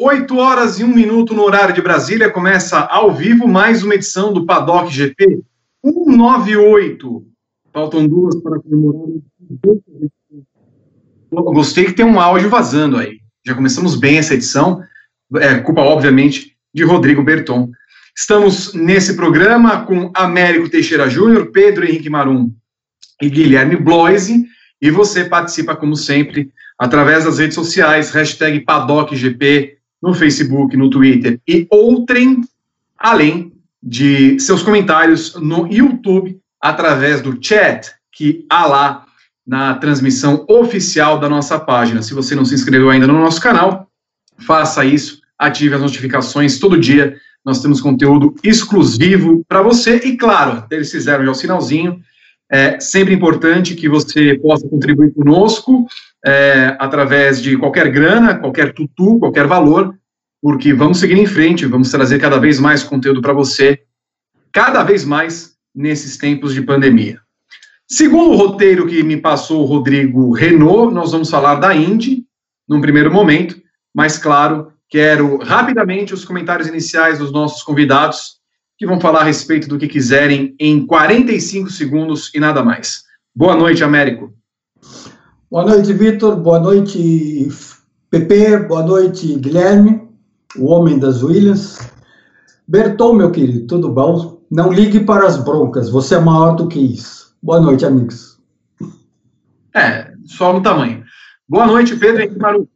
8 horas e 1 minuto no horário de Brasília. Começa ao vivo mais uma edição do Paddock GP 198. Faltam duas para comemorar. Gostei que tem um áudio vazando aí. Já começamos bem essa edição. É, culpa, obviamente, de Rodrigo Berton. Estamos nesse programa com Américo Teixeira Júnior, Pedro Henrique Marum e Guilherme Bloise. E você participa, como sempre, através das redes sociais, hashtag PaddockGP, no Facebook, no Twitter e outrem, além de seus comentários no YouTube, através do chat que há lá na transmissão oficial da nossa página. Se você não se inscreveu ainda no nosso canal, faça isso, ative as notificações todo dia. Nós temos conteúdo exclusivo para você e, claro, eles fizeram já o sinalzinho. É sempre importante que você possa contribuir conosco é, através de qualquer grana, qualquer tutu, qualquer valor, porque vamos seguir em frente, vamos trazer cada vez mais conteúdo para você, cada vez mais nesses tempos de pandemia. Segundo o roteiro que me passou o Rodrigo Renault, nós vamos falar da Indy, num primeiro momento, mas claro, quero rapidamente os comentários iniciais dos nossos convidados, que vão falar a respeito do que quiserem em 45 segundos e nada mais. Boa noite, Américo. Boa noite, Vitor. Boa noite, Pepe. Boa noite, Guilherme, o homem das Williams. Berton, meu querido, tudo bom? Não ligue para as broncas, você é maior do que isso. Boa noite, amigos. É, só no tamanho. Boa noite, Pedro Henrique Maru.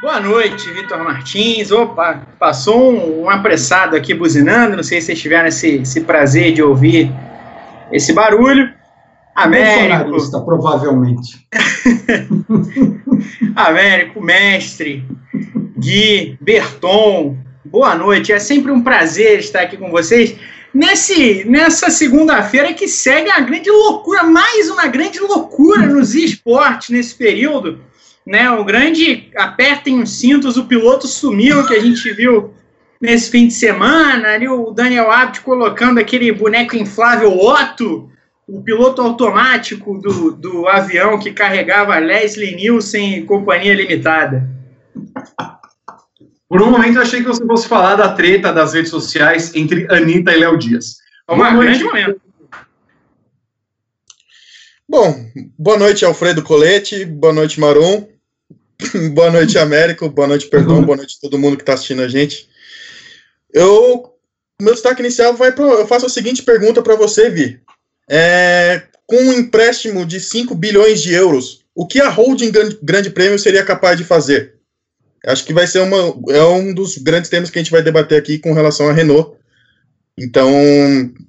Boa noite, Vitor Martins. Opa, passou um, um, apressado aqui buzinando. Não sei se vocês tiveram esse, esse prazer de ouvir esse barulho. Américo. provavelmente. Américo, mestre, Gui, Berton, boa noite. É sempre um prazer estar aqui com vocês. Nesse, nessa segunda-feira que segue a grande loucura, mais uma grande loucura nos esportes nesse período. Né, o grande apertem os cintos, o piloto sumiu, que a gente viu nesse fim de semana, ali o Daniel Abt colocando aquele boneco inflável Otto o piloto automático do, do avião que carregava Leslie Nielsen e Companhia Limitada. Por um momento eu achei que você fosse falar da treta das redes sociais entre Anitta e Léo Dias. É uma grande momento. Bom, boa noite, Alfredo Colete, boa noite, Marum, boa noite, Américo, boa noite, Perdão, boa noite todo mundo que está assistindo a gente. Eu, meu destaque inicial vai para. Eu faço a seguinte pergunta para você, Vi é, com um empréstimo de 5 bilhões de euros, o que a holding grande, grande prêmio seria capaz de fazer? Acho que vai ser uma, é um dos grandes temas que a gente vai debater aqui com relação à Renault. Então,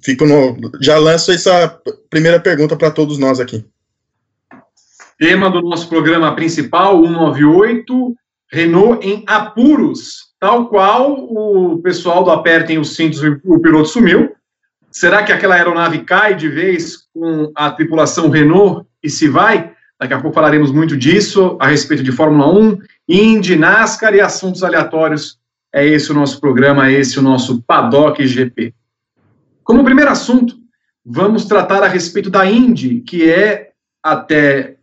fico no, já lanço essa primeira pergunta para todos nós aqui. Tema do nosso programa principal, 198, Renault em apuros. Tal qual o pessoal do Apertem os Cintos, o piloto sumiu. Será que aquela aeronave cai de vez com a tripulação Renault e se vai? Daqui a pouco falaremos muito disso, a respeito de Fórmula 1, Indy, NASCAR e assuntos aleatórios. É esse o nosso programa, é esse o nosso Paddock GP. Como primeiro assunto, vamos tratar a respeito da Indy, que é, até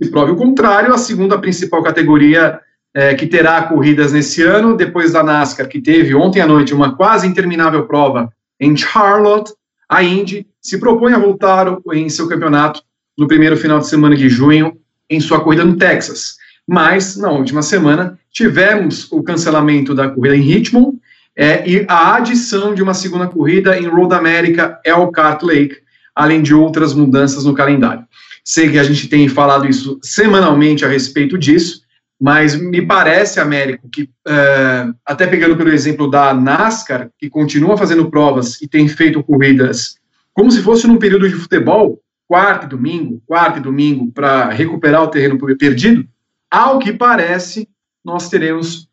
se prove o contrário, a segunda principal categoria é, que terá corridas nesse ano, depois da NASCAR, que teve ontem à noite uma quase interminável prova em Charlotte, a Indy se propõe a voltar em seu campeonato no primeiro final de semana de junho, em sua corrida no Texas. Mas, na última semana, tivemos o cancelamento da corrida em Richmond é, e a adição de uma segunda corrida em Road America Elkhart Lake, além de outras mudanças no calendário. Sei que a gente tem falado isso semanalmente a respeito disso, mas me parece, Américo, que é, até pegando pelo exemplo da NASCAR, que continua fazendo provas e tem feito corridas como se fosse num período de futebol, quarto e domingo, quarto e domingo, para recuperar o terreno perdido, ao que parece, nós teremos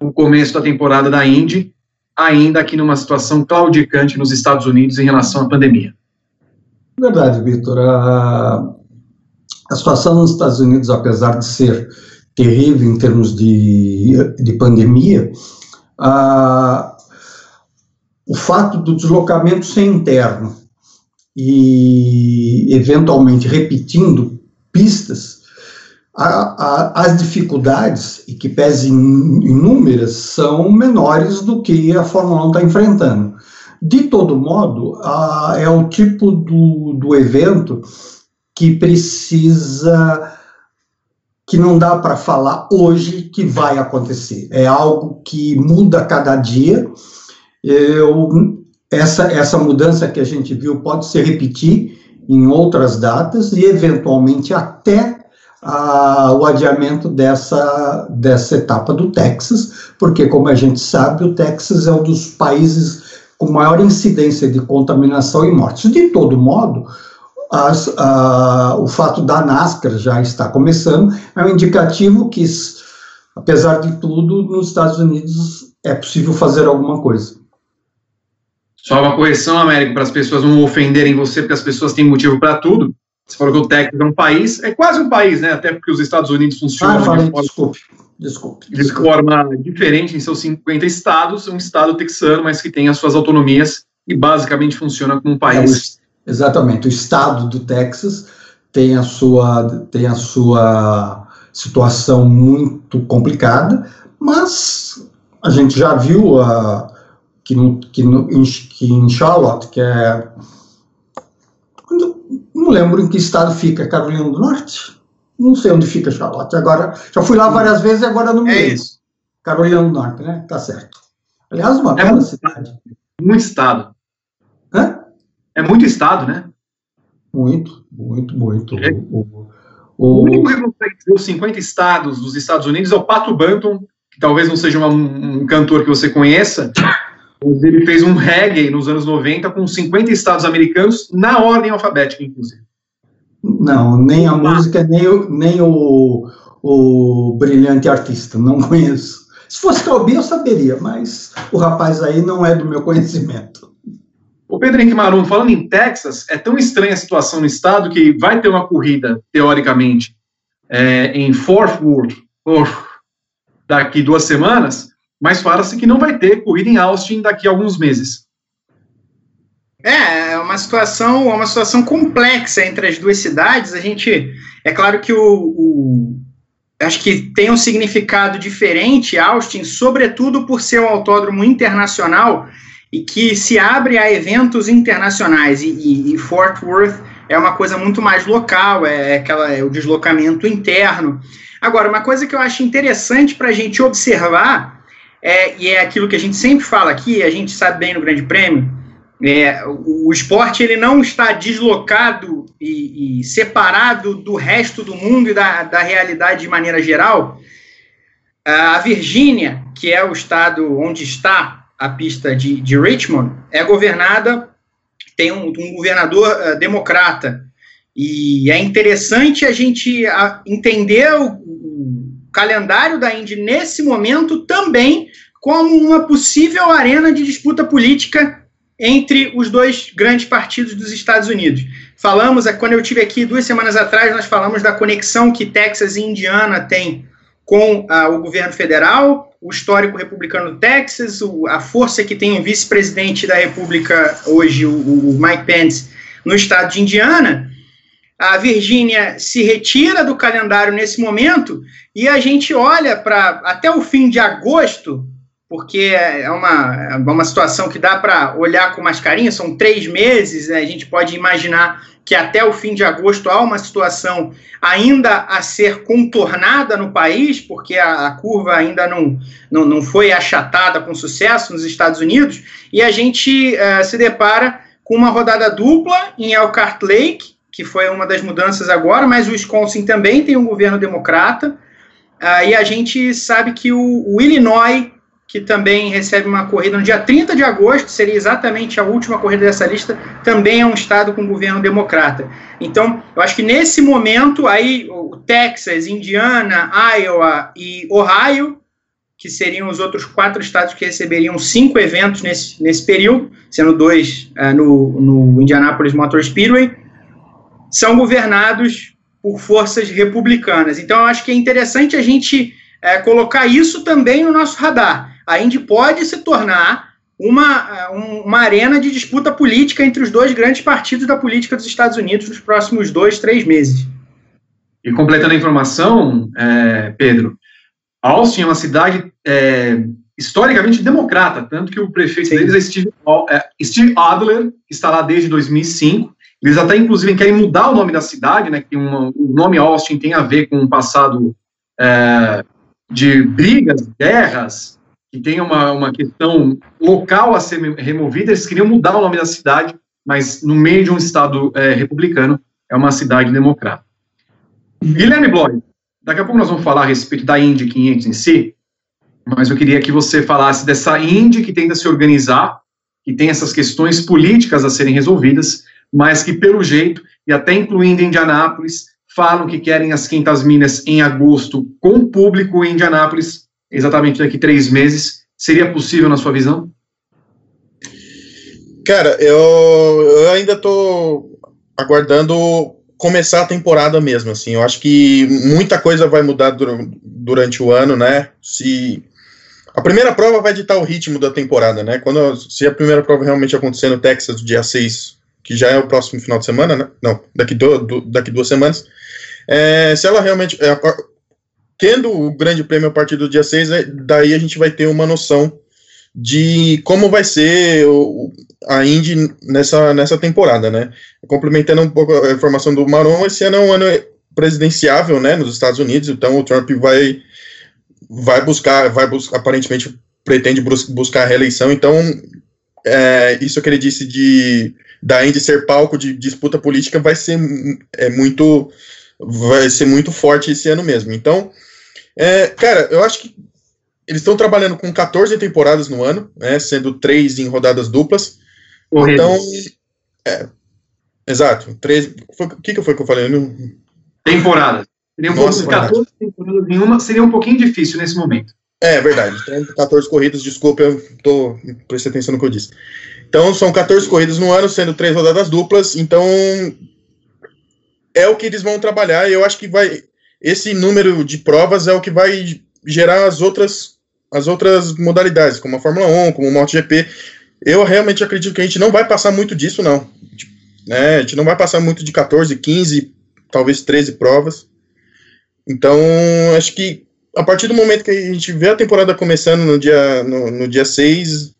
o começo da temporada da Indy, ainda aqui numa situação claudicante nos Estados Unidos em relação à pandemia. Verdade, Vitor. A, a situação nos Estados Unidos, apesar de ser terrível em termos de, de pandemia, ah, o fato do deslocamento ser interno e eventualmente repetindo pistas, a, a, as dificuldades, e que pese inúmeras, são menores do que a Fórmula 1 está enfrentando. De todo modo, a, é o tipo do, do evento que precisa que não dá para falar hoje que vai acontecer. É algo que muda cada dia. Eu, essa, essa mudança que a gente viu pode se repetir em outras datas e, eventualmente, até a, o adiamento dessa, dessa etapa do Texas, porque, como a gente sabe, o Texas é um dos países com maior incidência de contaminação e mortes. De todo modo, as, o fato da NASCAR já estar começando é um indicativo que, apesar de tudo, nos Estados Unidos é possível fazer alguma coisa. Só uma correção, Américo, para as pessoas não ofenderem você, porque as pessoas têm motivo para tudo. Você falou que o Texas é um país, é quase um país, né? Até porque os Estados Unidos funcionam ah, falei, de, forma, desculpe, desculpe, de desculpe. forma diferente em seus 50 estados, um estado texano, mas que tem as suas autonomias e basicamente funciona como um país. É, Exatamente. O estado do Texas tem a sua, tem a sua situação muito complicada, mas a gente já viu a, que, que, que em Charlotte, que é. Não lembro em que estado fica, Carolina do Norte? Não sei onde fica Charlotte. Agora, já fui lá várias vezes e agora não me é lembro. É isso. Carolina do Norte, né? Tá certo. Aliás, uma é bela cidade. Um estado. Hã? É muito Estado, né? Muito, muito, muito. É. O, o, o, único que consegue dizer os 50 estados dos Estados Unidos é o Pato Banton, que talvez não seja uma, um cantor que você conheça, mas ele fez um reggae nos anos 90 com 50 estados americanos na ordem alfabética, inclusive. Não, nem a música, nem o, nem o, o brilhante artista, não conheço. Se fosse Calbi, eu saberia, mas o rapaz aí não é do meu conhecimento. O Pedro Henrique Marum, falando em Texas, é tão estranha a situação no estado que vai ter uma corrida, teoricamente, é, em Fort Worth daqui duas semanas, mas fala-se que não vai ter corrida em Austin daqui a alguns meses. É, é uma situação, uma situação complexa entre as duas cidades. A gente, é claro que o, o acho que tem um significado diferente Austin, sobretudo por ser um autódromo internacional e que se abre a eventos internacionais. E, e, Fort Worth é uma coisa muito mais local, é, aquela, é o deslocamento interno. Agora, uma coisa que eu acho interessante para a gente observar, é, e é aquilo que a gente sempre fala aqui, a gente sabe bem no Grande Prêmio, é, o, o esporte ele não está deslocado e, e, separado do resto do mundo e da, da realidade de maneira geral. A Virgínia, que é o estado onde está a pista de, de Richmond é governada, tem um, um governador uh, democrata. E é interessante a gente entender o, o calendário da Indy nesse momento também como uma possível arena de disputa política entre os dois grandes partidos dos Estados Unidos. Falamos, quando eu tive aqui duas semanas atrás, nós falamos da conexão que Texas e Indiana têm com uh, o governo federal, o histórico republicano do Texas, o, a força que tem o vice-presidente da República hoje, o, o, Mike Pence, no estado de Indiana. A Virgínia se retira do calendário nesse momento e a gente olha para até o fim de agosto, porque é uma, é uma situação que dá para olhar com mais carinho, são três meses, né, a gente pode imaginar que até o fim de agosto há uma situação ainda a ser contornada no país, porque a, a curva ainda não, não, não foi achatada com sucesso nos Estados Unidos, e a gente uh, se depara com uma rodada dupla em Elkhart Lake, que foi uma das mudanças agora, mas o Wisconsin também tem um governo democrata, uh, e a gente sabe que o, o Illinois que também recebe uma corrida no dia 30 de agosto, seria exatamente a última corrida dessa lista, também é um estado com governo democrata. Então, eu acho que nesse momento, aí, o Texas, Indiana, Iowa e Ohio, que seriam os outros quatro estados que receberiam cinco eventos nesse, nesse período, sendo dois uh, no, no Indianapolis Motor Speedway, são governados por forças republicanas. Então, eu acho que é interessante a gente uh, colocar isso também no nosso radar a Indy pode se tornar uma, uma arena de disputa política entre os dois grandes partidos da política dos Estados Unidos nos próximos dois, três meses. E completando a informação, é, Pedro, Austin é uma cidade é, historicamente democrata, tanto que o prefeito Sim. deles é Steve, é Steve, Adler, que está lá desde 2005. Eles até, inclusive, querem mudar o nome da cidade, né, que uma, o nome Austin tem a ver com um passado é, de brigas, guerras, que tem uma, uma questão local a ser removida, eles queriam mudar o nome da cidade, mas no meio de um estado é, republicano, é uma cidade democrata. Guilherme Bloy, daqui a pouco nós vamos falar a respeito da Indy 500 em si, mas eu queria que você falasse dessa Indy que tenta se organizar, que tem essas questões políticas a serem resolvidas, mas que, pelo jeito, e até incluindo Indianápolis, falam que querem as quintas minas em agosto com público em Indianápolis, exatamente daqui três meses. Seria possível na sua visão? Cara, eu, eu ainda estou aguardando começar a temporada mesmo, assim, eu acho que muita coisa vai mudar durante o ano, né, se a primeira prova vai ditar o ritmo da temporada, né, quando, se a primeira prova realmente acontecer no Texas, dia 6, que já é o próximo final de semana, né, não, daqui, do, do, daqui duas semanas, é, se ela realmente, é, tendo o grande prêmio a partir do dia 6, é, daí a gente vai ter uma noção de como vai ser a Indy nessa, nessa temporada, né? Complementando um pouco a informação do Maron, esse ano é um ano presidenciável, né, nos Estados Unidos, então o Trump vai vai buscar, vai buscar, aparentemente pretende buscar a reeleição, então é, isso que ele disse de da Indy ser palco de disputa política vai ser é muito vai ser muito forte esse ano mesmo. Então, é, cara, eu acho que eles estão trabalhando com 14 temporadas no ano, né, sendo três em rodadas duplas. Então, é, exato. Três, o que, que foi que eu falei? Temporadas. Seria um Nossa, 14 temporadas em uma, seria um pouquinho difícil nesse momento. É verdade. Tem 14 corridas, desculpa, eu tô prestei atenção no que eu disse. Então, são 14 corridas no ano, sendo três rodadas duplas. Então, é o que eles vão trabalhar. E eu acho que vai. Esse número de provas é o que vai gerar as outras, as outras modalidades, como a Fórmula 1, como o MotoGP. Eu realmente acredito que a gente não vai passar muito disso, não. Né? A gente não vai passar muito de 14, 15, talvez 13 provas. Então, acho que a partir do momento que a gente vê a temporada começando no dia, no, no dia 6,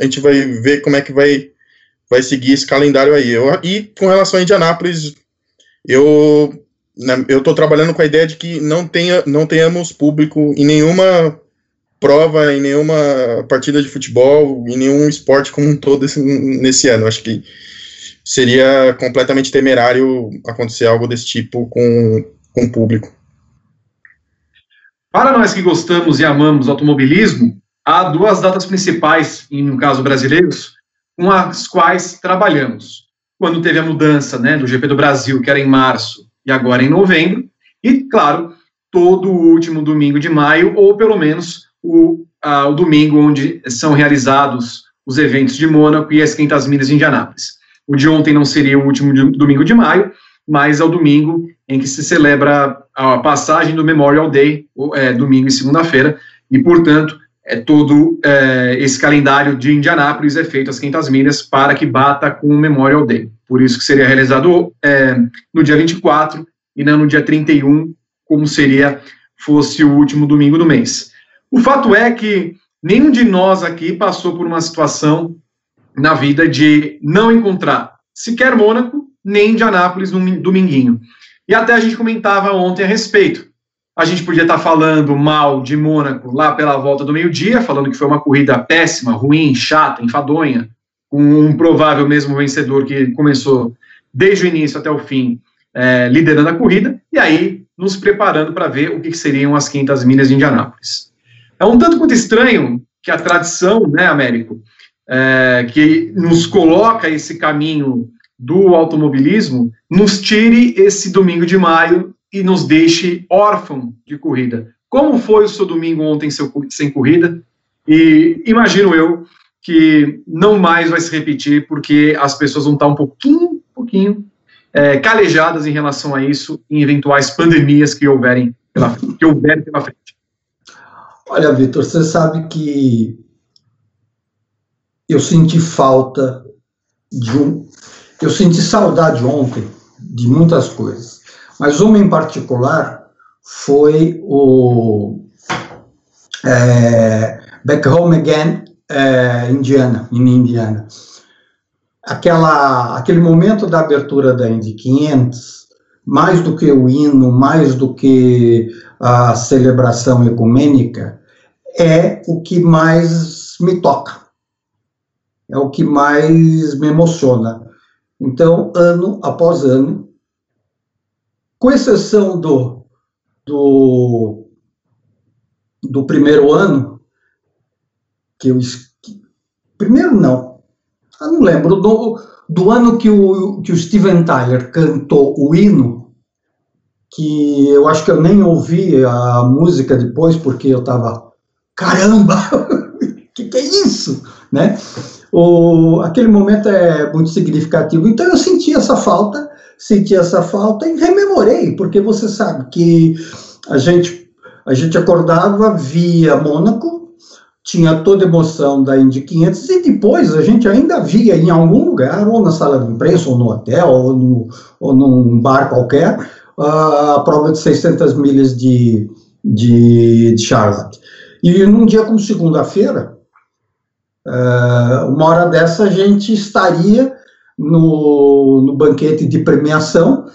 a gente vai ver como é que vai, vai seguir esse calendário aí. Eu, e com relação a Indianápolis, eu eu estou trabalhando com a ideia de que não, tenha, não tenhamos público em nenhuma prova, em nenhuma partida de futebol, em nenhum esporte como um todo esse, nesse ano. Acho que seria completamente temerário acontecer algo desse tipo com, com o público. Para nós que gostamos e amamos automobilismo, há duas datas principais, no caso brasileiros, com as quais trabalhamos. Quando teve a mudança né, do GP do Brasil, que era em março, e agora em novembro, e, claro, todo o último domingo de maio, ou pelo menos o, a, o domingo onde são realizados os eventos de Mônaco e as 500 milhas de Indianápolis. O de ontem não seria o último domingo de maio, mas é o domingo em que se celebra a passagem do Memorial Day, é, domingo e segunda-feira, e, portanto, é todo é, esse calendário de Indianápolis é feito às 500 milhas para que bata com o Memorial Day. Por isso que seria realizado é, no dia 24 e não no dia 31, como seria fosse o último domingo do mês. O fato é que nenhum de nós aqui passou por uma situação na vida de não encontrar sequer Mônaco, nem Indianápolis no dominguinho. E até a gente comentava ontem a respeito. A gente podia estar falando mal de Mônaco lá pela volta do meio-dia, falando que foi uma corrida péssima, ruim, chata, enfadonha, com um provável mesmo vencedor que começou desde o início até o fim é, liderando a corrida, e aí nos preparando para ver o que seriam as 500 milhas de Indianápolis. É um tanto quanto estranho que a tradição, né, Américo, é, que nos coloca esse caminho do automobilismo, nos tire esse domingo de maio e nos deixe órfão de corrida. Como foi o seu domingo ontem sem corrida? E imagino eu que não mais vai se repetir, porque as pessoas vão estar um pouquinho, pouquinho é, calejadas em relação a isso, em eventuais pandemias que houverem pela, que houverem pela frente. Olha, Vitor, você sabe que eu senti falta de um. Eu senti saudade ontem de muitas coisas, mas uma em particular foi o é, Back Home Again, é, Indiana, em Indiana. Aquela, aquele momento da abertura da Indy 500, mais do que o hino, mais do que a celebração ecumênica, é o que mais me toca, é o que mais me emociona. Então, ano após ano, com exceção do, do, do primeiro ano, que eu. Primeiro, não. Eu não lembro. Do, do ano que o, que o Steven Tyler cantou o hino, que eu acho que eu nem ouvi a música depois, porque eu estava. Caramba! Que, que é isso? Né? O, aquele momento é muito significativo. Então eu senti essa falta, senti essa falta e rememorei, porque você sabe que a gente, a gente acordava via Mônaco, tinha toda a emoção da Indy 500 e depois a gente ainda via em algum lugar, ou na sala de imprensa, ou no hotel, ou, no, ou num bar qualquer, a prova de 600 milhas de, de, de Charlotte. E num dia como segunda-feira, uh, uma hora dessa a gente estaria no, no banquete de premiação,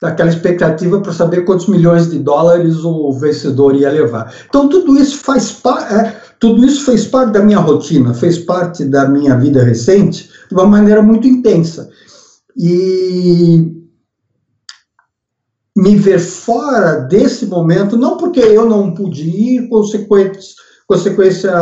daquela expectativa para saber quantos milhões de dólares o vencedor ia levar. Então tudo isso faz parte, é, tudo isso fez parte da minha rotina, fez parte da minha vida recente de uma maneira muito intensa. E me ver fora desse momento, não porque eu não pude ir, consequência, consequência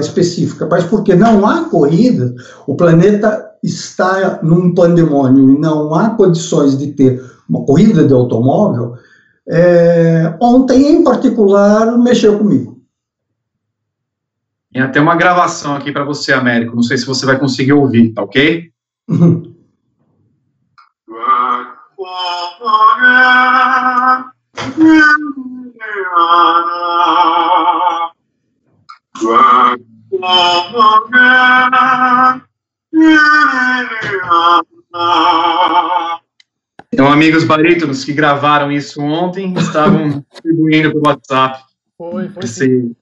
específica, mas porque não há corrida, o planeta está num pandemônio e não há condições de ter uma corrida de automóvel, é, ontem em particular mexeu comigo. Tem até uma gravação aqui para você, Américo. Não sei se você vai conseguir ouvir, tá ok? Então, amigos barítonos que gravaram isso ontem estavam distribuindo pelo WhatsApp. Foi, foi. Esse...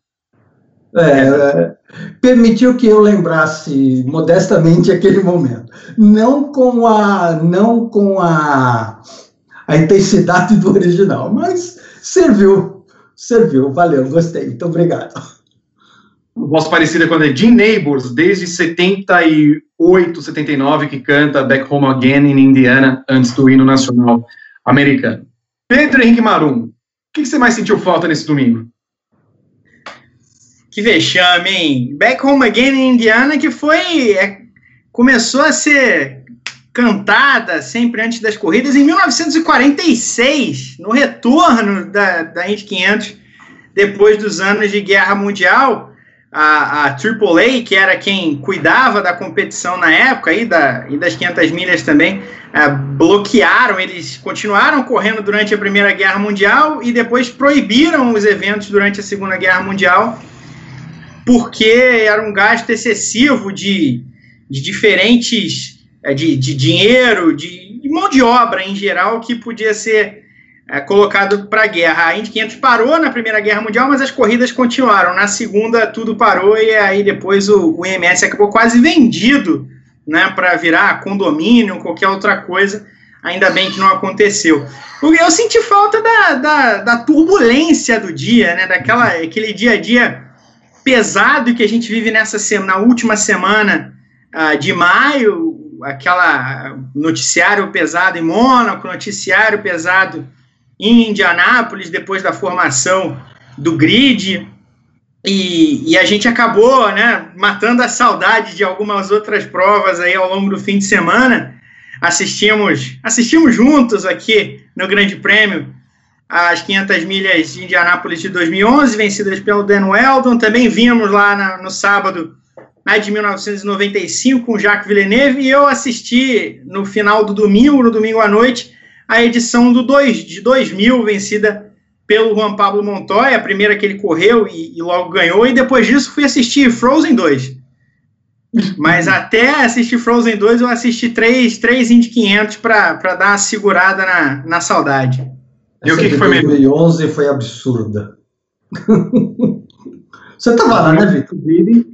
É, permitiu que eu lembrasse modestamente aquele momento, não com a não com a, a intensidade do original, mas serviu, serviu, valeu, gostei, muito obrigado. Voz parecida com a de Jim Neighbors, desde 78, 79, que canta Back Home Again in Indiana, antes do hino nacional americano. Pedro Henrique Marum, o que você mais sentiu falta nesse domingo? Que vexame, hein? Back Home Again in Indiana, que foi. É, começou a ser cantada sempre antes das corridas em 1946, no retorno da, da Indy 500, depois dos anos de Guerra Mundial a, a AAA, que era quem cuidava da competição na época e, da, e das 500 milhas também, é, bloquearam, eles continuaram correndo durante a Primeira Guerra Mundial e depois proibiram os eventos durante a Segunda Guerra Mundial porque era um gasto excessivo de, de diferentes, é, de, de dinheiro, de, de mão de obra em geral que podia ser é, colocado para a guerra. A Indy 500 parou na Primeira Guerra Mundial, mas as corridas continuaram. Na Segunda, tudo parou e aí depois o, o IMS acabou quase vendido né, para virar condomínio, qualquer outra coisa. Ainda bem que não aconteceu. Eu senti falta da, da, da turbulência do dia, né, daquela, aquele dia a dia pesado que a gente vive nessa na última semana uh, de maio, aquela noticiário pesado em Mônaco, noticiário pesado em Indianápolis, depois da formação do grid, e, e, a gente acabou né, matando a saudade de algumas outras provas aí ao longo do fim de semana. Assistimos, assistimos juntos aqui no Grande Prêmio as 500 milhas de Indianápolis de 2011, vencidas pelo Dan Weldon. Também vimos lá na, no sábado a de 1995 com Jacques Villeneuve. E eu assisti no final do domingo, no domingo à noite, a edição do dois, de 2000, vencida pelo Juan Pablo Montoya, a primeira que ele correu e, e, logo ganhou, e depois disso fui assistir Frozen 2. Mas até assistir Frozen 2, eu assisti três, três Indy 500 para dar uma segurada na, na saudade. E o que, que foi melhor? 2011 foi absurda. Você estava lá, né, Vitor?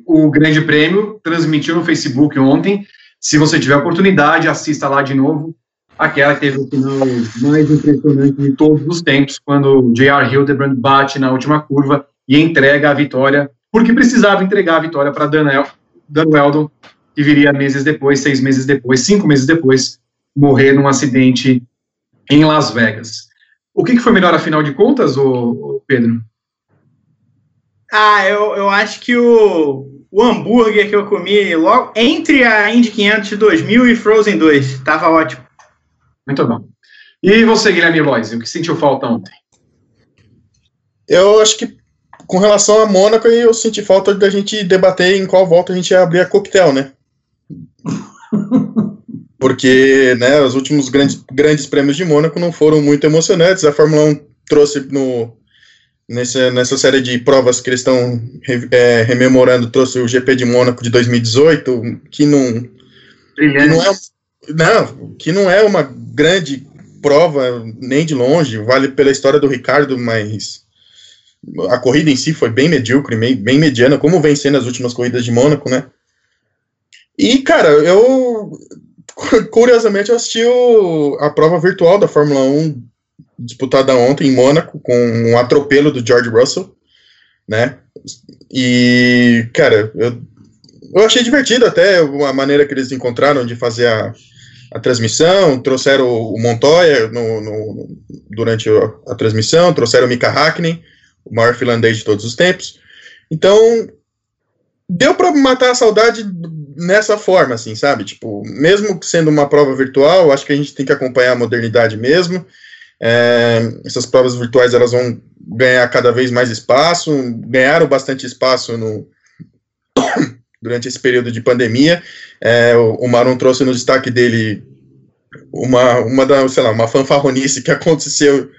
O Grande Prêmio transmitiu no Facebook ontem. Se você tiver oportunidade, assista lá de novo. Aquela que teve o final mais impressionante de todos os tempos, quando J.R. Hildebrand bate na última curva e entrega a vitória, porque precisava entregar a vitória para Daniel, Dan Weldon, que viria meses depois, seis meses depois, cinco meses depois, morrer num acidente em Las Vegas. O que, que foi melhor, afinal de contas, ô, Pedro? Ah, eu, eu acho que o, o hambúrguer que eu comi logo entre a Indy 500 de 2000 e Frozen 2. Tava ótimo. Muito bom. E você, Guilherme Lois, o que sentiu falta ontem? Eu acho que com relação a Mônaco, eu senti falta da gente debater em qual volta a gente ia abrir a coquetel, né? Porque né, os últimos grandes, grandes prêmios de Mônaco não foram muito emocionantes. A Fórmula 1 trouxe no, nessa, nessa série de provas que eles estão é, rememorando, trouxe o GP de Mônaco de 2018, que não, que não, é, não, que não é uma grande prova nem de longe, vale pela história do Ricardo, mas a corrida em si foi bem medíocre, bem mediana, como vem sendo as últimas corridas de Mônaco, né? E, cara, eu curiosamente assisti o, a prova virtual da Fórmula 1 disputada ontem em Mônaco com um atropelo do George Russell, né? E, cara, eu, eu achei divertido até a maneira que eles encontraram de fazer a, a transmissão, trouxeram o Montoya no, no, durante a, a, transmissão, trouxeram o Mika Hakkinen, o maior finlandês de todos os tempos. Então, deu para matar a saudade nessa forma, assim, sabe? Tipo, mesmo sendo uma prova virtual, acho que a gente tem que acompanhar a modernidade mesmo. É, essas provas virtuais elas vão ganhar cada vez mais espaço, ganharam bastante espaço no, durante esse período de pandemia. É, o, Maron trouxe no destaque dele uma, uma, da, sei lá, uma fanfarronice que aconteceu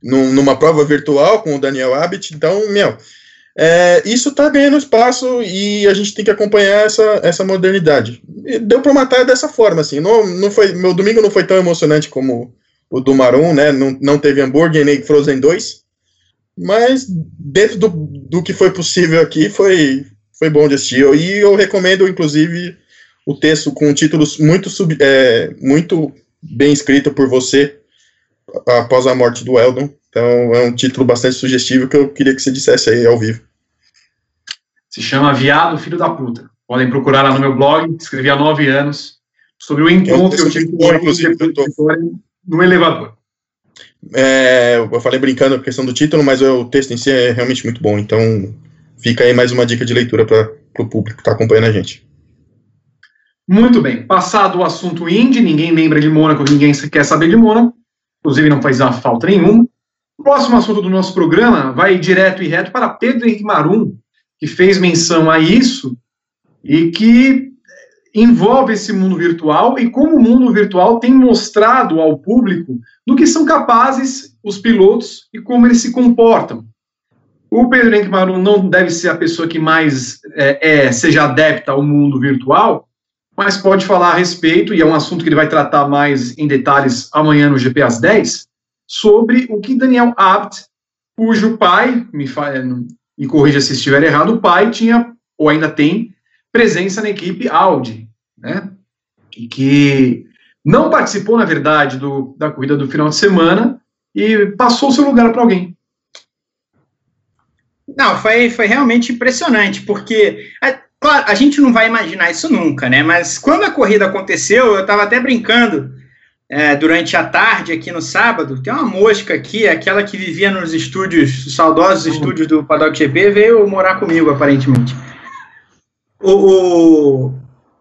num, numa prova virtual com o Daniel Abbott. Então, meu, é, isso está ganhando espaço e a gente tem que acompanhar essa, essa modernidade. E deu para matar dessa forma, assim. Não, não foi, meu domingo não foi tão emocionante como o do Marum, né? Não, não teve hambúrguer nem Frozen 2. Mas dentro do, do que foi possível aqui, foi, foi bom de assistir. E eu recomendo, inclusive, o texto com títulos muito, sub, é, muito bem escrito por você após a morte do Eldon. Então é um título bastante sugestivo que eu queria que você dissesse aí ao vivo. Se chama Viado Filho da Puta. Podem procurar lá no meu blog, escrevi há nove anos, sobre o encontro que eu tive com o no elevador. É, eu falei brincando a questão do título, mas o texto em si é realmente muito bom. Então, fica aí mais uma dica de leitura para o público que está acompanhando a gente. Muito bem. Passado o assunto Indy, ninguém lembra de Mônaco, ninguém quer saber de Mônaco. Inclusive, não faz falta nenhuma. O próximo assunto do nosso programa vai direto e reto para Pedro Henrique Marum, que fez menção a isso e que envolve esse mundo virtual e como o mundo virtual tem mostrado ao público do que são capazes os pilotos e como eles se comportam. O Pedro Henrique Marum não deve ser a pessoa que mais é, é, seja adepta ao mundo virtual, mas pode falar a respeito, e é um assunto que ele vai tratar mais em detalhes amanhã no GP às 10, sobre o que Daniel Abt, cujo pai, me, me corrija se estiver errado, o pai tinha, ou ainda tem, presença na equipe Audi né? E que não participou, na verdade, do, da corrida do final de semana e passou o seu lugar para alguém. Não, foi, foi realmente impressionante, porque, é, claro, a gente não vai imaginar isso nunca, né? Mas quando a corrida aconteceu, eu estava até brincando é, durante a tarde aqui no sábado. Tem uma mosca aqui, aquela que vivia nos estúdios, os saudosos uhum. estúdios do Paddock GP, veio morar comigo, aparentemente. O, o,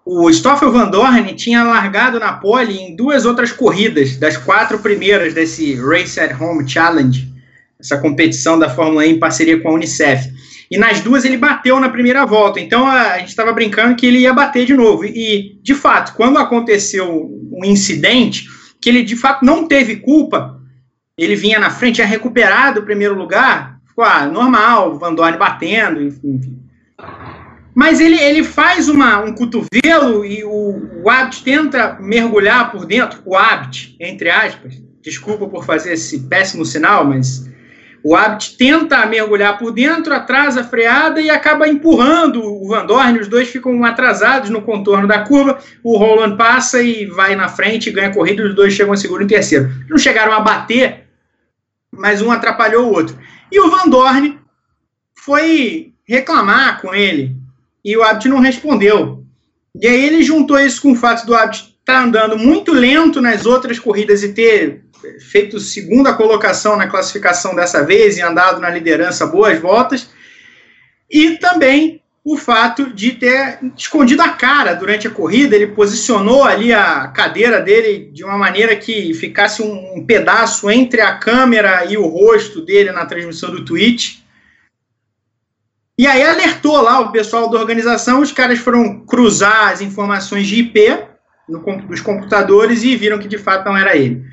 o Stoffel Van Dorn tinha largado na pole em duas outras corridas, das quatro primeiras desse Race at Home Challenge, essa competição da Fórmula E em parceria com a Unicef. E nas duas ele bateu na primeira volta, então a, gente estava brincando que ele ia bater de novo. E, de fato, quando aconteceu um incidente, que ele de fato não teve culpa, ele vinha na frente, tinha recuperado o primeiro lugar, ficou ah, normal, Van Dorn batendo, enfim. Mas ele, ele faz uma, um cotovelo e o, o Abt tenta mergulhar por dentro, o Abt, entre aspas, desculpa por fazer esse péssimo sinal, mas o Abt tenta mergulhar por dentro, atrasa a freada e acaba empurrando o Van Dorn. Os dois ficam atrasados no contorno da curva. O Roland passa e vai na frente, ganha a corrida. Os dois chegam a segundo e terceiro. Não chegaram a bater, mas um atrapalhou o outro. E o Van Dorn foi reclamar com ele e o Abt não respondeu. E aí ele juntou isso com o fato do Abt estar tá andando muito lento nas outras corridas e ter feito segunda colocação na classificação dessa vez e andado na liderança boas voltas. E também o fato de ter escondido a cara durante a corrida, ele posicionou ali a cadeira dele de uma maneira que ficasse um, pedaço entre a câmera e o rosto dele na transmissão do Twitch. E aí alertou lá o pessoal da organização, os caras foram cruzar as informações de IP no, dos computadores e viram que de fato não era ele.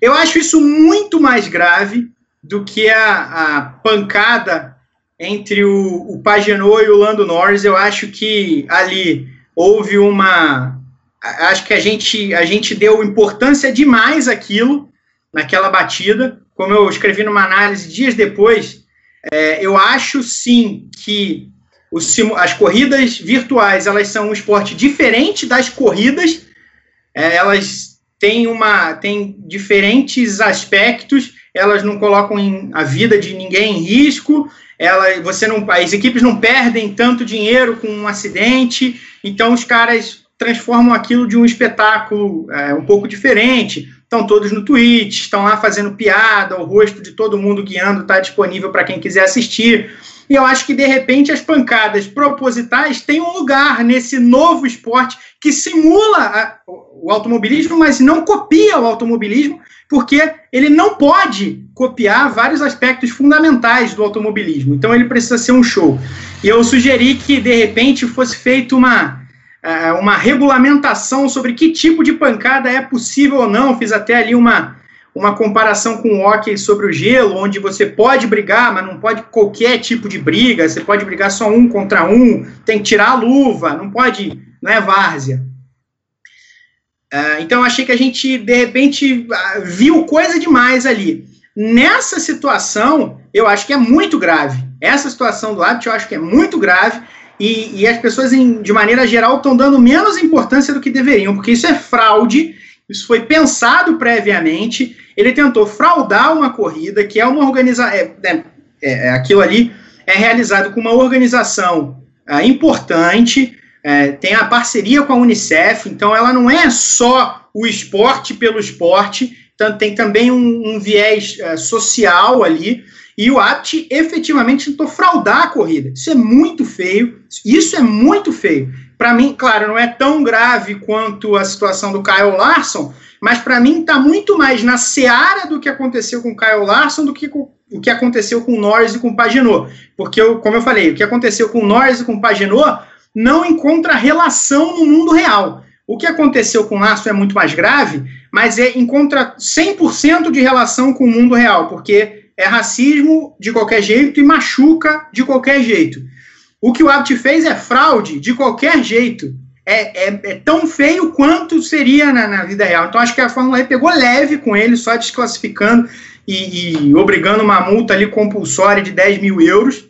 Eu acho isso muito mais grave do que a, a pancada entre o, o e o Lando Norris. Eu acho que ali houve uma. Acho que a gente, a gente deu importância demais àquilo, naquela batida. Como eu escrevi numa análise dias depois, é, eu acho sim que os, as corridas virtuais elas são um esporte diferente das corridas. É, elas têm uma têm diferentes aspectos. Elas não colocam em, a vida de ninguém em risco. Ela, você não, as equipes não perdem tanto dinheiro com um acidente. Então os caras transformam aquilo de um espetáculo é, um pouco diferente estão todos no Twitch, estão lá fazendo piada, o rosto de todo mundo guiando está disponível para quem quiser assistir. E eu acho que, de repente, as pancadas propositais têm um lugar nesse novo esporte que simula a, o automobilismo, mas não copia o automobilismo, porque ele não pode copiar vários aspectos fundamentais do automobilismo. Então, ele precisa ser um show. E eu sugeri que, de repente, fosse feito uma uma regulamentação sobre que tipo de pancada é possível ou não. Fiz até ali uma, uma comparação com o hockey sobre o gelo, onde você pode brigar, mas não pode qualquer tipo de briga. Você pode brigar só um contra um, tem que tirar a luva, não pode, não é várzea. Uh, então achei que a gente de repente uh, viu coisa demais ali. Nessa situação, eu acho que é muito grave. Essa situação do hábito eu acho que é muito grave e, e as pessoas, em, de maneira geral, estão dando menos importância do que deveriam, porque isso é fraude, isso foi pensado previamente. Ele tentou fraudar uma corrida, que é uma organização. É, é, é, aquilo ali é realizado com uma organização é, importante, é, tem a parceria com a Unicef, então ela não é só o esporte pelo esporte, então tem também um, um viés é, social ali. E o Abt efetivamente tentou fraudar a corrida. Isso é muito feio. Isso é muito feio. Para mim, claro, não é tão grave quanto a situação do Kyle Larson, mas para mim está muito mais na seara do que aconteceu com o Kyle Larson do que com o que aconteceu com o Norris e com o Pagenot. Porque, eu, como eu falei, o que aconteceu com o Norris e com o Pagenot não encontra relação no mundo real. O que aconteceu com o Larson é muito mais grave, mas é, encontra 100% de relação com o mundo real, porque é racismo de qualquer jeito e machuca de qualquer jeito. O que o Abt fez é fraude de qualquer jeito. É, é, é tão feio quanto seria na, na, vida real. Então acho que a Fórmula E pegou leve com ele, só desclassificando e, e obrigando uma multa ali compulsória de 10 mil euros.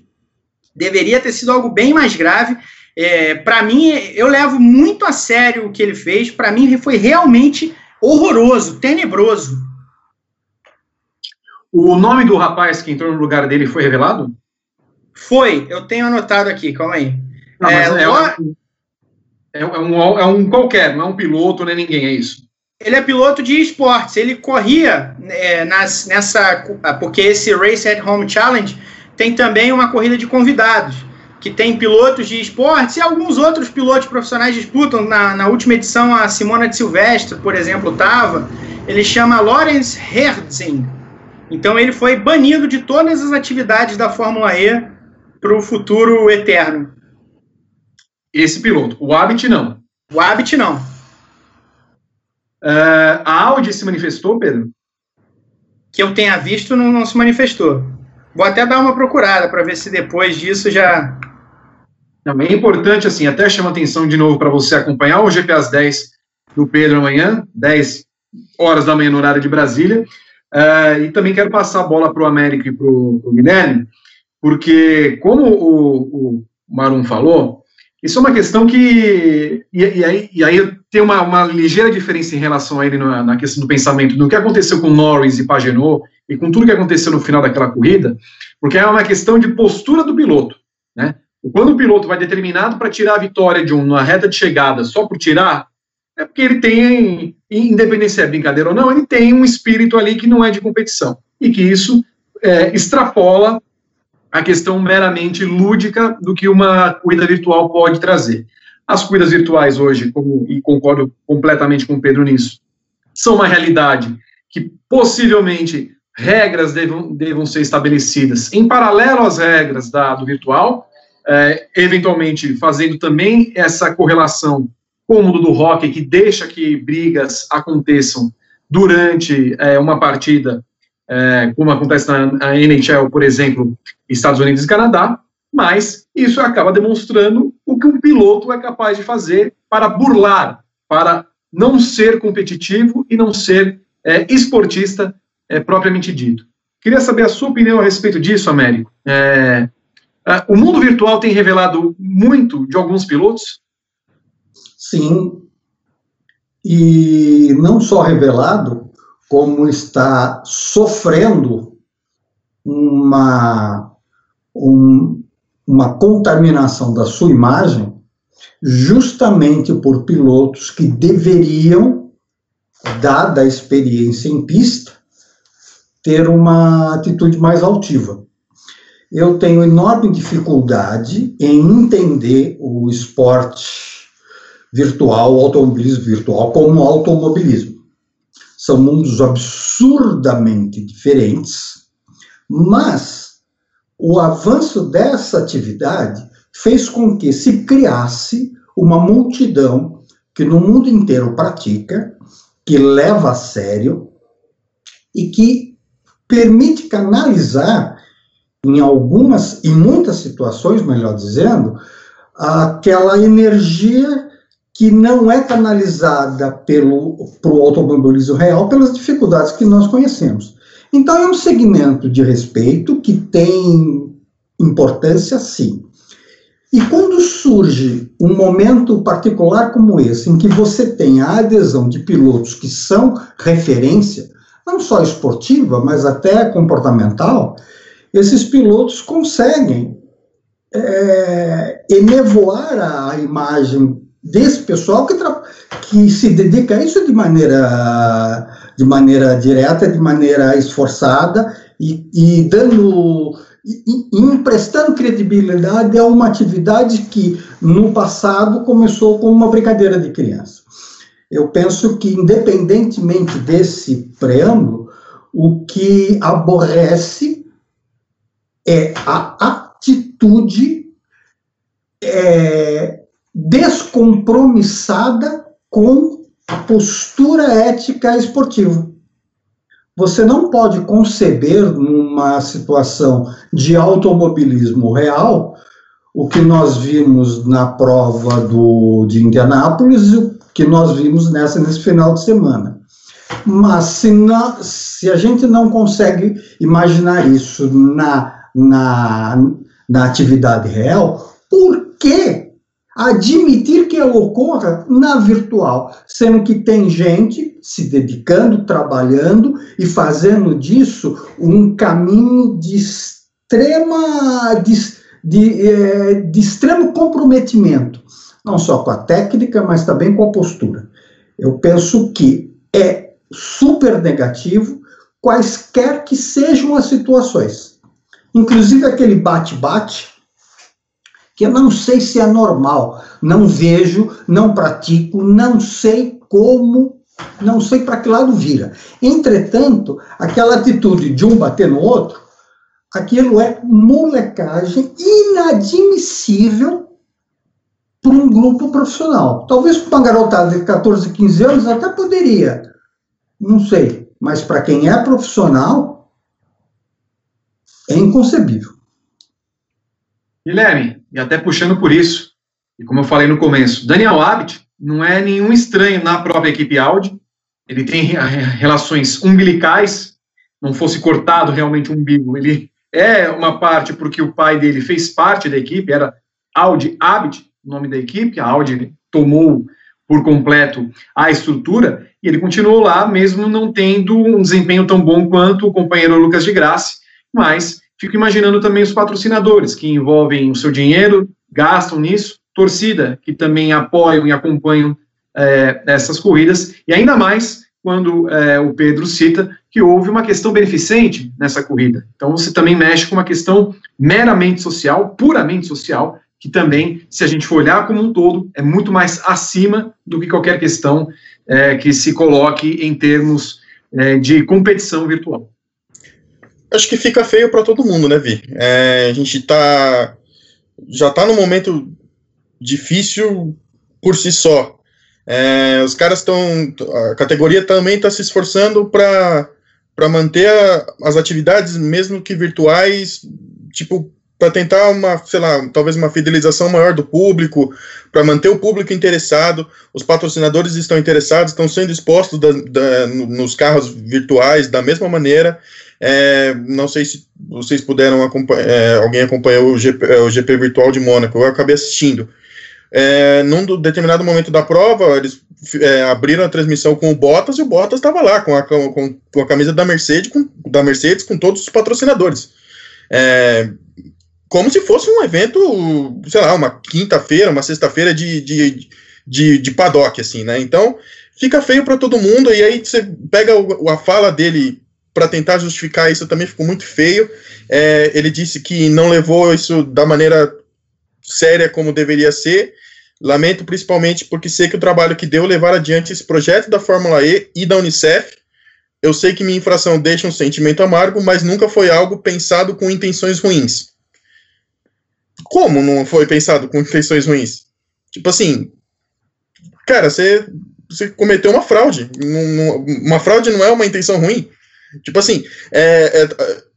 Deveria ter sido algo bem mais grave. É, para mim, eu levo muito a sério o que ele fez. Para mim, foi realmente horroroso, tenebroso. O nome do rapaz que entrou no lugar dele foi revelado? Foi, eu tenho anotado aqui, calma aí. Não, é, é, é, é, um, é um qualquer, não é um piloto nem ninguém, é isso. Ele é piloto de esportes, ele corria é, nas, nessa. Porque esse Race at Home Challenge tem também uma corrida de convidados, que tem pilotos de esportes e alguns outros pilotos profissionais disputam. Na, na última edição, a Simona de Silvestre, por exemplo, estava. Ele chama Lawrence Hertzing então ele foi banido de todas as atividades da Fórmula E para o futuro eterno. Esse piloto. O Abt não. O Abt não. Uh, a Audi se manifestou, Pedro? Que eu tenha visto, não, não se manifestou. Vou até dar uma procurada para ver se depois disso já. Não, é importante, assim, até chama atenção de novo para você acompanhar o GP às 10 do Pedro amanhã, 10 horas da manhã no horário de Brasília. Uh, e também quero passar a bola para o Américo e para o Guilherme, porque, como o, o Marum falou, isso é uma questão que. E, e aí, e aí tem uma, uma, ligeira diferença em relação a ele na, na, questão do pensamento, do que aconteceu com Norris e Pagenot, e com tudo que aconteceu no final daquela corrida, porque é uma questão de postura do piloto. Né? Quando o piloto vai determinado para tirar a vitória de uma reta de chegada só por tirar, é porque ele tem, independente se é brincadeira ou não, ele tem um espírito ali que não é de competição. E que isso é, extrapola a questão meramente lúdica do que uma corrida virtual pode trazer. As corridas virtuais hoje, como, e concordo completamente com o Pedro nisso, são uma realidade que possivelmente regras devam, devam ser estabelecidas em paralelo às regras da, do virtual, é, eventualmente fazendo também essa correlação com o mundo do hockey, que deixa que brigas aconteçam durante é, uma partida, é, como acontece na, na, NHL, por exemplo, Estados Unidos e Canadá, mas isso acaba demonstrando o que um piloto é capaz de fazer para burlar, para não ser competitivo e não ser é, esportista é, propriamente dito. Queria saber a sua opinião a respeito disso, Américo. É, é, o mundo virtual tem revelado muito de alguns pilotos? Sim. E não só revelado, como está sofrendo uma, um, uma contaminação da sua imagem, justamente por pilotos que deveriam, dada a experiência em pista, ter uma atitude mais altiva. Eu tenho enorme dificuldade em entender o esporte virtual, automobilismo virtual, como automobilismo. São mundos absurdamente diferentes, mas o avanço dessa atividade fez com que se criasse uma multidão que no mundo inteiro pratica, que leva a sério e que permite canalizar em algumas, em muitas situações, melhor dizendo, aquela energia que não é canalizada pelo pro automobilismo real pelas dificuldades que nós conhecemos. Então é um segmento de respeito que tem importância sim. E quando surge um momento particular como esse, em que você tem a adesão de pilotos que são referência, não só esportiva, mas até comportamental, esses pilotos conseguem é, enevoar a imagem desse pessoal que, que se dedica a isso de maneira, de maneira direta, de maneira esforçada e, e dando e, emprestando credibilidade a uma atividade que no passado começou com uma brincadeira de criança. Eu penso que, independentemente desse preâmbulo, o que aborrece é a atitude é, descompromissada com a postura ética esportiva. Você não pode conceber, numa situação de automobilismo real, o que nós vimos na prova do, de Indianápolis que nós vimos nessa nesse final de semana. Mas se, se a gente não consegue imaginar isso na, na, na atividade real, admitir que ela ocorra na virtual, sendo que tem gente se dedicando, trabalhando e fazendo disso um caminho de extrema de, de, é, de extremo comprometimento não só com a técnica, mas também com a postura. Eu penso que é super negativo, quaisquer que sejam as situações. Inclusive aquele bate-bate, que eu não sei se é normal, não vejo, não pratico, não sei como, não sei para que lado vira. Entretanto, aquela atitude de um bater no outro, aquilo é molecagem inadmissível por um grupo profissional. Talvez para uma garotada de 14, 15 anos até poderia, não sei, mas para quem é profissional, é inconcebível. Guilherme, e até puxando por isso, e como eu falei no começo, Daniel Abt não é nenhum estranho na própria equipe Audi, ele tem relações umbilicais, não fosse cortado realmente um umbigo, ele é uma parte porque o pai dele fez parte da equipe, era Audi Abt, o nome da equipe, a Audi tomou por completo a estrutura, e ele continuou lá, mesmo não tendo um desempenho tão bom quanto o companheiro Lucas de Graça, mas fico imaginando também os patrocinadores, que envolvem o seu dinheiro, gastam nisso, torcida, que também apoiam e acompanham é, essas corridas, e ainda mais quando é, o Pedro cita que houve uma questão beneficente nessa corrida. Então você também mexe com uma questão meramente social, puramente social, que também, se a gente for olhar como um todo, é muito mais acima do que qualquer questão é, que se coloque em termos é, de competição virtual. Acho que fica feio para todo mundo, né, Vi? É, a gente tá já está num momento difícil por si só. É, os caras estão. A categoria também está se esforçando para manter a, as atividades, mesmo que virtuais, tipo, para tentar uma, sei lá, talvez uma fidelização maior do público, para manter o público interessado. Os patrocinadores estão interessados, estão sendo expostos da, da, nos carros virtuais da mesma maneira. É, não sei se vocês puderam acompanhar, é, alguém acompanhou o GP, o GP virtual de Mônaco, eu acabei assistindo. É, num determinado momento da prova, eles é, abriram a transmissão com o Bottas e o Bottas estava lá com a, com, com, a camisa da Mercedes, com, da Mercedes com todos os patrocinadores. É, como se fosse um evento, sei lá, uma quinta-feira, uma sexta-feira de, de, de, de, paddock, assim, né? Então, fica feio para todo mundo, e aí você pega o, a fala dele para tentar justificar isso também ficou muito feio. É, ele disse que não levou isso da maneira séria como deveria ser. Lamento principalmente porque sei que o trabalho que deu levar adiante esse projeto da Fórmula E e da Unicef. Eu sei que minha infração deixa um sentimento amargo, mas nunca foi algo pensado com intenções ruins. Como não foi pensado com intenções ruins? Tipo assim, cara, você, você cometeu uma fraude. Uma fraude não é uma intenção ruim. Tipo assim, é, é,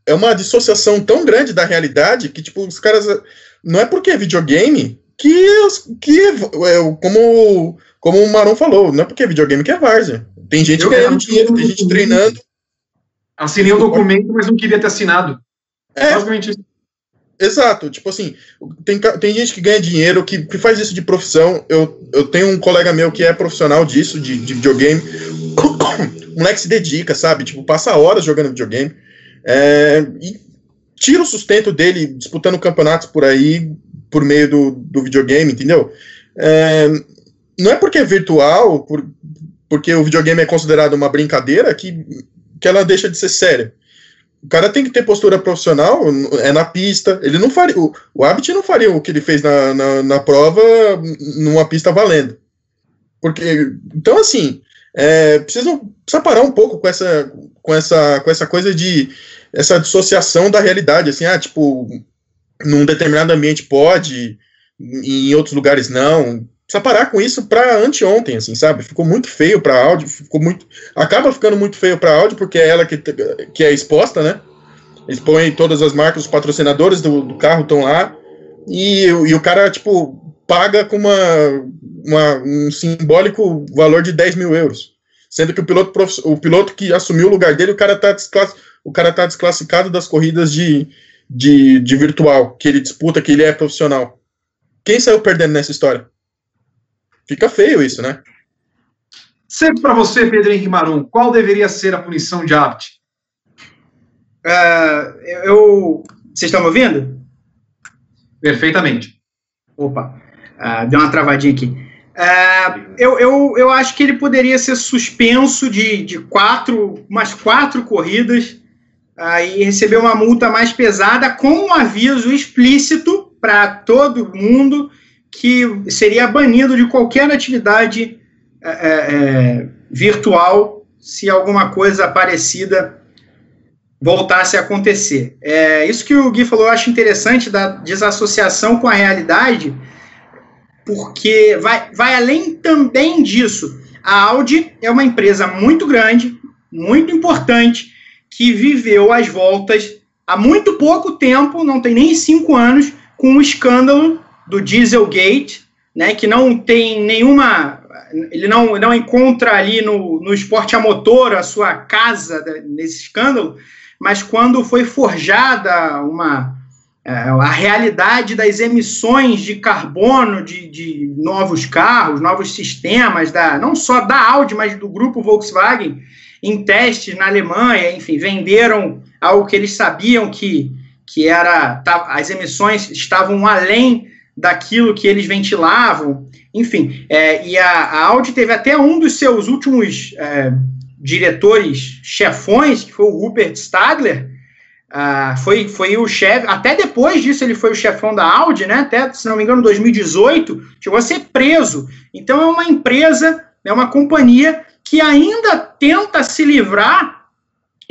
é uma dissociação tão grande da realidade que, tipo, os caras. Não é porque é videogame que, que é, como, como o Maron falou, não é porque é videogame que é várzea. Tem gente eu ganhando dinheiro, tem gente treinando. Assinei o um documento, mas não queria ter assinado. É, basicamente isso. Exato, tipo assim, tem, tem gente que ganha dinheiro, que, que faz isso de profissão. Eu, eu tenho um colega meu que é profissional disso, de, de videogame. O moleque se dedica, sabe? Tipo, passa horas jogando videogame. É, e tira o sustento dele disputando campeonatos por aí, por meio do, do videogame, entendeu? É, não é porque é virtual, por, porque o videogame é considerado uma brincadeira, que, que ela deixa de ser séria. O cara tem que ter postura profissional, é na pista. Ele não faria. O, o não faria o que ele fez na, na, na, prova numa pista valendo. Porque. Então, assim, é, precisam precisa parar um pouco com essa, com essa, com essa coisa de. essa dissociação da realidade. Assim, ah, tipo, num determinado ambiente pode, em outros lugares não precisa parar com isso para anteontem, assim, sabe? Ficou muito feio para áudio, ficou muito, acaba ficando muito feio para áudio porque é ela que, que é exposta, né? Eles põem todas as marcas, os patrocinadores do, do carro estão lá e, e o cara tipo paga com uma, uma, um simbólico valor de 10 mil euros, sendo que o piloto o piloto que assumiu o lugar dele, o cara tá o cara tá desclassificado das corridas de, de, de virtual que ele disputa, que ele é profissional. Quem saiu perdendo nessa história? Fica feio isso, né? Sempre para você, Pedro Henrique Marum, qual deveria ser a punição de Abt? Uh, eu. Vocês estão me ouvindo? Perfeitamente. Opa, uh, deu uma travadinha aqui. Uh, eu, eu, eu acho que ele poderia ser suspenso de, de quatro, umas quatro corridas uh, e receber uma multa mais pesada com um aviso explícito para todo mundo que seria banido de qualquer atividade é, é, é, virtual se alguma coisa parecida voltasse a acontecer. É, isso que o Gui falou, eu acho interessante da desassociação com a realidade, porque vai, vai além também disso. A Audi é uma empresa muito grande, muito importante, que viveu as voltas há muito pouco tempo, não tem nem cinco anos, com o escândalo do Dieselgate, né, que não tem nenhuma. Ele não, não encontra ali no, no esporte a motor a sua casa nesse escândalo, mas quando foi forjada uma, é, a realidade das emissões de carbono de, de, novos carros, novos sistemas, da, não só da Audi, mas do grupo Volkswagen, em testes na Alemanha, enfim, venderam algo que eles sabiam que, que era tá, as emissões estavam além daquilo que eles ventilavam, enfim, é, e a, a, Audi teve até um dos seus últimos é, diretores chefões, que foi o Rupert Stadler, uh, foi, foi o chefe, até depois disso ele foi o chefão da Audi, né, até, se não me engano, 2018, chegou a ser preso, então é uma empresa, é uma companhia que ainda tenta se livrar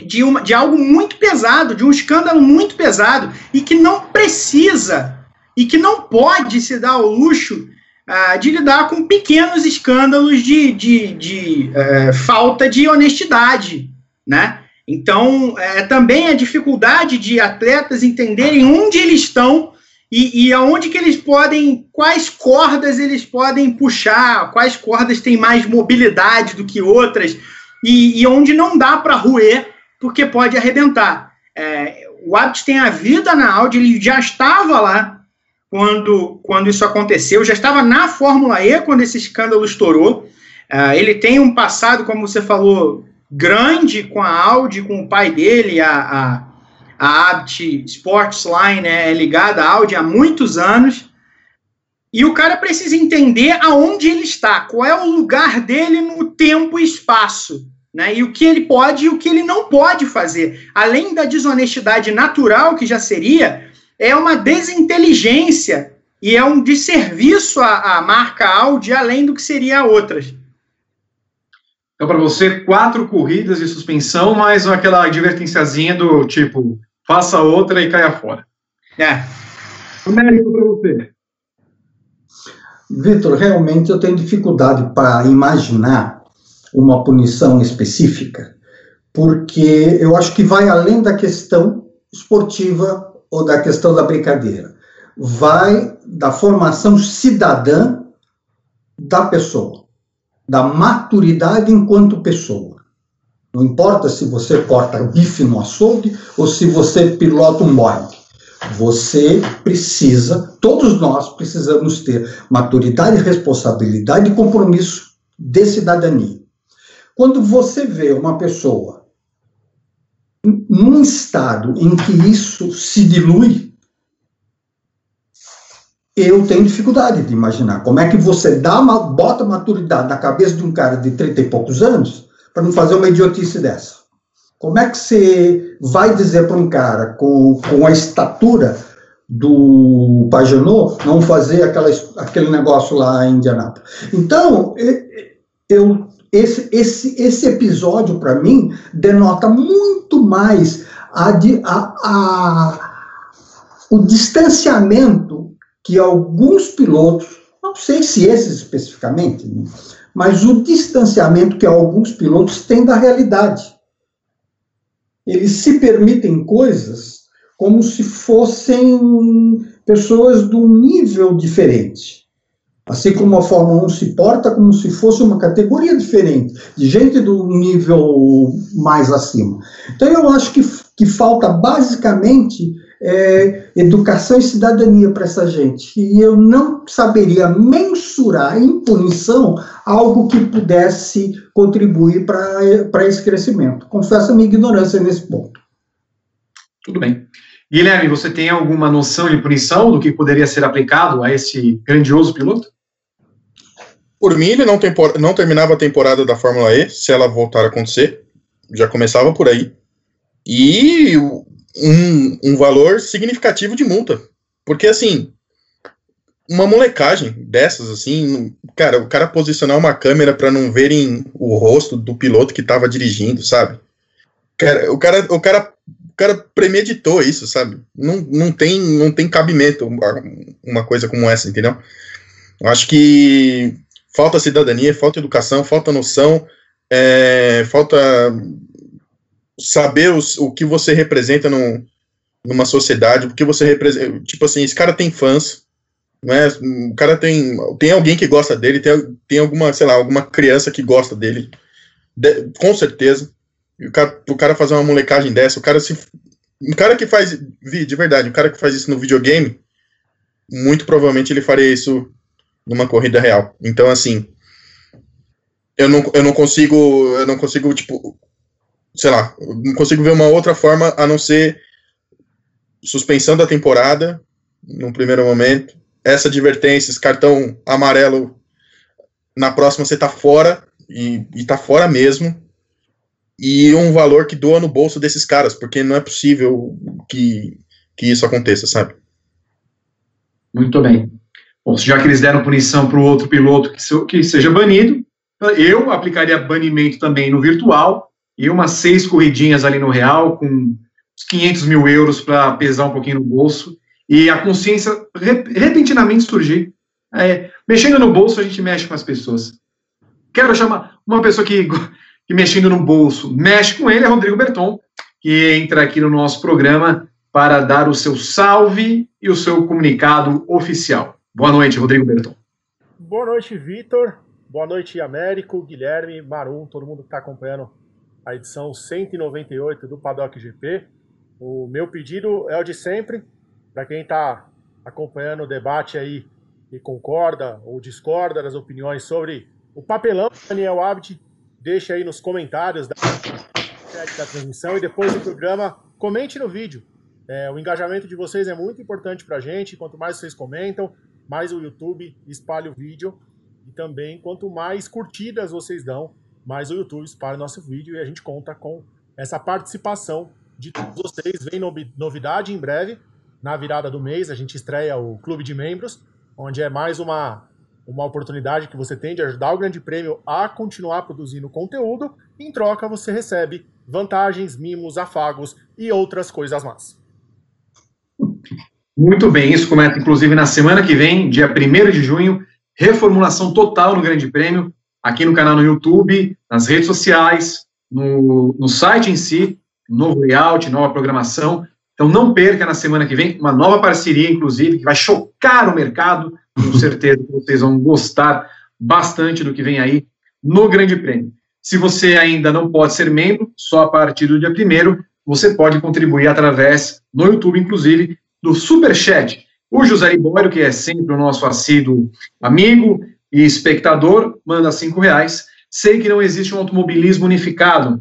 de, uma, de algo muito pesado, de um escândalo muito pesado, e que não precisa e que não pode se dar ao luxo uh, de lidar com pequenos escândalos de, de, de uh, falta de honestidade, né? Então, é, também a dificuldade de atletas entenderem onde eles estão e, e aonde que eles podem, quais cordas eles podem puxar, quais cordas têm mais mobilidade do que outras, e, e onde não dá para roer, porque pode arrebentar. É, o Abt tem a vida na Audi, ele já estava lá quando, quando isso aconteceu, já estava na Fórmula E quando esse escândalo estourou. Uh, ele tem um passado, como você falou, grande com a Audi, com o pai dele, a, a, a Abt Sportsline é ligada à Audi há muitos anos. E o cara precisa entender aonde ele está, qual é o lugar dele no tempo e espaço. Né, e o que ele pode e o que ele não pode fazer. Além da desonestidade natural, que já seria, é uma desinteligência e é um desserviço à, à marca Audi, além do que seria a outras. Então, para você, quatro corridas de suspensão, mais aquela advertênciazinha do tipo, faça outra e caia fora. É. Américo, para você. Vitor, realmente eu tenho dificuldade para imaginar uma punição específica, porque eu acho que vai além da questão esportiva ou da questão da brincadeira. Vai da formação cidadã da pessoa, da maturidade enquanto pessoa. Não importa se você corta bife no açougue ou se você pilota um Boeing. Você precisa, todos nós precisamos ter maturidade, responsabilidade e compromisso de cidadania. Quando você vê uma pessoa num estado em que isso se dilui, eu tenho dificuldade de imaginar como é que você dá uma, bota maturidade na cabeça de um cara de 30 e poucos anos para não fazer uma idiotice dessa. Como é que você vai dizer para um cara com, com a estatura do Pagenot não fazer aquela, aquele negócio lá em Indianápolis? Então, eu esse, esse, esse episódio, para mim, denota muito mais a, a, a, o distanciamento que alguns pilotos, não sei se esses especificamente, né, mas o distanciamento que alguns pilotos têm da realidade. Eles se permitem coisas como se fossem pessoas de um nível diferente. Assim como a Fórmula 1 se porta como se fosse uma categoria diferente, de gente do nível mais acima. Então eu acho que, que falta basicamente é, educação e cidadania para essa gente. E eu não saberia mensurar em punição algo que pudesse contribuir para esse crescimento. Confesso a minha ignorância nesse ponto. Tudo bem. Guilherme, você tem alguma noção de punição do que poderia ser aplicado a esse grandioso piloto? Por mim, ele não, tempor... não terminava a temporada da Fórmula E, se ela voltar a acontecer. Já começava por aí. E um, um valor significativo de multa. Porque, assim, uma molecagem dessas, assim, cara, o cara posicionar uma câmera para não verem o rosto do piloto que tava dirigindo, sabe? Cara, o cara, o cara, o cara premeditou isso, sabe? Não, não, tem, não tem cabimento uma, coisa como essa, entendeu? Eu acho que falta cidadania, falta educação, falta noção, é, falta saber os, o que você representa no, numa sociedade, porque você representa, tipo assim, esse cara tem fãs, né? O cara tem tem alguém que gosta dele, tem, tem alguma, sei lá, alguma criança que gosta dele. De, com certeza. O cara, o cara fazer uma molecagem dessa, o cara se um cara que faz de verdade, um cara que faz isso no videogame, muito provavelmente ele faria isso numa corrida real. Então assim, eu não, eu não consigo, eu não consigo tipo, sei lá, não consigo ver uma outra forma a não ser suspensão da temporada no primeiro momento, essa advertência, esse cartão amarelo na próxima você tá fora e, e tá fora mesmo e um valor que doa no bolso desses caras, porque não é possível que, que isso aconteça, sabe? Muito bem. Bom, já que eles deram punição para o outro piloto que, seja banido, eu aplicaria banimento também no virtual e umas seis corridinhas ali no real, com 500 mil euros para pesar um pouquinho no bolso, e a consciência repentinamente surgir. É, mexendo no bolso, a gente mexe com as pessoas. Quero chamar uma pessoa que, que mexendo no bolso, mexe com ele, é Rodrigo Berton, que entra aqui no nosso programa para dar o seu salve e o seu comunicado oficial. Boa noite, Rodrigo Berton. Boa noite, Vitor. Boa noite, Américo, Guilherme, Marum, todo mundo que está acompanhando a edição 198 do Paddock GP. O meu pedido é o de sempre, para quem está acompanhando o debate aí e concorda ou discorda das opiniões sobre o papelão do Daniel Abdi, deixe aí nos comentários da, da transmissão e depois do programa, comente no vídeo. É, o engajamento de vocês é muito importante para a gente. Quanto mais vocês comentam, mais o YouTube espalha o vídeo e também, quanto mais curtidas vocês dão, mais o YouTube espalha o nosso vídeo e a gente conta com essa participação de todos vocês. Vem novidade em breve, na virada do mês, a gente estreia o Clube de Membros, onde é mais uma, uma oportunidade que você tem de ajudar o Grande Prêmio a continuar produzindo conteúdo. Em troca, você recebe vantagens, mimos, afagos e outras coisas más. Muito bem, isso começa inclusive na semana que vem, dia 1 de junho, reformulação total no Grande Prêmio, aqui no canal no YouTube, nas redes sociais, no, no site em si, novo layout, nova programação. Então não perca na semana que vem uma nova parceria, inclusive, que vai chocar o mercado. Com certeza que vocês vão gostar bastante do que vem aí no Grande Prêmio. Se você ainda não pode ser membro, só a partir do dia 1 você pode contribuir através, no YouTube, inclusive, do Super Chat. O José Libório, que é sempre o nosso assíduo amigo e espectador, manda cinco reais. Sei que não existe um automobilismo unificado,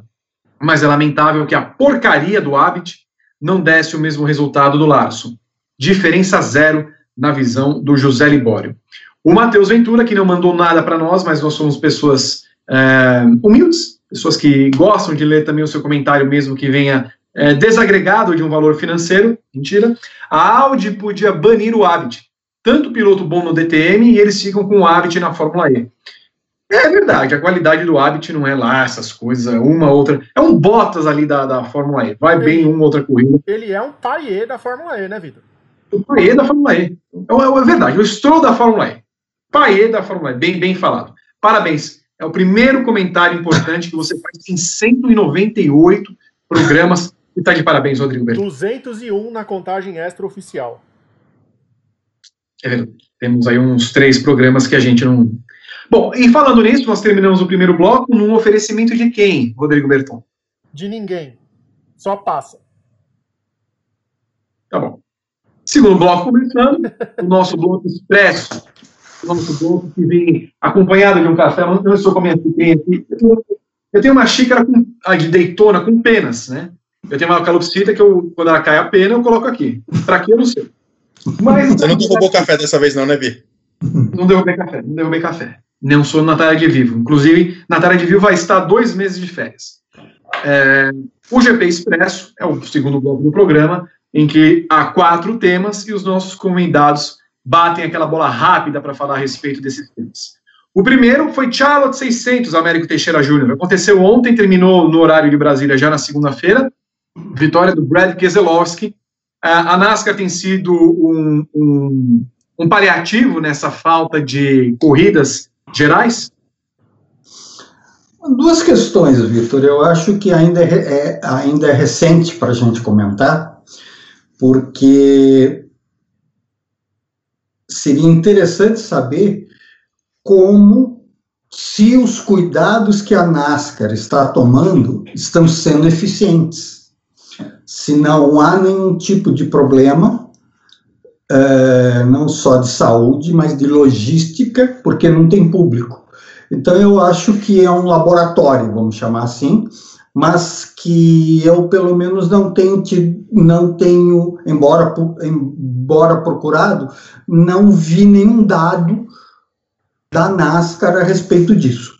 mas é lamentável que a porcaria do Habit não desse o mesmo resultado do Larson. Diferença zero na visão do José Libório. O Matheus Ventura, que não mandou nada para nós, mas nós somos pessoas é, humildes, pessoas que gostam de ler também o seu comentário, mesmo que venha é, desagregado de um valor financeiro. Mentira a Audi podia banir o Avid. Tanto piloto bom no DTM e eles ficam com o Avid na Fórmula E. É verdade, a qualidade do Abt não é lá essas coisas, uma outra. É um Bottas ali da, da Fórmula E. Vai ele, bem uma outra corrida. Ele é um paiê da Fórmula E, né, Vitor? O paiê da Fórmula E. É, é, é verdade, o Stroll da Fórmula E. Paiê da Fórmula E, bem, bem falado. Parabéns. É o primeiro comentário importante que você faz em 198 programas e tá de parabéns, Rodrigo Berto. 201 na contagem extra-oficial. É verdade. Temos aí uns três programas que a gente não. Bom, e falando nisso, nós terminamos o primeiro bloco num oferecimento de quem, Rodrigo Berton? De ninguém. Só passa. Tá bom. Segundo bloco começando, o nosso bloco expresso. O nosso bloco que vem acompanhado de um café. Eu estou comendo aqui. Eu tenho uma xícara com, de Daytona com penas, né? Eu tenho uma calopsita que eu, quando ela cai a pena, eu coloco aqui. Pra que eu não sei. Mas, Você não derrubou café dessa vez, não, né, Vi? Não derrubei café, não derrubei café. Não sou Natália de Vivo. Inclusive, Natália de Vivo vai estar dois meses de férias. É, o GP Expresso é o segundo bloco do programa, em que há quatro temas e os nossos convidados batem aquela bola rápida para falar a respeito desses temas. O primeiro foi Charlotte 600, Américo Teixeira Júnior. Aconteceu ontem, terminou no horário de Brasília já na segunda-feira vitória do Brad Keselowski. A NASCAR tem sido um, um, um paliativo nessa falta de corridas gerais? Duas questões, Vitor. Eu acho que ainda é, é ainda é recente para a gente comentar, porque seria interessante saber como se os cuidados que a NASCAR está tomando estão sendo eficientes. Se não há nenhum tipo de problema, é, não só de saúde, mas de logística, porque não tem público. Então, eu acho que é um laboratório, vamos chamar assim, mas que eu, pelo menos, não tenho, não tenho embora, embora procurado, não vi nenhum dado da NASCAR a respeito disso.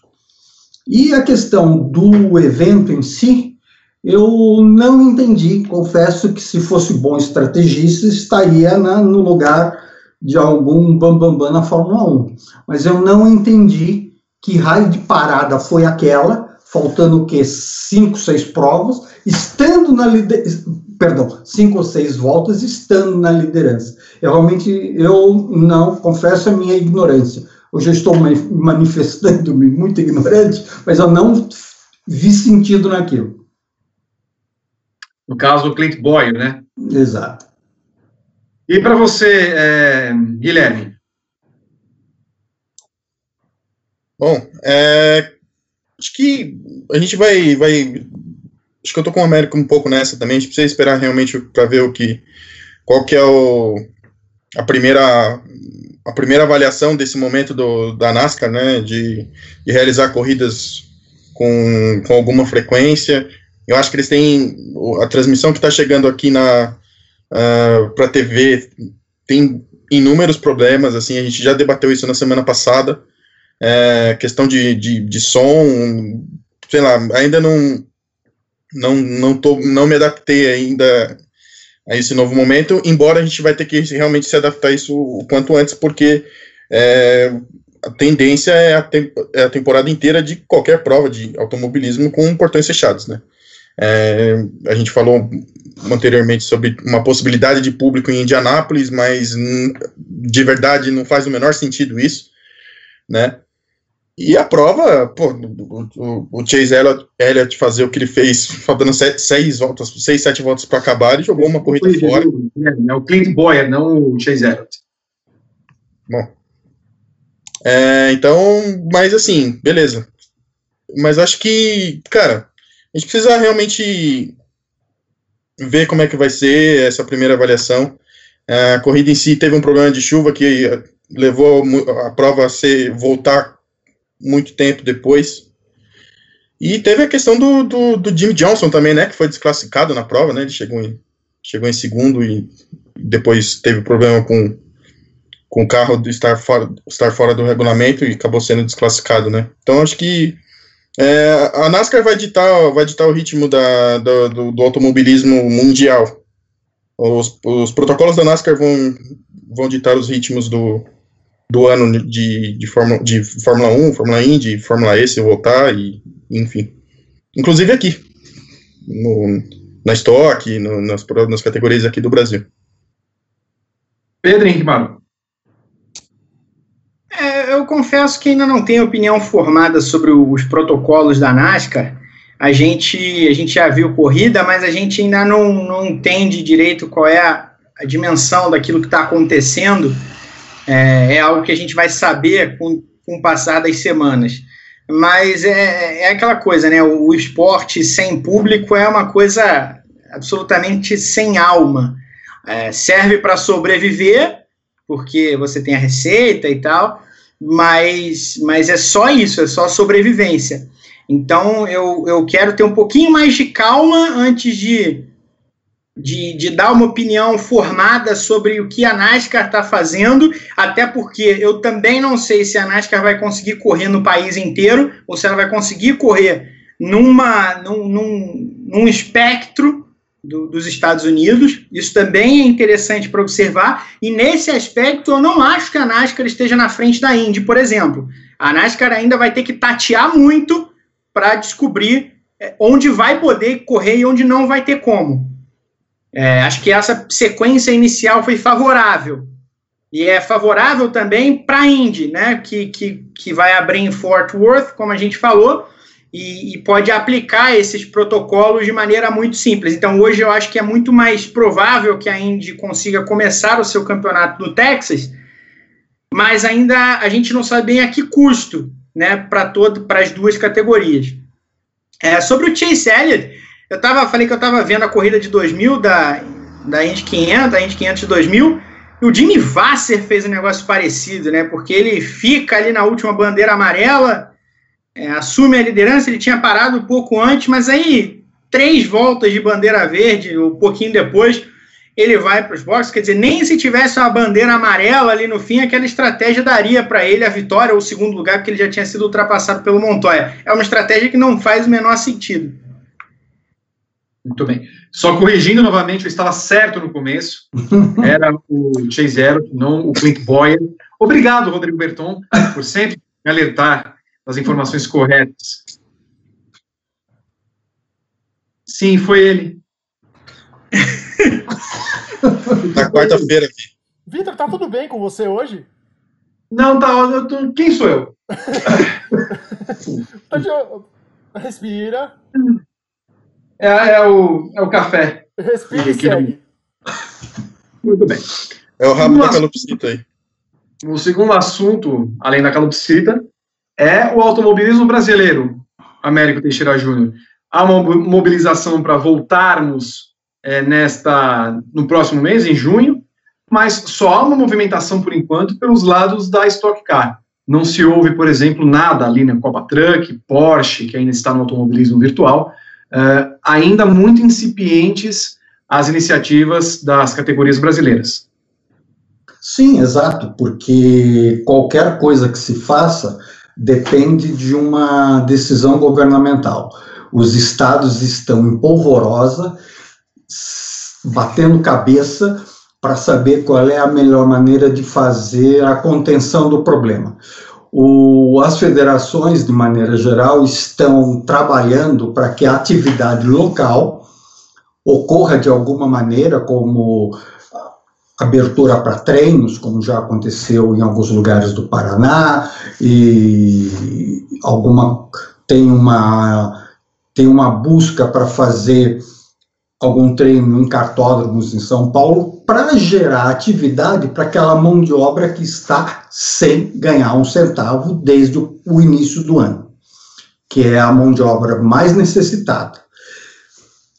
E a questão do evento em si, eu não entendi. Confesso que se fosse bom estrategista, estaria no lugar de algum bambambam bam, bam na Fórmula 1. Mas eu não entendi que raio de parada foi aquela, faltando o quê? Cinco, seis provas, estando na liderança, perdão, cinco ou seis voltas, estando na liderança. Eu realmente, eu não, confesso a minha ignorância. Hoje eu estou manifestando-me muito ignorante, mas eu não vi sentido naquilo. No caso do Clint Boyer, né? Exato. E para você, é, Guilherme? Bom, é, acho que a gente vai, vai. Acho que eu tô com o América um pouco nessa também. A gente precisa esperar realmente para ver o que. Qual que é o, a primeira a primeira avaliação desse momento do, da NASCAR, né, de, de realizar corridas com, com alguma frequência. Eu acho que eles têm a transmissão que está chegando aqui na uh, para TV tem inúmeros problemas. Assim, a gente já debateu isso na semana passada. É, questão de, de, de som, sei lá, ainda não não não tô, não me adaptei ainda a esse novo momento, embora a gente vai ter que realmente se adaptar a isso o quanto antes, porque é, a tendência é a, é a, temporada inteira de qualquer prova de automobilismo com portões fechados, né? É, a gente falou anteriormente sobre uma possibilidade de público em Indianápolis, mas de verdade não faz o menor sentido isso, né? E a prova, pô, o, o Chase Elliott fazer o que ele fez, faltando sete, seis voltas, seis, sete voltas para acabar, e jogou uma corrida fora. É, o Clint Boyer, não o Chase Elliott. Bom. É, então, mas assim, beleza. Mas acho que, cara, a gente precisa realmente ver como é que vai ser essa primeira avaliação. A corrida em si teve um problema de chuva que levou a prova a ser voltar muito tempo depois. E teve a questão do, do, do Johnson também, né, que foi desclassificado na prova, né, ele chegou em, chegou em segundo e depois teve problema com, com o carro de estar fora, estar fora do regulamento e acabou sendo desclassificado, né. Então acho que é, a NASCAR vai ditar, vai ditar o ritmo da, do, do, do automobilismo mundial. Os, os protocolos da NASCAR vão, vão ditar os ritmos do, do ano de, de, Fórmula, de Fórmula 1, Fórmula Indy, Fórmula E, se voltar, e, enfim. Inclusive aqui, no, na Stock, nas, nas categorias aqui do Brasil. Pedro Henrique Maro. Eu confesso que ainda não tenho opinião formada sobre os protocolos da NASCAR. A gente, a gente já viu corrida, mas a gente ainda não, não entende direito qual é a, a dimensão daquilo que está acontecendo é, é algo que a gente vai saber com, com o passar das semanas. Mas é, é aquela coisa, né? O, o esporte sem público é uma coisa absolutamente sem alma. É, serve para sobreviver, porque você tem a receita e tal, mas, mas é só isso, é só sobrevivência. Então eu, eu quero ter um pouquinho mais de calma antes de de, de dar uma opinião formada sobre o que a NASCAR está fazendo, até porque eu também não sei se a NASCAR vai conseguir correr no país inteiro, ou se ela vai conseguir correr numa, num, num, num espectro do, dos Estados Unidos. Isso também é interessante para observar. E nesse aspecto, eu não acho que a NASCAR esteja na frente da Indy, por exemplo. A NASCAR ainda vai ter que tatear muito para descobrir é, onde vai poder correr e onde não vai ter como. É, acho que essa sequência inicial foi favorável. E é favorável também para a Indy, né, que, que, que vai abrir em Fort Worth, como a gente falou, e, e, pode aplicar esses protocolos de maneira muito simples. Então, hoje eu acho que é muito mais provável que a Indy consiga começar o seu campeonato no Texas, mas ainda a gente não sabe bem a que custo, né, para as duas categorias. É, sobre o Chase Elliott, eu tava, falei que eu estava vendo a corrida de 2000 da da Indy 500, da Indy 500 de 2000, e o Jimmy Vasser fez um negócio parecido, né? Porque ele fica ali na última bandeira amarela, é, assume a liderança, ele tinha parado um pouco antes, mas aí três voltas de bandeira verde, um pouquinho depois, ele vai para os boxes. Quer dizer, nem se tivesse uma bandeira amarela ali no fim, aquela estratégia daria para ele a vitória ou o segundo lugar, porque ele já tinha sido ultrapassado pelo Montoya. É uma estratégia que não faz o menor sentido. Muito bem. Só corrigindo novamente, eu estava certo no começo. Era o Chase Zero, não o Clint Boyer. Obrigado, Rodrigo Berton, por sempre me alertar das informações corretas. Sim, foi ele. Na quarta-feira aqui. Vitor, tá tudo bem com você hoje? Não, tá. Eu tô... Quem sou eu? Respira. É, é, o, é o café. Respira e segue. Muito bem. É o rabo da calopsita aí. O segundo assunto, além da calopsita, é o automobilismo brasileiro, Américo Teixeira Júnior. Há uma mobilização para voltarmos é, nesta no próximo mês, em junho, mas só há uma movimentação, por enquanto, pelos lados da Stock Car. Não se ouve, por exemplo, nada ali na Copa Truck, Porsche, que ainda está no automobilismo virtual, uh, ainda muito incipientes as iniciativas das categorias brasileiras. Sim, exato, porque qualquer coisa que se faça depende de uma decisão governamental. Os estados estão em polvorosa, batendo cabeça para saber qual é a melhor maneira de fazer a contenção do problema. O, as federações, de maneira geral, estão trabalhando para que a atividade local ocorra de alguma maneira, como abertura para treinos, como já aconteceu em alguns lugares do Paraná, e alguma tem uma tem uma busca para fazer algum treino em cartódromos em São Paulo para gerar atividade para aquela mão de obra que está sem ganhar um centavo desde o início do ano, que é a mão de obra mais necessitada.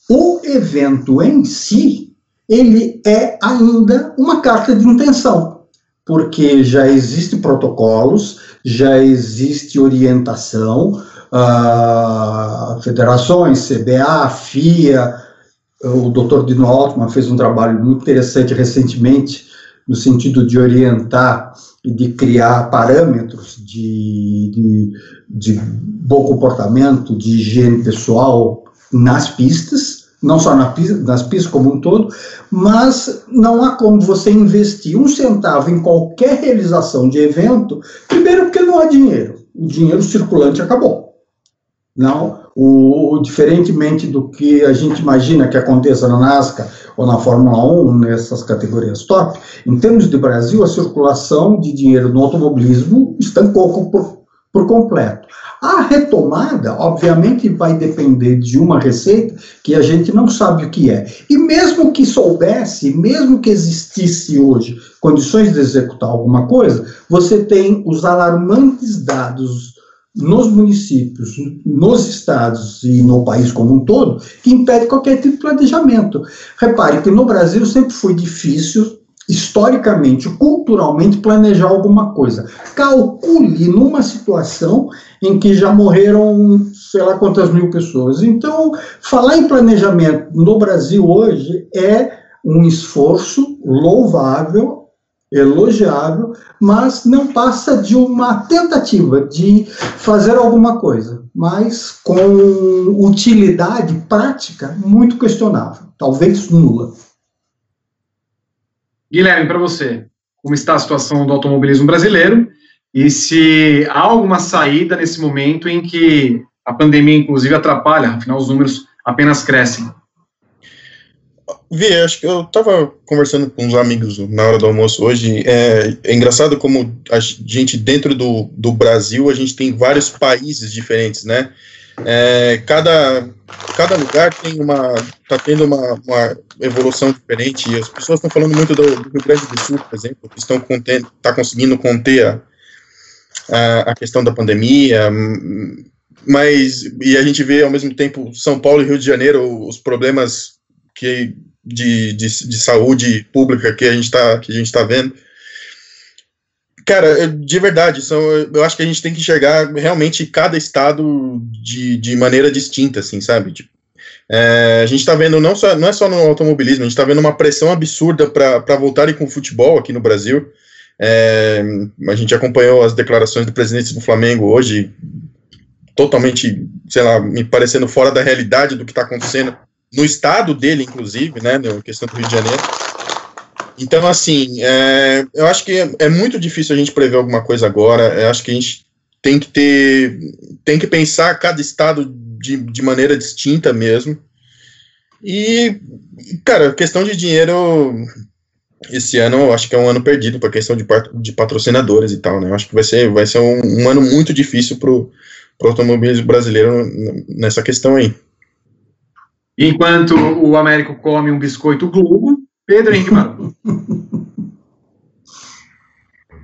O evento em si, ele é ainda uma carta de intenção, porque já existem protocolos, já existe orientação, uh, federações, CBA, FIA, o Dr. Dino Altman fez um trabalho muito interessante recentemente, no sentido de orientar e de criar parâmetros de, de, de bom comportamento, de higiene pessoal nas pistas, não só na nas pistas como um todo, mas não há como você investir um centavo em qualquer realização de evento, primeiro porque não há dinheiro, o dinheiro circulante acabou. Não, o, diferentemente do que a gente imagina que aconteça na NASCAR ou na Fórmula 1, nessas categorias top, em termos de Brasil, a circulação de dinheiro no automobilismo estancou por, por completo. A retomada, obviamente, vai depender de uma receita que a gente não sabe o que é. E mesmo que soubesse, mesmo que existisse hoje condições de executar alguma coisa, você tem os alarmantes dados nos municípios, nos estados e no país como um todo, que impede qualquer tipo de planejamento. Repare que no Brasil sempre foi difícil, historicamente, culturalmente, planejar alguma coisa. Calcule numa situação em que já morreram, sei lá quantas mil pessoas. Então, falar em planejamento no Brasil hoje é um esforço louvável, elogiável, mas não passa de uma tentativa de fazer alguma coisa, mas com utilidade prática muito questionável, talvez nula. Guilherme, para você, como está a situação do automobilismo brasileiro e se há alguma saída nesse momento em que a pandemia, inclusive, atrapalha, afinal, os números apenas crescem? Vi, acho que eu tava conversando com uns amigos na hora do almoço hoje. É, é, engraçado como a gente, dentro do, do Brasil, a gente tem vários países diferentes, né? É, cada, cada lugar tem uma está tendo uma, uma, evolução diferente. As pessoas estão falando muito do, do, Rio Grande do Sul, por exemplo, que estão contendo, tá conseguindo conter a, a, a, questão da pandemia, mas e a gente vê ao mesmo tempo São Paulo e Rio de Janeiro os problemas que de, de, de saúde pública que a gente está que a gente está vendo. Cara, de verdade, são, eu acho que a gente tem que enxergar realmente cada estado de, de maneira distinta, assim, sabe? Tipo, é, a gente está vendo, não, só, não é só no automobilismo, a gente está vendo uma pressão absurda para voltarem com o futebol aqui no Brasil. É, a gente acompanhou as declarações do presidente do Flamengo hoje, totalmente, sei lá, me parecendo fora da realidade do que está acontecendo no estado dele, inclusive, né, na questão do Rio de Janeiro. Então, assim, é, eu acho que é, é, muito difícil a gente prever alguma coisa agora. Eu acho que a gente tem que ter, tem que pensar cada estado de, de maneira distinta mesmo. E, cara, questão de dinheiro, esse ano eu acho que é um ano perdido para questão de, de patrocinadores e tal, né? Eu acho que vai ser, vai ser um, um ano muito difícil para o automobilismo brasileiro nessa questão aí. Enquanto o Américo come um biscoito Globo, Pedro Henrique Maro.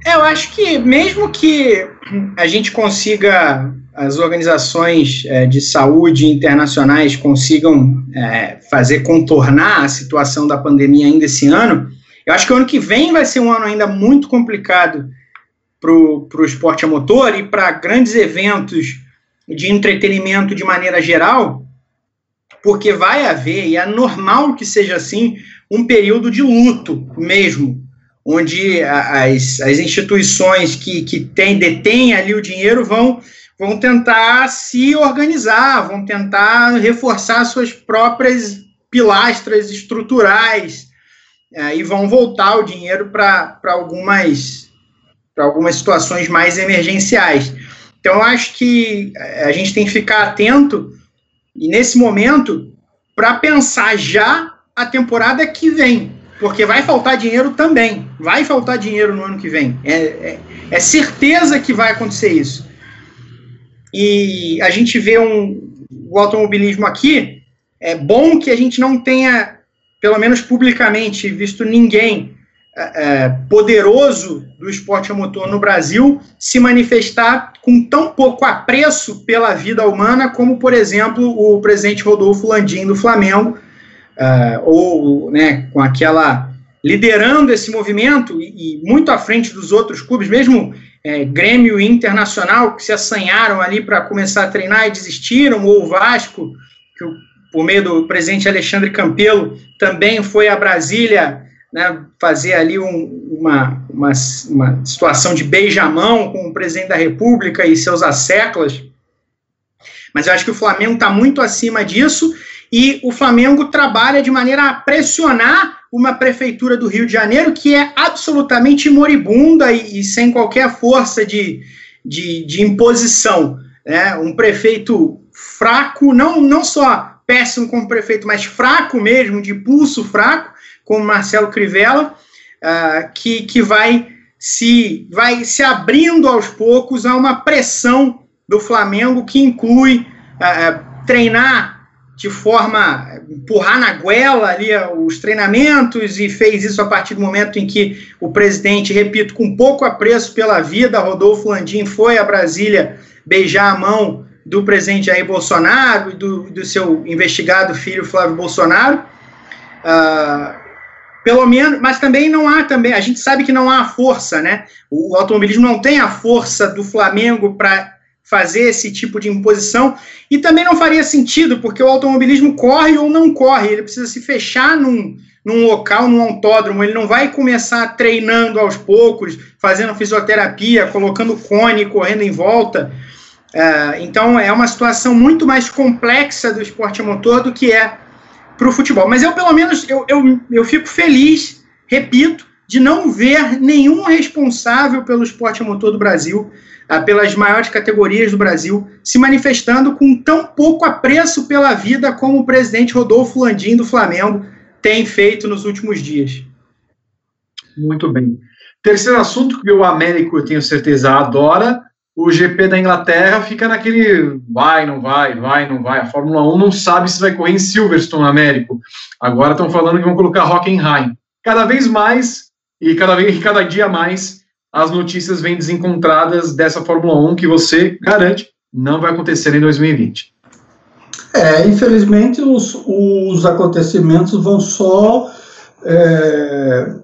Eu acho que mesmo que a gente consiga, as organizações é, de saúde internacionais consigam é, fazer contornar a situação da pandemia ainda esse ano, eu acho que o ano que vem vai ser um ano ainda muito complicado para o esporte a motor e para grandes eventos de entretenimento de maneira geral, porque vai haver, e é normal que seja assim, um período de luto mesmo, onde as, as instituições que, que tem, detêm ali o dinheiro vão, vão tentar se organizar, vão tentar reforçar suas próprias pilastras estruturais é, e vão voltar o dinheiro para algumas, algumas situações mais emergenciais. Então, acho que a gente tem que ficar atento e nesse momento para pensar já a temporada que vem, porque vai faltar dinheiro também. Vai faltar dinheiro no ano que vem. É, é, é certeza que vai acontecer isso. E a gente vê um, o automobilismo aqui. É bom que a gente não tenha, pelo menos publicamente, visto ninguém é, é poderoso do esporte a motor no Brasil se manifestar com tão pouco apreço pela vida humana como, por exemplo, o presidente Rodolfo Landim do Flamengo, uh, ou né, com aquela liderando esse movimento e, e, muito à frente dos outros clubes, mesmo é, Grêmio Internacional, que se assanharam ali para começar a treinar e desistiram, ou o Vasco, que por meio do presidente Alexandre Campelo também foi a Brasília né, fazer ali um, uma, uma, uma situação de beijamão com o presidente da República e seus asseclas. Mas eu acho que o Flamengo está muito acima disso e o Flamengo trabalha de maneira a pressionar uma prefeitura do Rio de Janeiro que é absolutamente moribunda e, e sem qualquer força de, de, de imposição. Né? Um prefeito fraco, não, não só péssimo como prefeito, mas fraco mesmo, de pulso fraco, como Marcelo Crivella, uh, que, que vai se, vai se abrindo aos poucos a uma pressão do Flamengo que inclui uh, treinar de forma empurrar na goela ali os treinamentos e fez isso a partir do momento em que o presidente, repito, com pouco apreço pela vida, Rodolfo Landim foi a Brasília beijar a mão do presidente Jair Bolsonaro e do, do seu investigado filho Flávio Bolsonaro. Uh, pelo menos, mas também não há também, a gente sabe que não há força, né? O, o automobilismo não tem a força do Flamengo para fazer esse tipo de imposição e também não faria sentido, porque o automobilismo corre ou não corre, ele precisa se fechar num, num local, num autódromo, ele não vai começar treinando aos poucos, fazendo fisioterapia, colocando cone, correndo em volta. Uh, então é uma situação muito mais complexa do esporte motor do que é para o futebol. Mas eu, pelo menos, eu, eu, eu fico feliz, repito, de não ver nenhum responsável pelo esporte motor do Brasil ah, pelas maiores categorias do Brasil, se manifestando com tão pouco apreço pela vida como o presidente Rodolfo Landim do Flamengo tem feito nos últimos dias. Muito bem. Terceiro assunto que o Américo, eu tenho certeza, adora, o GP da Inglaterra fica naquele vai, não vai, vai, não vai. A Fórmula 1 não sabe se vai correr em Silverstone, Américo. Agora estão falando que vão colocar Hockenheim. Cada vez mais, e cada, vez, cada dia mais, as notícias vêm desencontradas dessa Fórmula 1 que você garante não vai acontecer em 2020. É, infelizmente os, os acontecimentos vão só, é,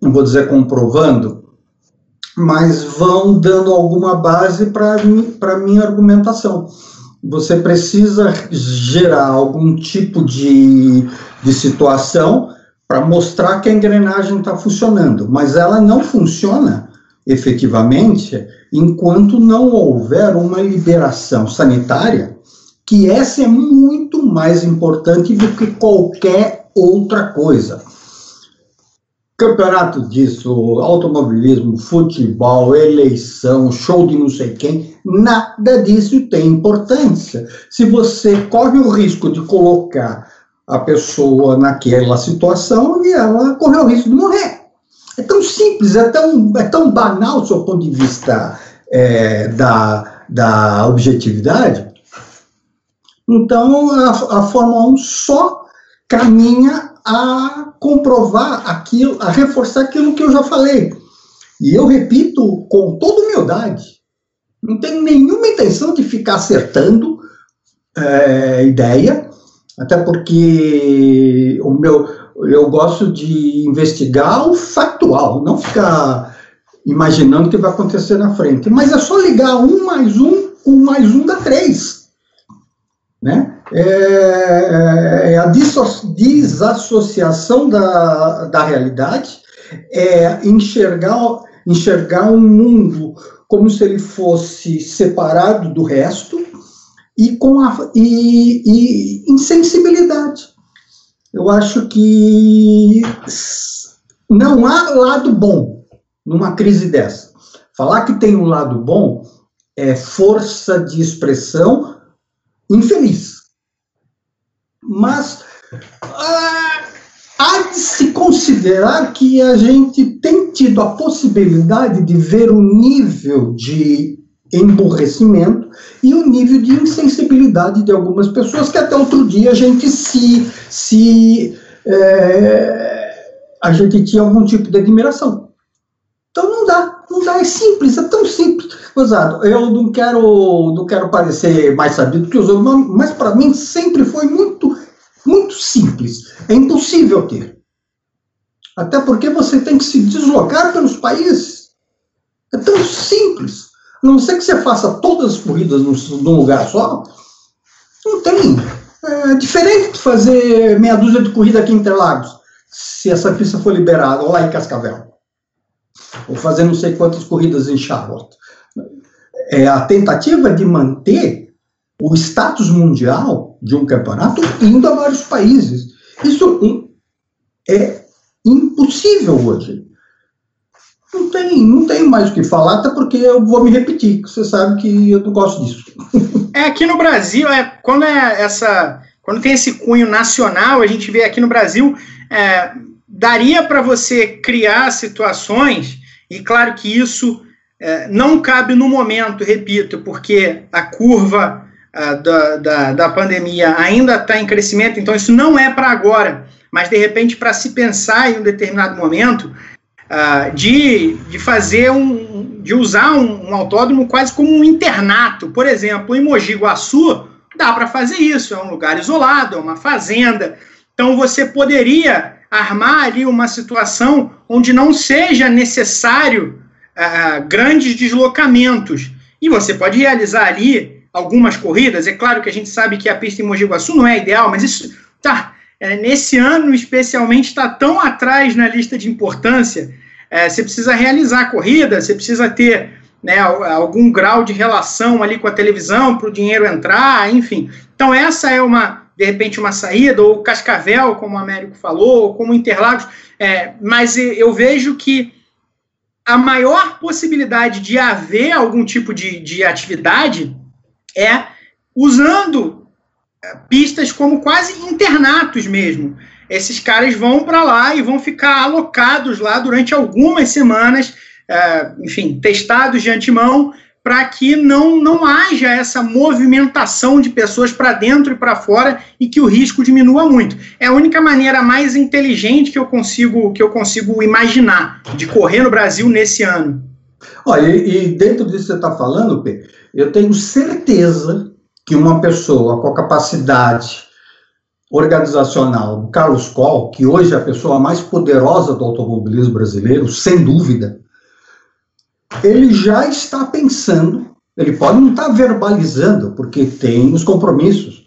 não vou dizer comprovando, mas vão dando alguma base para a minha argumentação. Você precisa gerar algum tipo de, de situação para mostrar que a engrenagem está funcionando, mas ela não funciona efetivamente enquanto não houver uma liberação sanitária, que essa é muito mais importante do que qualquer outra coisa campeonato disso, automobilismo, futebol, eleição, show de não sei quem, nada disso tem importância. Se você corre o risco de colocar a pessoa naquela situação e ela corre o risco de morrer. É tão simples, é tão, é tão banal do seu ponto de vista é, da, da objetividade. Então, a, a Fórmula 1 só caminha a comprovar aquilo, a reforçar aquilo que eu já falei. E eu repito com toda humildade, não tenho nenhuma intenção de ficar acertando é, ideia, até porque o meu, eu gosto de investigar o factual, não ficar imaginando o que vai acontecer na frente. Mas é só ligar um mais um com mais um dá três. Né? é, é a desassociação da, da realidade, é enxergar, enxergar um mundo como se ele fosse separado do resto e com a e, e insensibilidade. Eu acho que não há lado bom numa crise dessa. Falar que tem um lado bom é força de expressão infeliz mas ah, há de se considerar que a gente tem tido a possibilidade de ver o nível de emborrecimento e o nível de insensibilidade de algumas pessoas que até outro dia a gente se, se é, a gente tinha algum tipo de admiração. Então não dá, não dá, é simples, é tão simples. Gozado, eu não quero, não quero parecer mais sabido que os outros, mas para mim sempre foi muito muito simples. É impossível ter. Até porque você tem que se deslocar pelos países. É tão simples. A não ser que você faça todas as corridas num, lugar só, não tem. É diferente de fazer meia dúzia de corrida aqui em Interlagos, se essa pista for liberada, ou lá em Cascavel. Ou fazer não sei quantas corridas em Charlotte. É a tentativa de manter o status mundial de um campeonato indo a vários países. Isso é impossível hoje. Não tem, não tem mais o que falar, até porque eu vou me repetir, você sabe que eu não gosto disso. É, aqui no Brasil, é, quando é essa. Quando tem esse cunho nacional, a gente vê aqui no Brasil, é, daria para você criar situações, e claro que isso é, não cabe no momento, repito, porque a curva da, da, da pandemia ainda está em crescimento, então isso não é para agora, mas de repente para se pensar em um determinado momento uh, de, de fazer um, de usar um, um, autódromo quase como um internato, por exemplo, em Mogi Guaçu dá para fazer isso, é um lugar isolado, é uma fazenda, então você poderia armar ali uma situação onde não seja necessário uh, grandes deslocamentos e você pode realizar ali algumas corridas. É claro que a gente sabe que a pista em Mogi Guaçu não é ideal, mas isso tá é, nesse ano especialmente está tão atrás na lista de importância. É, você precisa realizar a corrida, você precisa ter né, algum grau de relação ali com a televisão para o dinheiro entrar, enfim. Então essa é uma de repente uma saída ou Cascavel, como o Américo falou, ou como Interlagos. É, mas eu vejo que a maior possibilidade de haver algum tipo de, de atividade é usando é, pistas como quase internatos mesmo. Esses caras vão para lá e vão ficar alocados lá durante algumas semanas, é, enfim, testados de antemão para que não, não haja essa movimentação de pessoas para dentro e para fora e que o risco diminua muito. É a única maneira mais inteligente que eu consigo que eu consigo imaginar de correr no Brasil nesse ano. Olha, e, dentro disso que você está falando, P, eu tenho certeza que uma pessoa com a capacidade organizacional do Carlos Coll, que hoje é a pessoa mais poderosa do automobilismo brasileiro, sem dúvida, ele já está pensando, ele pode não estar verbalizando, porque tem os compromissos,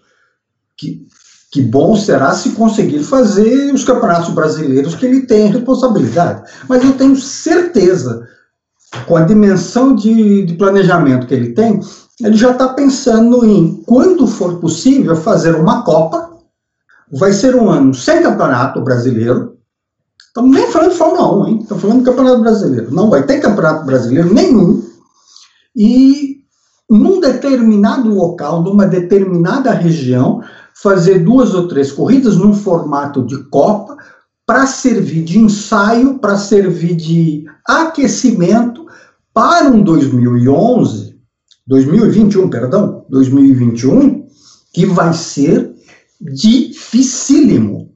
que, que bom será se conseguir fazer os campeonatos brasileiros que ele tem responsabilidade. Mas eu tenho certeza, com a dimensão de, de planejamento que ele tem, ele já está pensando em, quando for possível, fazer uma Copa. Vai ser um ano sem campeonato brasileiro, Estamos nem falando de Fórmula 1, hein? Estamos falando do Campeonato Brasileiro. Não vai ter Campeonato Brasileiro nenhum. E num determinado local, numa determinada região, fazer duas ou três corridas num formato de Copa para servir de ensaio, para servir de aquecimento para um 2011, 2021, perdão, 2021, que vai ser dificílimo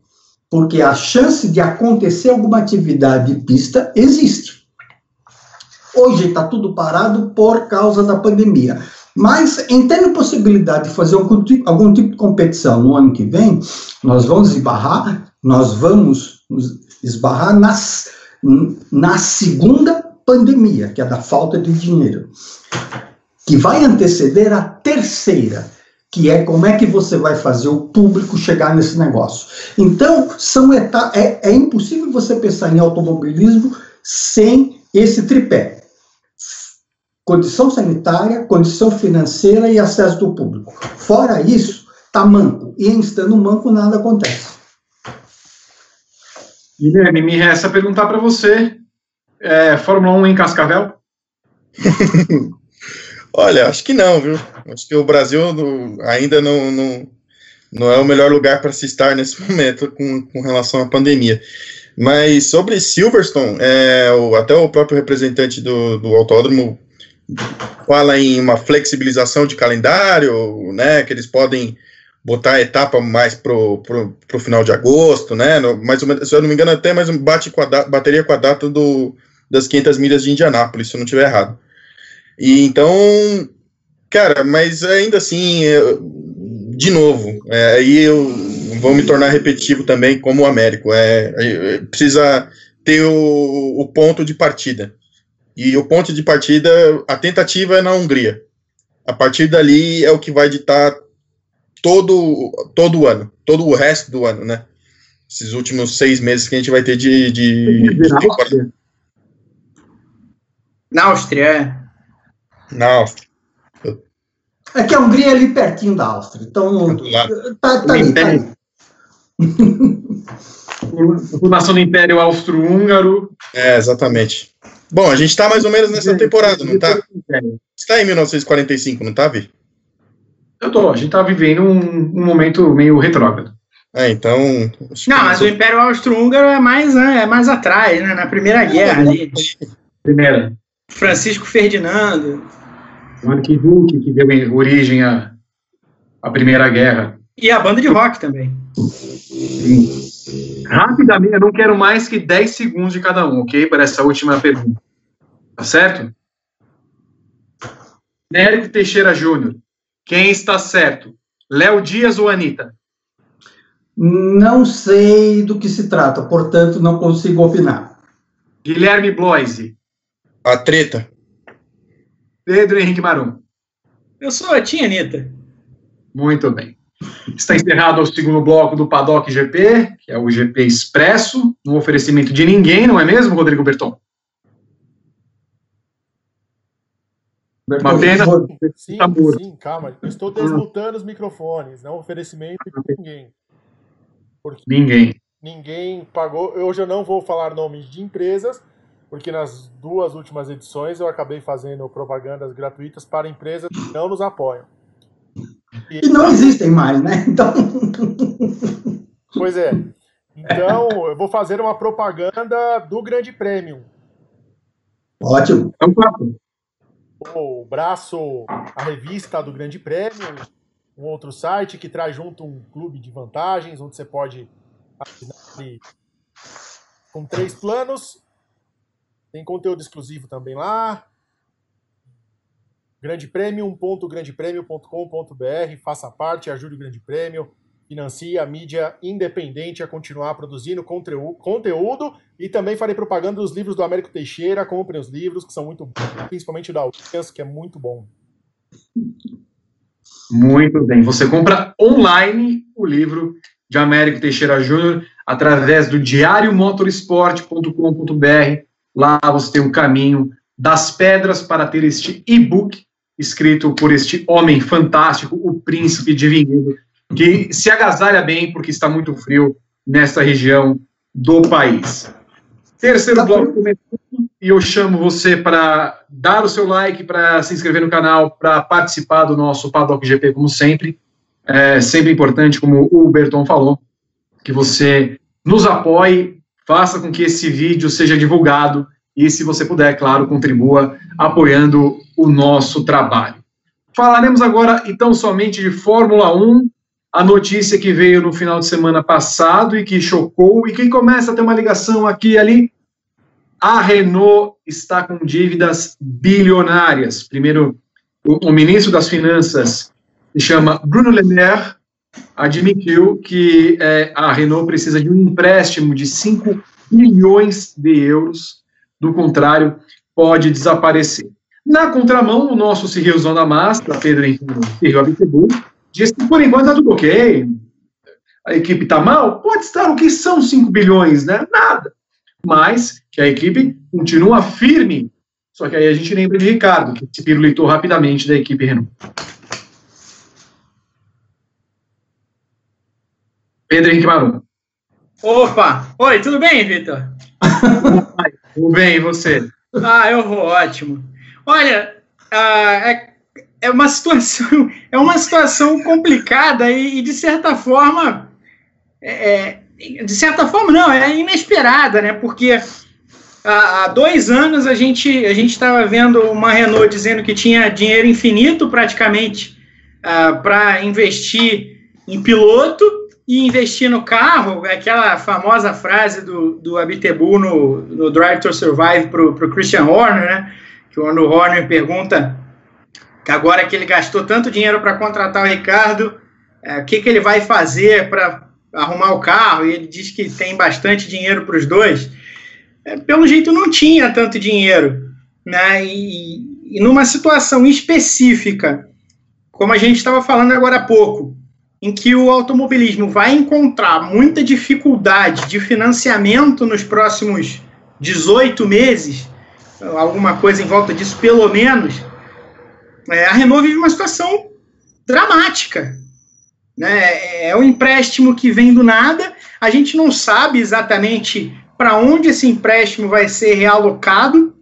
porque a chance de acontecer alguma atividade de pista existe. Hoje está tudo parado por causa da pandemia. Mas, em tendo possibilidade de fazer algum tipo, algum tipo de competição no ano que vem, nós vamos esbarrar, nós vamos esbarrar nas, na segunda pandemia, que é da falta de dinheiro, que vai anteceder a terceira, que é como é que você vai fazer o público chegar nesse negócio. Então, são etapas, é, é impossível você pensar em automobilismo sem esse tripé. Condição sanitária, condição financeira e acesso do público. Fora isso, tá manco. E em estando manco, nada acontece. Guilherme, me resta perguntar para você: é, Fórmula 1 em Cascavel? Olha, acho que não, viu? Acho que o Brasil ainda não, não, não é o melhor lugar para se estar nesse momento com, com relação à pandemia. Mas sobre Silverstone, é, o, até o próprio representante do, do autódromo fala em uma flexibilização de calendário, né? Que eles podem botar a etapa mais pro, pro final de agosto, né? No, mais menos, se eu não me engano, até mais bate com a bateria com a data do, das 500 milhas de Indianápolis, se eu não estiver errado. E então, cara, mas ainda assim, de novo, é, aí eu vou me tornar repetitivo também como o Américo. É, é, precisa ter o, o, ponto de partida. E o ponto de partida, a tentativa é na Hungria. A partir dali é o que vai ditar todo, todo o ano, todo o resto do ano, né? Esses últimos seis meses que a gente vai ter de, de, de. Na Áustria, é. Na Áustria. É que a Hungria é ali pertinho da Áustria. Então, tá, tá ali, tá ali. Fundação do Império Austro-Húngaro. É, exatamente. Bom, a gente está mais ou menos nessa temporada, não está? Está em 1945, não está, Vi? Eu tô. A gente está vivendo um, um, momento meio retrógrado. É, então. Não, mas o Império Austro-Húngaro é mais, né, é mais atrás, né? Na Primeira Guerra ali. Primeira. Francisco Ferdinando. O arquiduque que deu origem à, à Primeira Guerra. E a banda de rock também. Sim. Rapidamente, eu não quero mais que 10 segundos de cada um, ok? Para essa última pergunta. Tá certo? Nérico Teixeira Júnior. Quem está certo? Léo Dias ou Anitta? Não sei do que se trata, portanto, não consigo opinar. Guilherme Bloise. A treta. Pedro Henrique Marum. Eu sou a tia Anitta. Muito bem. Está encerrado o segundo bloco do Paddock GP, que é o GP Expresso, no oferecimento de ninguém, não é mesmo, Rodrigo Berton? Uma pena. Sim, tá sim, calma. estou desmutando os microfones, não oferecimento de ninguém. Porque ninguém. Ninguém pagou. Hoje eu não vou falar nomes de empresas, porque nas duas últimas edições eu acabei fazendo propagandas gratuitas para empresas que não nos apoiam. E, e não existem mais, né? Então. Pois é. Então, eu vou fazer uma propaganda do Grande Prêmio. Ótimo. É um papo. o braço, a revista do Grande Prêmio, um outro site que traz junto um clube de vantagens, onde você pode assinar com três planos. Tem conteúdo exclusivo também lá. Grande Prêmio.grandepremio.com.br, faça parte, ajude o Grande Prêmio, financie a mídia independente a continuar produzindo conteúdo e também farei propaganda dos livros do Américo Teixeira, comprem os livros que são muito bons, principalmente o da Williams, que é muito bom. Muito bem. Você compra online o livro de Américo Teixeira Júnior através do diariomotorsport.com.br. Lá você tem o caminho das pedras para ter este e-book escrito por este homem fantástico, o príncipe de Vinhedo, que se agasalha bem porque está muito frio nesta região do país. Terceiro bloco e eu chamo você para dar o seu like, para se inscrever no canal, para participar do nosso Paddock GP, como sempre. É sempre importante, como o Berton falou, que você nos apoie, faça com que esse vídeo seja divulgado e, se você puder, claro, contribua apoiando o nosso trabalho. Falaremos agora, então, somente de Fórmula 1, a notícia que veio no final de semana passado e que chocou e que começa a ter uma ligação aqui e ali a Renault está com dívidas bilionárias. Primeiro, o, o ministro das Finanças, se chama Bruno Le Maire, admitiu que é, a Renault precisa de um empréstimo de 5 bilhões de euros, do contrário, pode desaparecer. Na contramão, o nosso Cirrilzão da Massa, Pedro Henrique disse que por enquanto está tudo ok. A equipe está mal? Pode estar. O que são 5 bilhões? Né? Nada mas que a equipe continua firme. Só que aí a gente lembra de Ricardo, que se pirulitou rapidamente da equipe Renault. Pedro Henrique Marum. Opa! Oi, tudo bem, Vitor? tudo bem, e você? Ah, eu vou ótimo. Olha, ah, é, é, uma situação, é uma situação complicada e, e de certa forma, é, é de certa forma, não, é inesperada, né? Porque há, dois anos a gente a gente estava vendo uma Renault dizendo que tinha dinheiro infinito praticamente uh, para investir em piloto e investir no carro, aquela famosa frase do, do Abitebu no, no Drive to Survive para o Christian Horner, né? Que quando o Horner pergunta que agora que ele gastou tanto dinheiro para contratar o Ricardo, é, o que, que ele vai fazer para arrumar o carro, e ele diz que tem bastante dinheiro para os dois. É, pelo jeito não tinha tanto dinheiro. Né? E, e numa situação específica, como a gente estava falando agora há pouco, em que o automobilismo vai encontrar muita dificuldade de financiamento nos próximos 18 meses, alguma coisa em volta disso, pelo menos, é, a Renault vive uma situação dramática. Né? É um empréstimo que vem do nada, a gente não sabe exatamente para onde esse empréstimo vai ser realocado,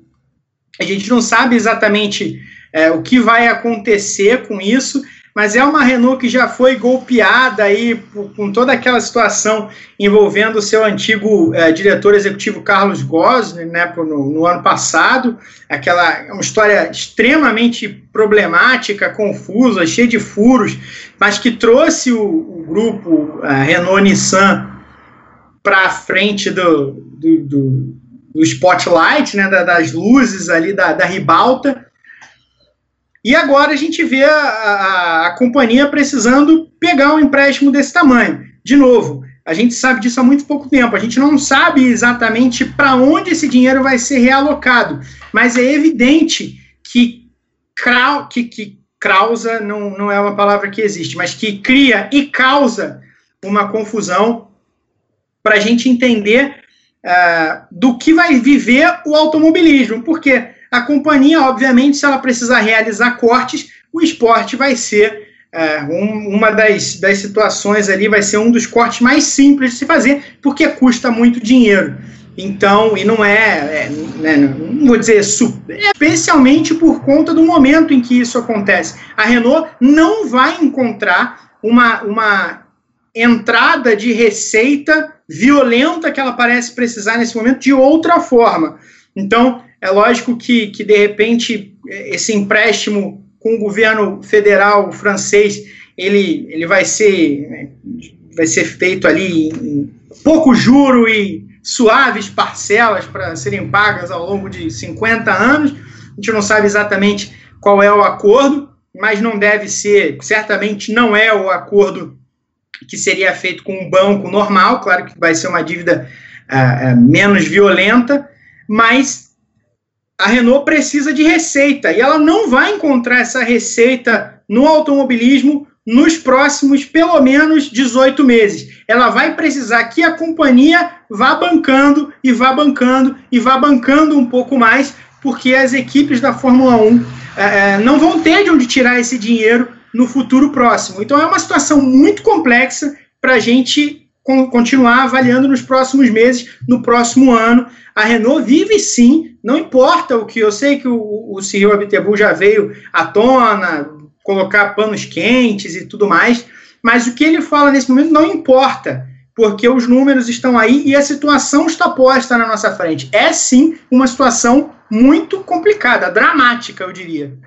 a gente não sabe exatamente é, o que vai acontecer com isso, mas é uma Renault que já foi golpeada aí com toda aquela situação envolvendo o seu antigo é, diretor executivo Carlos Gosling, né, no, no, ano passado, aquela uma história extremamente problemática, confusa, cheia de furos, mas que trouxe o, o grupo Renault-Nissan para frente do, do, do, do, spotlight, né, das luzes ali da, da ribalta, e agora a gente vê a, a, a, companhia precisando pegar um empréstimo desse tamanho. De novo, a gente sabe disso há muito pouco tempo. A gente não sabe exatamente para onde esse dinheiro vai ser realocado, mas é evidente que, que, que causa não, não é uma palavra que existe, mas que cria e causa uma confusão para a gente entender uh, do que vai viver o automobilismo. Porque a companhia, obviamente, se ela precisar realizar cortes, o esporte vai ser é, um, uma das, das situações ali, vai ser um dos cortes mais simples de se fazer, porque custa muito dinheiro. Então, e não é, é né, não vou dizer, especialmente por conta do momento em que isso acontece. A Renault não vai encontrar uma, uma entrada de receita violenta que ela parece precisar nesse momento de outra forma. Então, É lógico que, que de repente, esse empréstimo com o governo federal francês, ele, ele vai ser vai ser feito ali em pouco juro e suaves parcelas para serem pagas ao longo de 50 anos. A gente não sabe exatamente qual é o acordo, mas não deve ser, certamente não é o acordo que seria feito com um banco normal, claro que vai ser uma dívida uh, menos violenta, mas a Renault precisa de receita e ela não vai encontrar essa receita no automobilismo nos próximos pelo menos 18 meses. Ela vai precisar que a companhia vá bancando e vá bancando e vá bancando um pouco mais, porque as equipes da Fórmula 1 é, não vão ter de onde tirar esse dinheiro no futuro próximo. Então é uma situação muito complexa para a gente continuar avaliando nos próximos meses, no próximo ano. A Renault vive sim, não importa o que eu sei que o, o CEO Abitebu já veio à tona, colocar panos quentes e tudo mais, mas o que ele fala nesse momento não importa, porque os números estão aí e a situação está posta na nossa frente. É sim uma situação muito complicada, dramática, eu diria.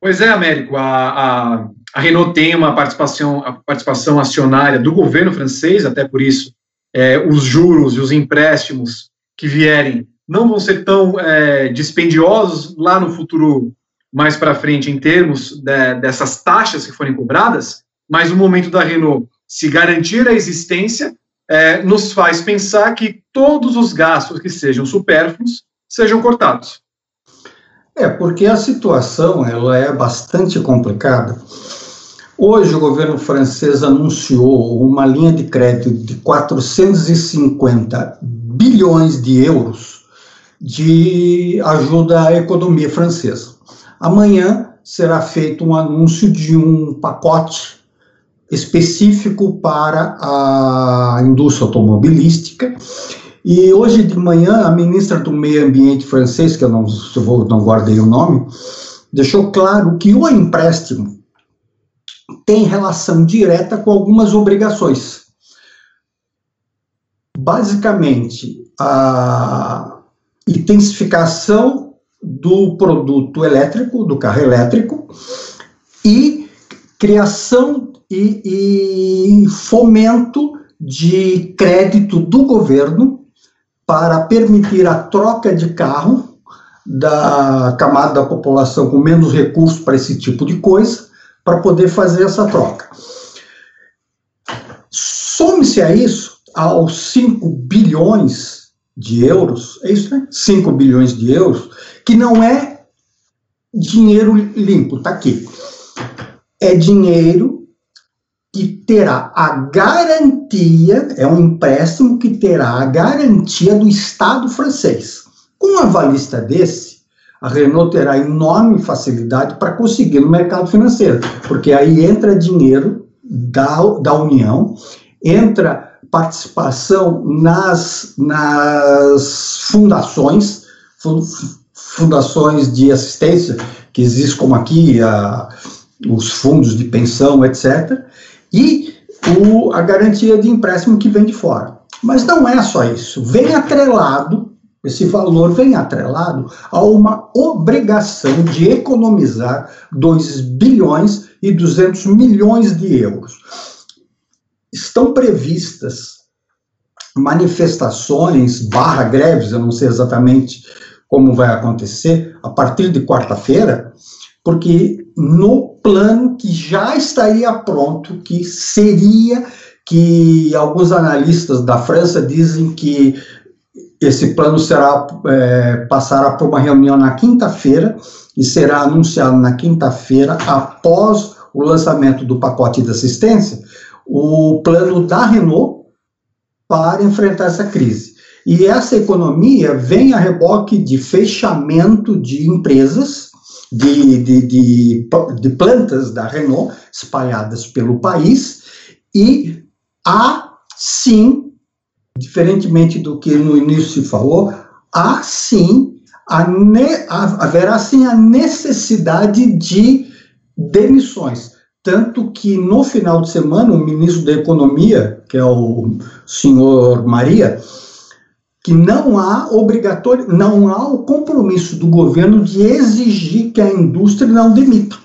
Pois é, Américo, a, a, a Renault tem uma participação, a participação acionária do governo francês, até por isso é, os juros e os empréstimos que vierem não vão ser tão é, dispendiosos lá no futuro mais para frente em termos de, dessas taxas que forem cobradas, mas o momento da Renault se garantir a existência é, nos faz pensar que todos os gastos que sejam supérfluos sejam cortados. É, porque a situação ela é bastante complicada. Hoje o governo francês anunciou uma linha de crédito de 450 bilhões de euros de ajuda à economia francesa. Amanhã será feito um anúncio de um pacote específico para a indústria automobilística. E hoje de manhã, a ministra do Meio Ambiente francês, que eu não, eu não guardei o nome, deixou claro que o empréstimo tem relação direta com algumas obrigações. Basicamente, a intensificação do produto elétrico, do carro elétrico, e criação e, e fomento de crédito do governo para permitir a troca de carro da camada da população com menos recursos para esse tipo de coisa, para poder fazer essa troca. Some-se a isso aos 5 bilhões de euros, é isso, né? 5 bilhões de euros que não é dinheiro limpo, tá aqui. É dinheiro que terá a garantia, é um empréstimo que terá a garantia do Estado francês. Com um avalista desse, a Renault terá enorme facilidade para conseguir no mercado financeiro, porque aí entra dinheiro da, da União, entra participação nas, nas fundações, fundações de assistência, que existem como aqui, a, os fundos de pensão, etc., e o, a garantia de empréstimo que vem de fora. Mas não é só isso. Vem atrelado, esse valor vem atrelado a uma obrigação de economizar 2 bilhões e 200 milhões de euros. Estão previstas manifestações barra greves, eu não sei exatamente como vai acontecer a partir de quarta-feira, porque no plano que já estaria pronto, que seria que alguns analistas da França dizem que esse plano será é, passará por uma reunião na quinta-feira e será anunciado na quinta-feira após o lançamento do pacote de assistência, o plano da Renault para enfrentar essa crise. E essa economia vem a reboque de fechamento de empresas, de, de, de, de plantas da Renault espalhadas pelo país, e há sim, diferentemente do que no início se falou, há sim, a ne, haverá sim a necessidade de demissões. Tanto que no final de semana, o ministro da Economia, que é o senhor Maria, que não há obrigatório, não há o compromisso do governo de exigir que a indústria não demita.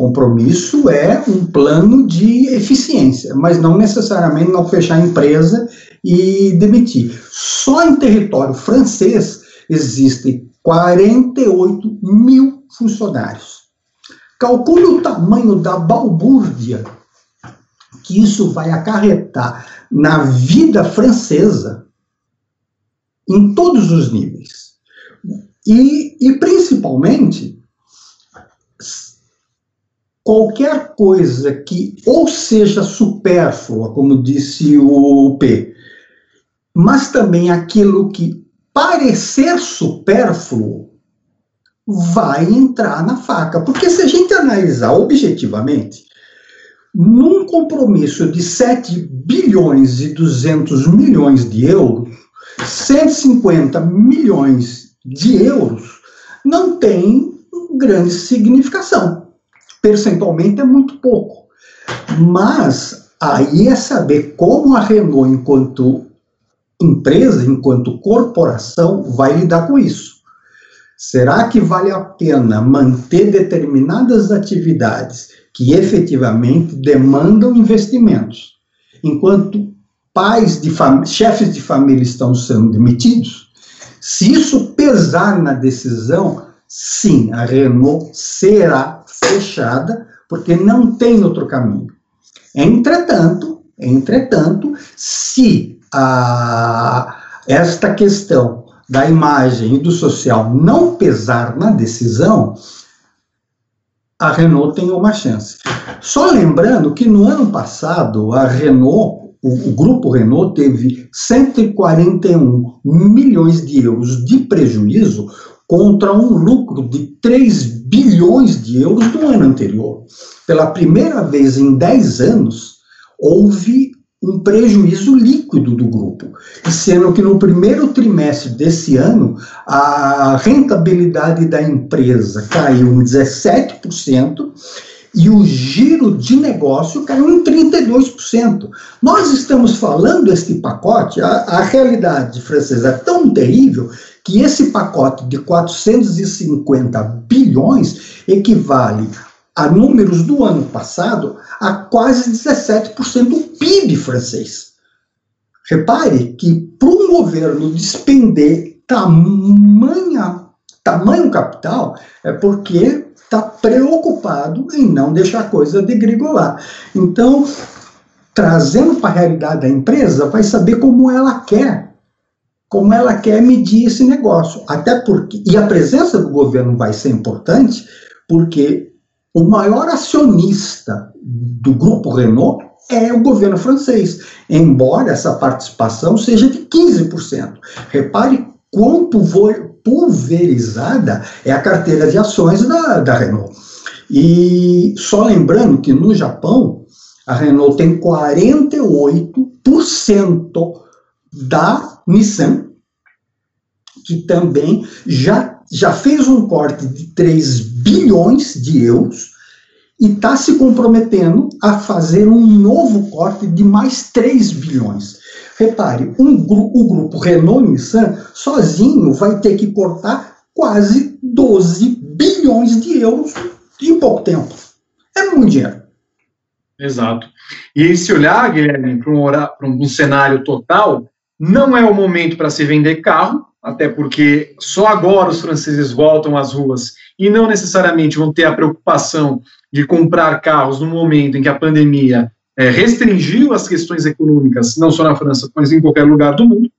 Compromisso é um plano de eficiência, mas não necessariamente não fechar a empresa e demitir. Só em território francês existem 48 mil funcionários. Calcule o tamanho da balbúrdia que isso vai acarretar na vida francesa em todos os níveis. E, e principalmente, qualquer coisa que ou seja supérflua, como disse o P, mas também aquilo que parecer supérfluo vai entrar na faca. Porque se a gente analisar objetivamente, num compromisso de 7 bilhões e 200 milhões de euros, 150 milhões de euros não tem grande significação. Percentualmente é muito pouco. Mas aí é saber como a Renault, enquanto empresa, enquanto corporação, vai lidar com isso. Será que vale a pena manter determinadas atividades que efetivamente demandam investimentos, enquanto pais de chefes de família estão sendo demitidos? Se isso pesar na decisão, sim, a Renault será fechada, porque não tem outro caminho. Entretanto, entretanto, se a, esta questão da imagem e do social não pesar na decisão, a Renault tem uma chance. Só lembrando que no ano passado, a Renault, o, o grupo Renault, teve 141 milhões de euros de prejuízo contra um lucro de 3 bilhões de euros no ano anterior. Pela primeira vez em 10 anos, houve um prejuízo líquido do grupo, sendo que no primeiro trimestre desse ano a rentabilidade da empresa caiu em 17% e o giro de negócio caiu em 32%. Nós estamos falando este pacote, a, a realidade francesa é tão terrível que esse pacote de 450 bilhões equivale a números do ano passado a quase 17% do PIB francês. Repare que para um governo despender tamanha, tamanho capital é porque está preocupado em não deixar a coisa degringolar. Então, trazendo para a realidade da empresa, vai saber como ela quer, como ela quer medir esse negócio. Até porque, e a presença do governo vai ser importante, porque o maior acionista do grupo Renault é o governo francês, embora essa participação seja de 15%. Repare quão pulverizada é a carteira de ações da, da Renault. E só lembrando que no Japão, a Renault tem 48% da Nissan, que também já, já fez um corte de 3 bilhões de euros e está se comprometendo a fazer um novo corte de mais 3 bilhões. Repare, um o grupo Renault-Nissan sozinho vai ter que cortar quase 12 bilhões de euros em pouco tempo. É muito dinheiro. Exato. E se olhar, Guilherme, para um, um cenário total, não é o momento para se vender carro, até porque só agora os franceses voltam às ruas e não necessariamente vão ter a preocupação de comprar carros no momento em que a pandemia é, restringiu as questões econômicas, não só na França, mas em qualquer lugar do mundo.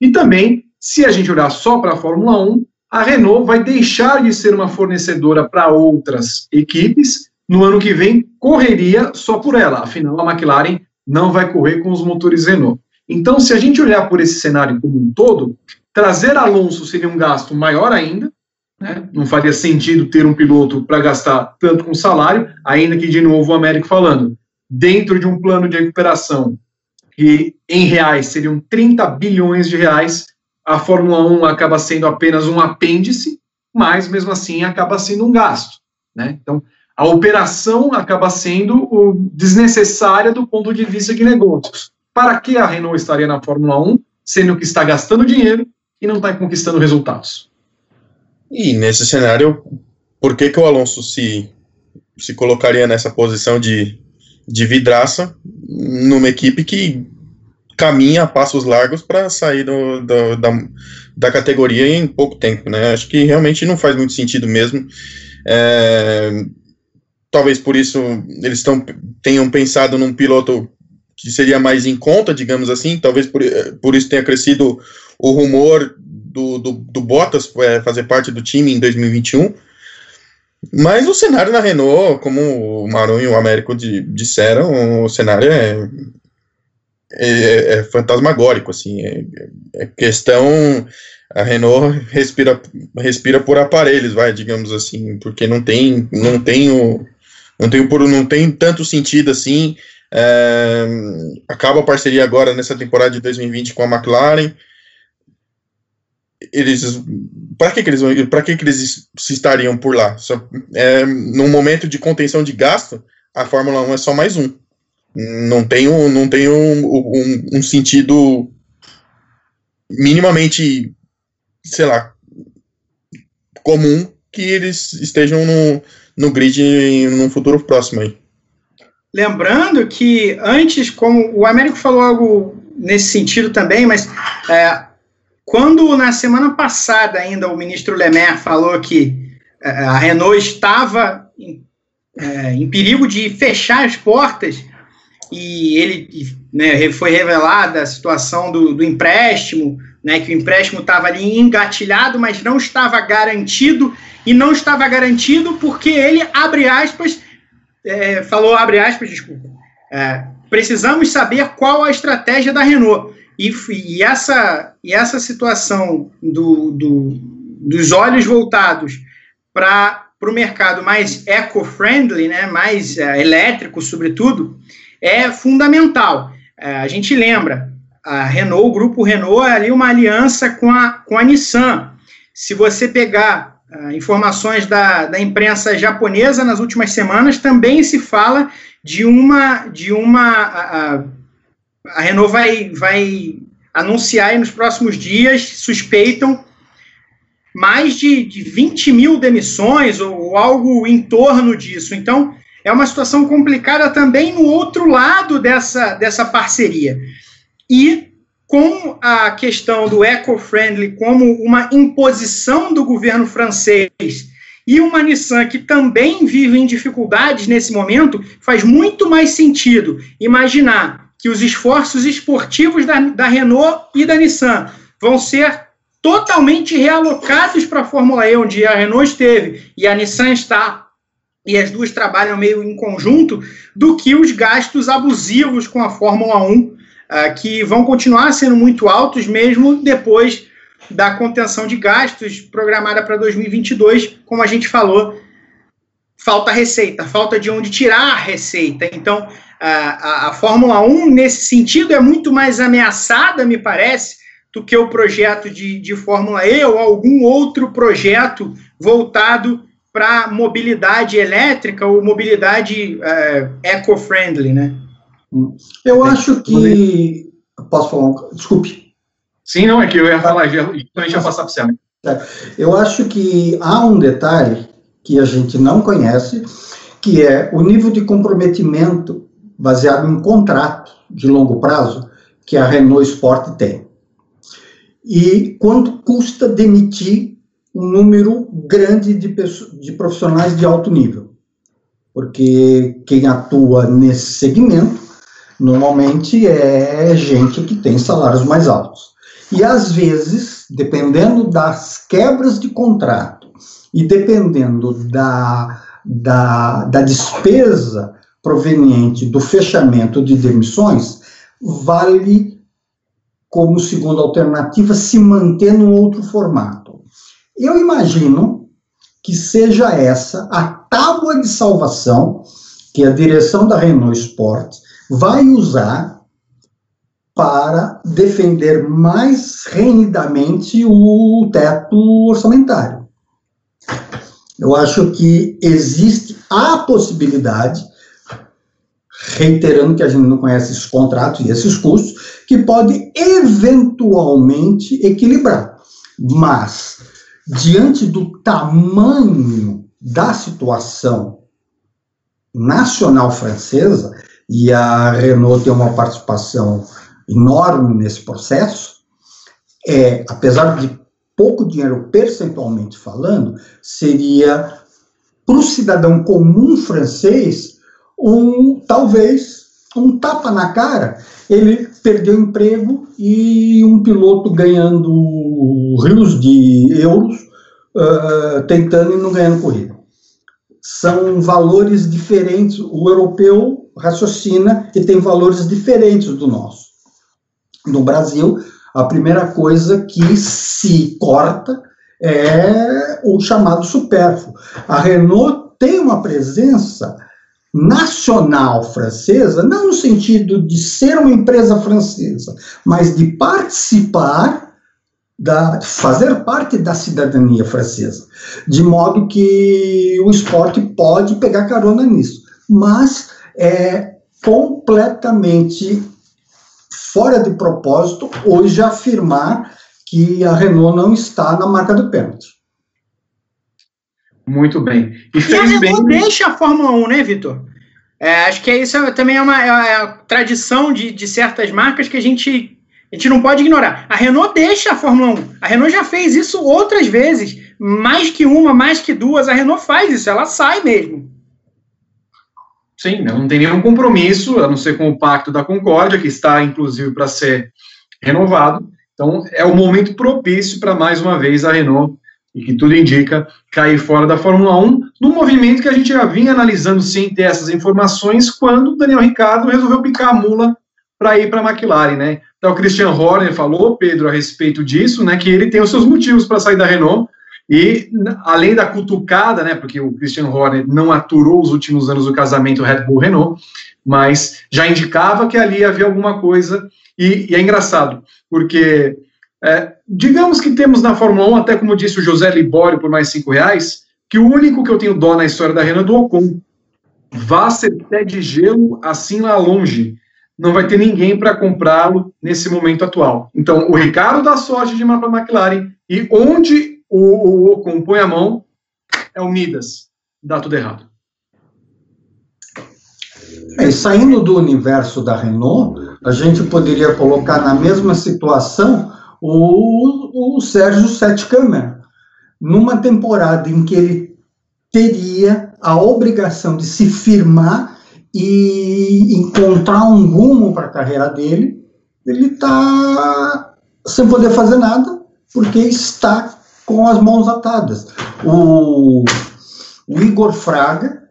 E também, se a gente olhar só para a Fórmula 1, a Renault vai deixar de ser uma fornecedora para outras equipes. No ano que vem, correria só por ela. Afinal, a McLaren não vai correr com os motores Renault. Então, se a gente olhar por esse cenário como um todo, trazer Alonso seria um gasto maior ainda, né? Não faria sentido ter um piloto para gastar tanto com salário, ainda que, de novo, o Américo falando, dentro de um plano de recuperação que em reais seriam 30 bilhões de reais, a Fórmula 1 acaba sendo apenas um apêndice, mas mesmo assim acaba sendo um gasto. Né? Então, a operação acaba sendo desnecessária do ponto de vista de negócios. Para que a Renault estaria na Fórmula 1, sendo que está gastando dinheiro e não está conquistando resultados? E nesse cenário, por que, que o Alonso se, se colocaria nessa posição de, de vidraça numa equipe que caminha a passos largos para sair do, do, da, da categoria em pouco tempo, né? Acho que realmente não faz muito sentido mesmo. É, talvez por isso eles tão, tenham pensado num piloto que seria mais em conta, digamos assim, talvez por, por isso tenha crescido o rumor do, do, do Bottas é, fazer parte do time em 2021. Mas o cenário na Renault, como o Maron e o Américo de, disseram, o cenário é, é, é fantasmagórico, assim, é, é, questão, a Renault respira, respira por aparelhos, vai, digamos assim, porque não tem, não tem o, não tem, por, não tem tanto sentido assim, é, acaba a parceria agora nessa temporada de 2020 com a McLaren, eles para que, que eles para que, que eles se estariam por lá? Só, é, num momento de contenção de gasto, a Fórmula 1 é só mais um. Não tem um, não tem um, um, um sentido minimamente, sei lá, comum que eles estejam no, no grid no futuro próximo aí. Lembrando que antes, como o Américo falou algo nesse sentido também, mas é, quando na semana passada ainda o ministro Lemer falou que é, a Renault estava em, é, em perigo de fechar as portas, e ele né, foi revelada a situação do, do empréstimo, né, que o empréstimo estava ali engatilhado, mas não estava garantido, e não estava garantido porque ele, abre aspas, é, falou, abre aspas, desculpa, é, precisamos saber qual a estratégia da Renault. E, e essa, e essa situação do, do, dos olhos voltados para o mercado mais eco-friendly, né, mais é, elétrico, sobretudo, é fundamental. É, a gente lembra, a Renault, o grupo Renault é ali uma aliança com a, com a Nissan. Se você pegar informações da, da imprensa japonesa nas últimas semanas, também se fala de uma. De uma a, a, a Renault vai, vai anunciar nos próximos dias, suspeitam mais de, de 20 mil demissões ou, ou algo em torno disso. Então, é uma situação complicada também no outro lado dessa, dessa parceria. E com a questão do eco-friendly como uma imposição do governo francês e uma Nissan que também vive em dificuldades nesse momento, faz muito mais sentido imaginar que os esforços esportivos da, da Renault e da Nissan vão ser totalmente realocados para a Fórmula E, onde a Renault esteve e a Nissan está e as duas trabalham meio em conjunto, do que os gastos abusivos com a Fórmula 1, uh, ah, que vão continuar sendo muito altos mesmo depois da contenção de gastos programada para 2022, como a gente falou, falta receita, falta de onde tirar a receita. Então, a, a, Fórmula 1, nesse sentido, é muito mais ameaçada, me parece, do que o projeto de, de Fórmula E ou algum outro projeto voltado para mobilidade elétrica ou mobilidade é, eco-friendly, né? Eu acho que. Posso falar? Desculpe. Sim, não, é que eu ia falar, então a gente ia passar para você. É, eu acho que há um detalhe que a gente não conhece, que é o nível de comprometimento baseado em um contrato de longo prazo que a Renault Sport tem. E quanto custa demitir um número grande de, pessoas, de profissionais de alto nível, porque quem atua nesse segmento normalmente é gente que tem salários mais altos. E às vezes, dependendo das quebras de contrato e dependendo da, da, da despesa proveniente do fechamento de demissões, vale como segunda alternativa se manter no outro formato. Eu imagino que seja essa a tábua de salvação que a direção da Renault Sport vai usar para defender mais renidamente o teto orçamentário. Eu acho que existe a possibilidade reiterando que a gente não conhece esses contratos e esses custos, que pode eventualmente equilibrar. Mas, diante do tamanho da situação nacional francesa, e a Renault tem uma participação enorme nesse processo, é, apesar de pouco dinheiro percentualmente falando, seria para o cidadão comum francês um talvez um tapa na cara. Ele perdeu emprego e um piloto ganhando rios de euros uh, tentando e não ganhando corrida. São valores diferentes. O europeu raciocina e tem valores diferentes do nosso. No Brasil, a primeira coisa que se corta é o chamado supérfluo. A Renault tem uma presença nacional francesa, não no sentido de ser uma empresa francesa, mas de participar da fazer parte da cidadania francesa, de modo que o esporte pode pegar carona nisso, mas é completamente fora de propósito hoje afirmar que a Renault não está na marca do pênalti. Muito bem. E, e a Renault bem... deixa a Fórmula 1, né, Vitor? É, acho que isso também é uma, é uma tradição de, de certas marcas que a gente, a gente não pode ignorar. A Renault deixa a Fórmula 1. A Renault já fez isso outras vezes. Mais que uma, mais que duas. A Renault faz isso, ela sai mesmo. Sim, não tem nenhum compromisso, a não ser com o Pacto da Concórdia, que está, inclusive, para ser renovado. Então, é o momento propício para, mais uma vez, a Renault, e que tudo indica, cair fora da Fórmula 1, num movimento que a gente já vinha analisando sem ter essas informações, quando o Daniel Ricciardo resolveu picar a mula para ir para a McLaren, né? Então, o Christian Horner falou, Pedro, a respeito disso, né, que ele tem os seus motivos para sair da Renault, e além da cutucada, né, porque o Christian Horner não aturou os últimos anos do casamento Red Bull Renault, mas já indicava que ali havia alguma coisa, e, e é engraçado, porque é, digamos que temos na Fórmula 1, até como disse o José Libório por mais cinco reais, que o único que eu tenho dó na história da Renault é do Ocon. Vá ser pé de gelo assim lá longe. Não vai ter ninguém para comprá-lo nesse momento atual. Então, o Ricardo dá sorte de ir para McLaren e onde o, o Ocon põe a mão, é o Midas. Dá tudo errado. É, saindo do universo da Renault, a gente poderia colocar na mesma situação o, o Sérgio Sete Câmara, numa temporada em que ele teria a obrigação de se firmar e encontrar um rumo para a carreira dele, ele está sem poder fazer nada, porque está com as mãos atadas. O, o Igor Fraga,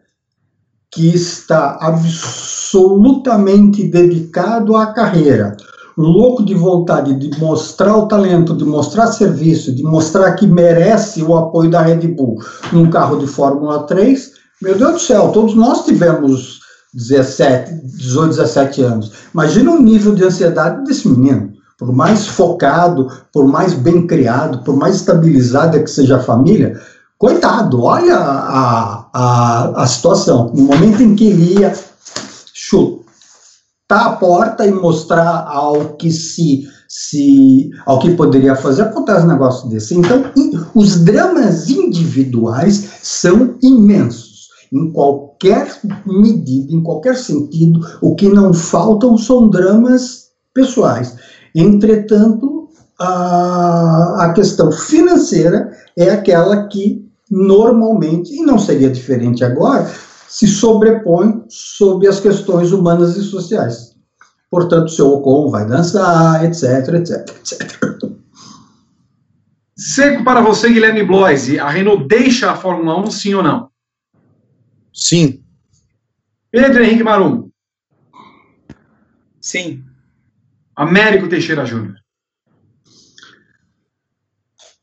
que está absolutamente dedicado à carreira, louco de vontade de mostrar o talento, de mostrar serviço, de mostrar que merece o apoio da Red Bull num carro de Fórmula 3, meu Deus do céu, todos nós tivemos 17, 18, 17 anos. Imagina o nível de ansiedade desse menino por mais focado, por mais bem criado, por mais estabilizada que seja a família, coitado, olha a, a, a situação. No momento em que ele ia chutar a porta e mostrar ao que se, se ao que poderia fazer, acontece um negócio desse. Então, os dramas individuais são imensos. Em qualquer medida, em qualquer sentido, o que não faltam são dramas pessoais. Entretanto, a, a questão financeira é aquela que normalmente, e não seria diferente agora, se sobrepõe sobre as questões humanas e sociais. Portanto, seu Ocon vai dançar, etc, etc, etc. Seco para você, Guilherme Bloise. A Renault deixa a Fórmula 1, sim ou não? Sim. Pedro Henrique Marum. Sim. Américo Teixeira Júnior.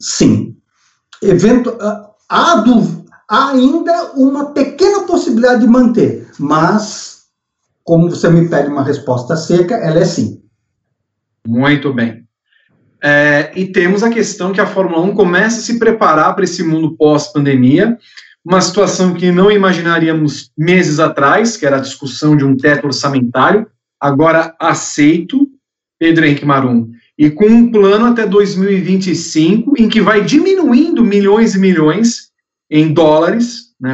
Sim. Evento, ah, há, há ainda uma pequena possibilidade de manter, mas, como você me pede uma resposta seca, ela é sim. Muito bem. É, e temos a questão que a Fórmula 1 começa a se preparar para esse mundo pós-pandemia, uma situação que não imaginaríamos meses atrás, que era a discussão de um teto orçamentário, agora aceito, Pedro Henrique Marum, e com um plano até 2025, em que vai diminuindo milhões e milhões em dólares, né,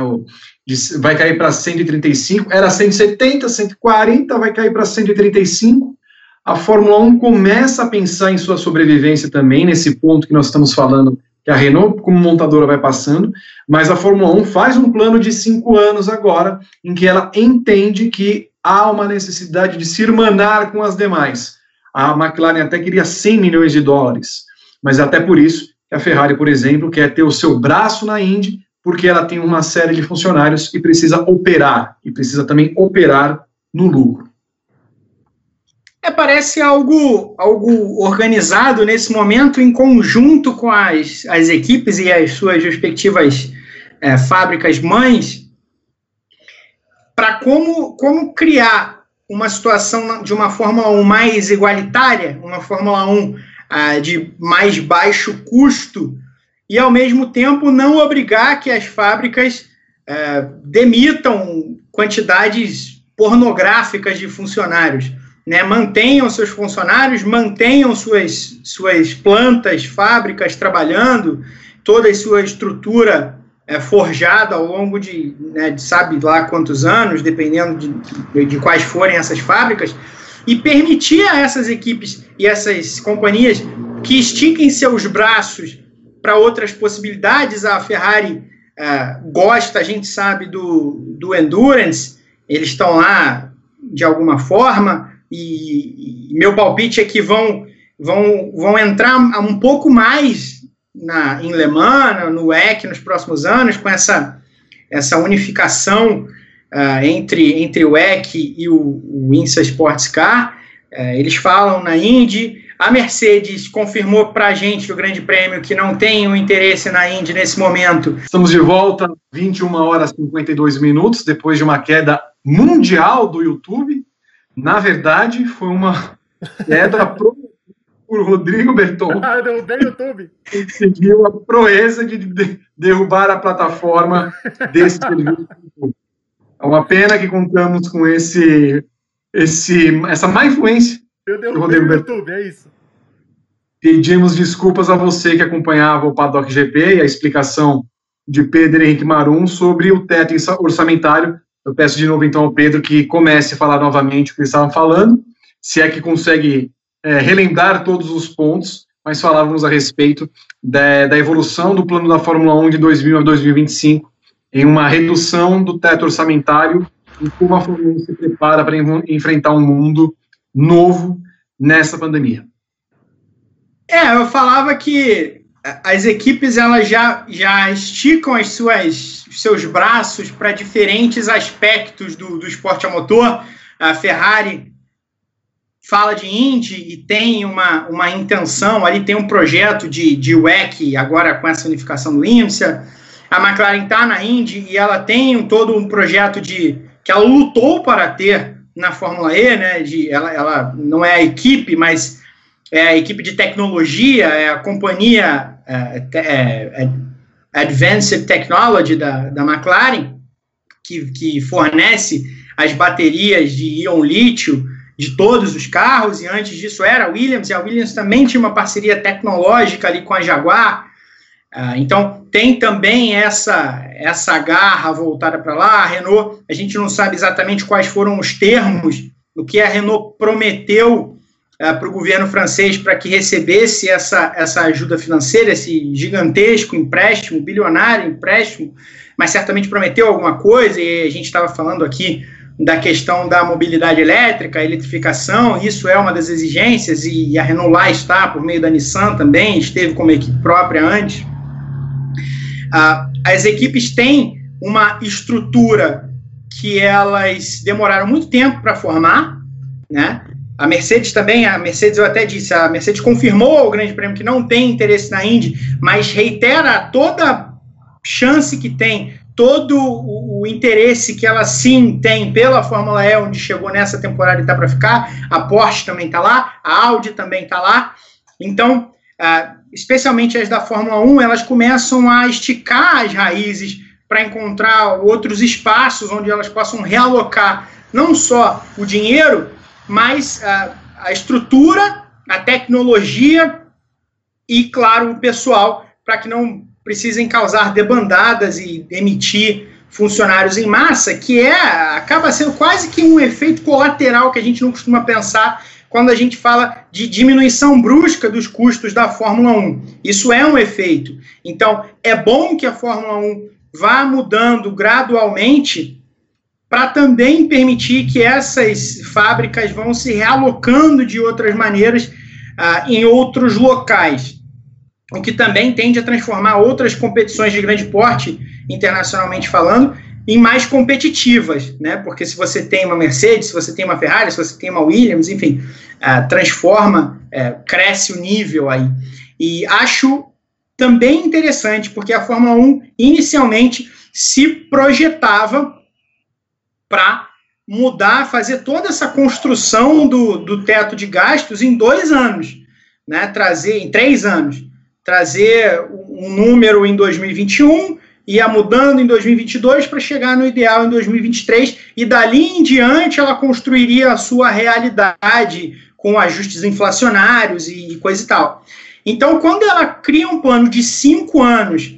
vai cair para 135, era 170, 140, vai cair para 135. A Fórmula 1 começa a pensar em sua sobrevivência também, nesse ponto que nós estamos falando que a Renault, como montadora, vai passando, mas a Fórmula 1 faz um plano de cinco anos agora, em que ela entende que há uma necessidade de se irmanar com as demais. A McLaren até queria 100 milhões de dólares, mas até por isso a Ferrari, por exemplo, quer ter o seu braço na Indy, porque ela tem uma série de funcionários e precisa operar, e precisa também operar no lucro. É, parece algo, algo organizado nesse momento em conjunto com as, as equipes e as suas respectivas é, fábricas mães para como, como criar uma situação de uma Fórmula 1 mais igualitária, uma Fórmula 1 ah, de mais baixo custo e ao mesmo tempo não obrigar que as fábricas é, demitam quantidades pornográficas de funcionários né, mantenham seus funcionários, mantenham suas, suas plantas, fábricas trabalhando, toda a sua estrutura é, forjada ao longo de, né, de, sabe lá quantos anos, dependendo de, de, quais forem essas fábricas, e permitir a essas equipes e essas companhias que estiquem seus braços para outras possibilidades. A Ferrari é, gosta, a gente sabe, do, do Endurance, eles estão lá de alguma forma. E, e, meu palpite é que vão, vão, vão entrar um pouco mais na, em Le Mans, no WEC, nos próximos anos, com essa, essa unificação uh, entre, entre o WEC e o, o INSA Sports Car. Uh, eles falam na Indy. A Mercedes confirmou para a gente o Grande Prêmio que não tem o um interesse na Indy nesse momento. Estamos de volta, 21 horas e 52 minutos, depois de uma queda mundial do YouTube. Na verdade, foi uma queda por Rodrigo Berton. Ah, derrubei o YouTube. Conseguiu a proeza de derrubar a plataforma desse serviço. É uma pena que contamos com esse, esse, essa má influência Eu derrubei Rodrigo o YouTube, é isso. Pedimos desculpas a você que acompanhava o Paddock GP e a explicação de Pedro Henrique Marum sobre o teto orçamentário eu peço de novo, então, ao Pedro que comece a falar novamente o que eles estavam falando, se é que consegue é, relembrar todos os pontos, mas falávamos a respeito da, da, evolução do plano da Fórmula 1 de 2000 a 2025, em uma redução do teto orçamentário e como a Fórmula 1 se prepara para enfrentar um mundo novo nessa pandemia. É, eu falava que as equipes elas já, já esticam as suas seus braços para diferentes aspectos do, do esporte a motor. A Ferrari fala de Indy e tem uma, uma intenção, ali tem um projeto de, de WEC, agora com essa unificação do IMSA. A McLaren está na Indy e ela tem um, todo um projeto de que ela lutou para ter na Fórmula E, né? De, ela, ela não é a equipe, mas é a equipe de tecnologia, é a companhia é, é, é, Advanced Technology da, da McLaren, que, que fornece as baterias de íon lítio de todos os carros, e antes disso era a Williams, e a Williams também tinha uma parceria tecnológica ali com a Jaguar, uh, então tem também essa, essa garra voltada para lá, a Renault, a gente não sabe exatamente quais foram os termos, do que a Renault prometeu é, para o governo francês para que recebesse essa, essa ajuda financeira, esse gigantesco empréstimo, bilionário empréstimo, mas certamente prometeu alguma coisa, e a gente estava falando aqui da questão da mobilidade elétrica, eletrificação, isso é uma das exigências, e a Renault está, por meio da Nissan também, esteve como equipe própria antes. Ah, as equipes têm uma estrutura que elas demoraram muito tempo para formar, né? A Mercedes também, a Mercedes eu até disse, a Mercedes confirmou ao Grande Prêmio que não tem interesse na Indy, mas reitera toda chance que tem, todo o, interesse que ela sim tem pela Fórmula E, onde chegou nessa temporada e está para ficar. A Porsche também está lá, a Audi também está lá. Então, uh, especialmente as da Fórmula 1, elas começam a esticar as raízes para encontrar outros espaços onde elas possam realocar não só o dinheiro, mas a, a estrutura, a tecnologia e, claro, o pessoal, para que não precisem causar debandadas e emitir funcionários em massa, que é acaba sendo quase que um efeito colateral que a gente não costuma pensar quando a gente fala de diminuição brusca dos custos da Fórmula 1. Isso é um efeito. Então, é bom que a Fórmula 1 vá mudando gradualmente para também permitir que essas fábricas vão se realocando de outras maneiras ah, em outros locais, o que também tende a transformar outras competições de grande porte, internacionalmente falando, em mais competitivas, né? Porque se você tem uma Mercedes, se você tem uma Ferrari, se você tem uma Williams, enfim, uh, transforma, uh, cresce o nível aí. E acho também interessante, porque a Fórmula 1 inicialmente se projetava para mudar, fazer toda essa construção do, do teto de gastos em dois anos, né? Trazer em três anos, trazer um número em 2021 ia mudando em 2022 para chegar no ideal em 2023 e dali em diante ela construiria a sua realidade com ajustes inflacionários e coisa e tal. Então, quando ela cria um plano de cinco anos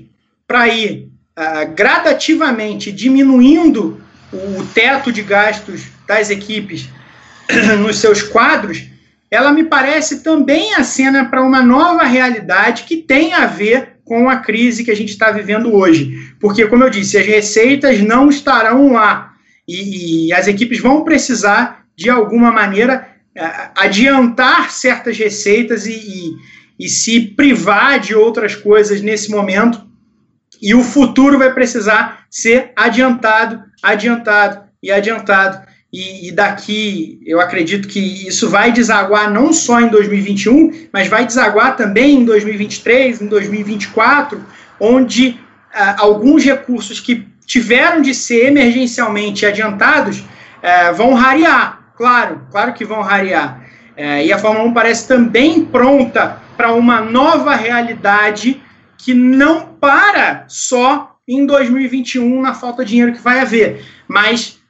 para ir uh, gradativamente diminuindo o teto de gastos das equipes nos seus quadros, ela me parece também a cena para uma nova realidade que tem a ver com a crise que a gente está vivendo hoje. Porque, como eu disse, as receitas não estarão lá e, e as equipes vão precisar, de alguma maneira, adiantar certas receitas e, e, e se privar de outras coisas nesse momento. E o futuro vai precisar ser adiantado, adiantado e adiantado. E, e, daqui eu acredito que isso vai desaguar não só em 2021, mas vai desaguar também em 2023, em 2024, onde ah, alguns recursos que tiveram de ser emergencialmente adiantados ah, vão rarear. Claro, claro que vão rarear. Eh, e a Fórmula 1 parece também pronta para uma nova realidade que não para só em 2021 na falta de dinheiro que vai haver, mas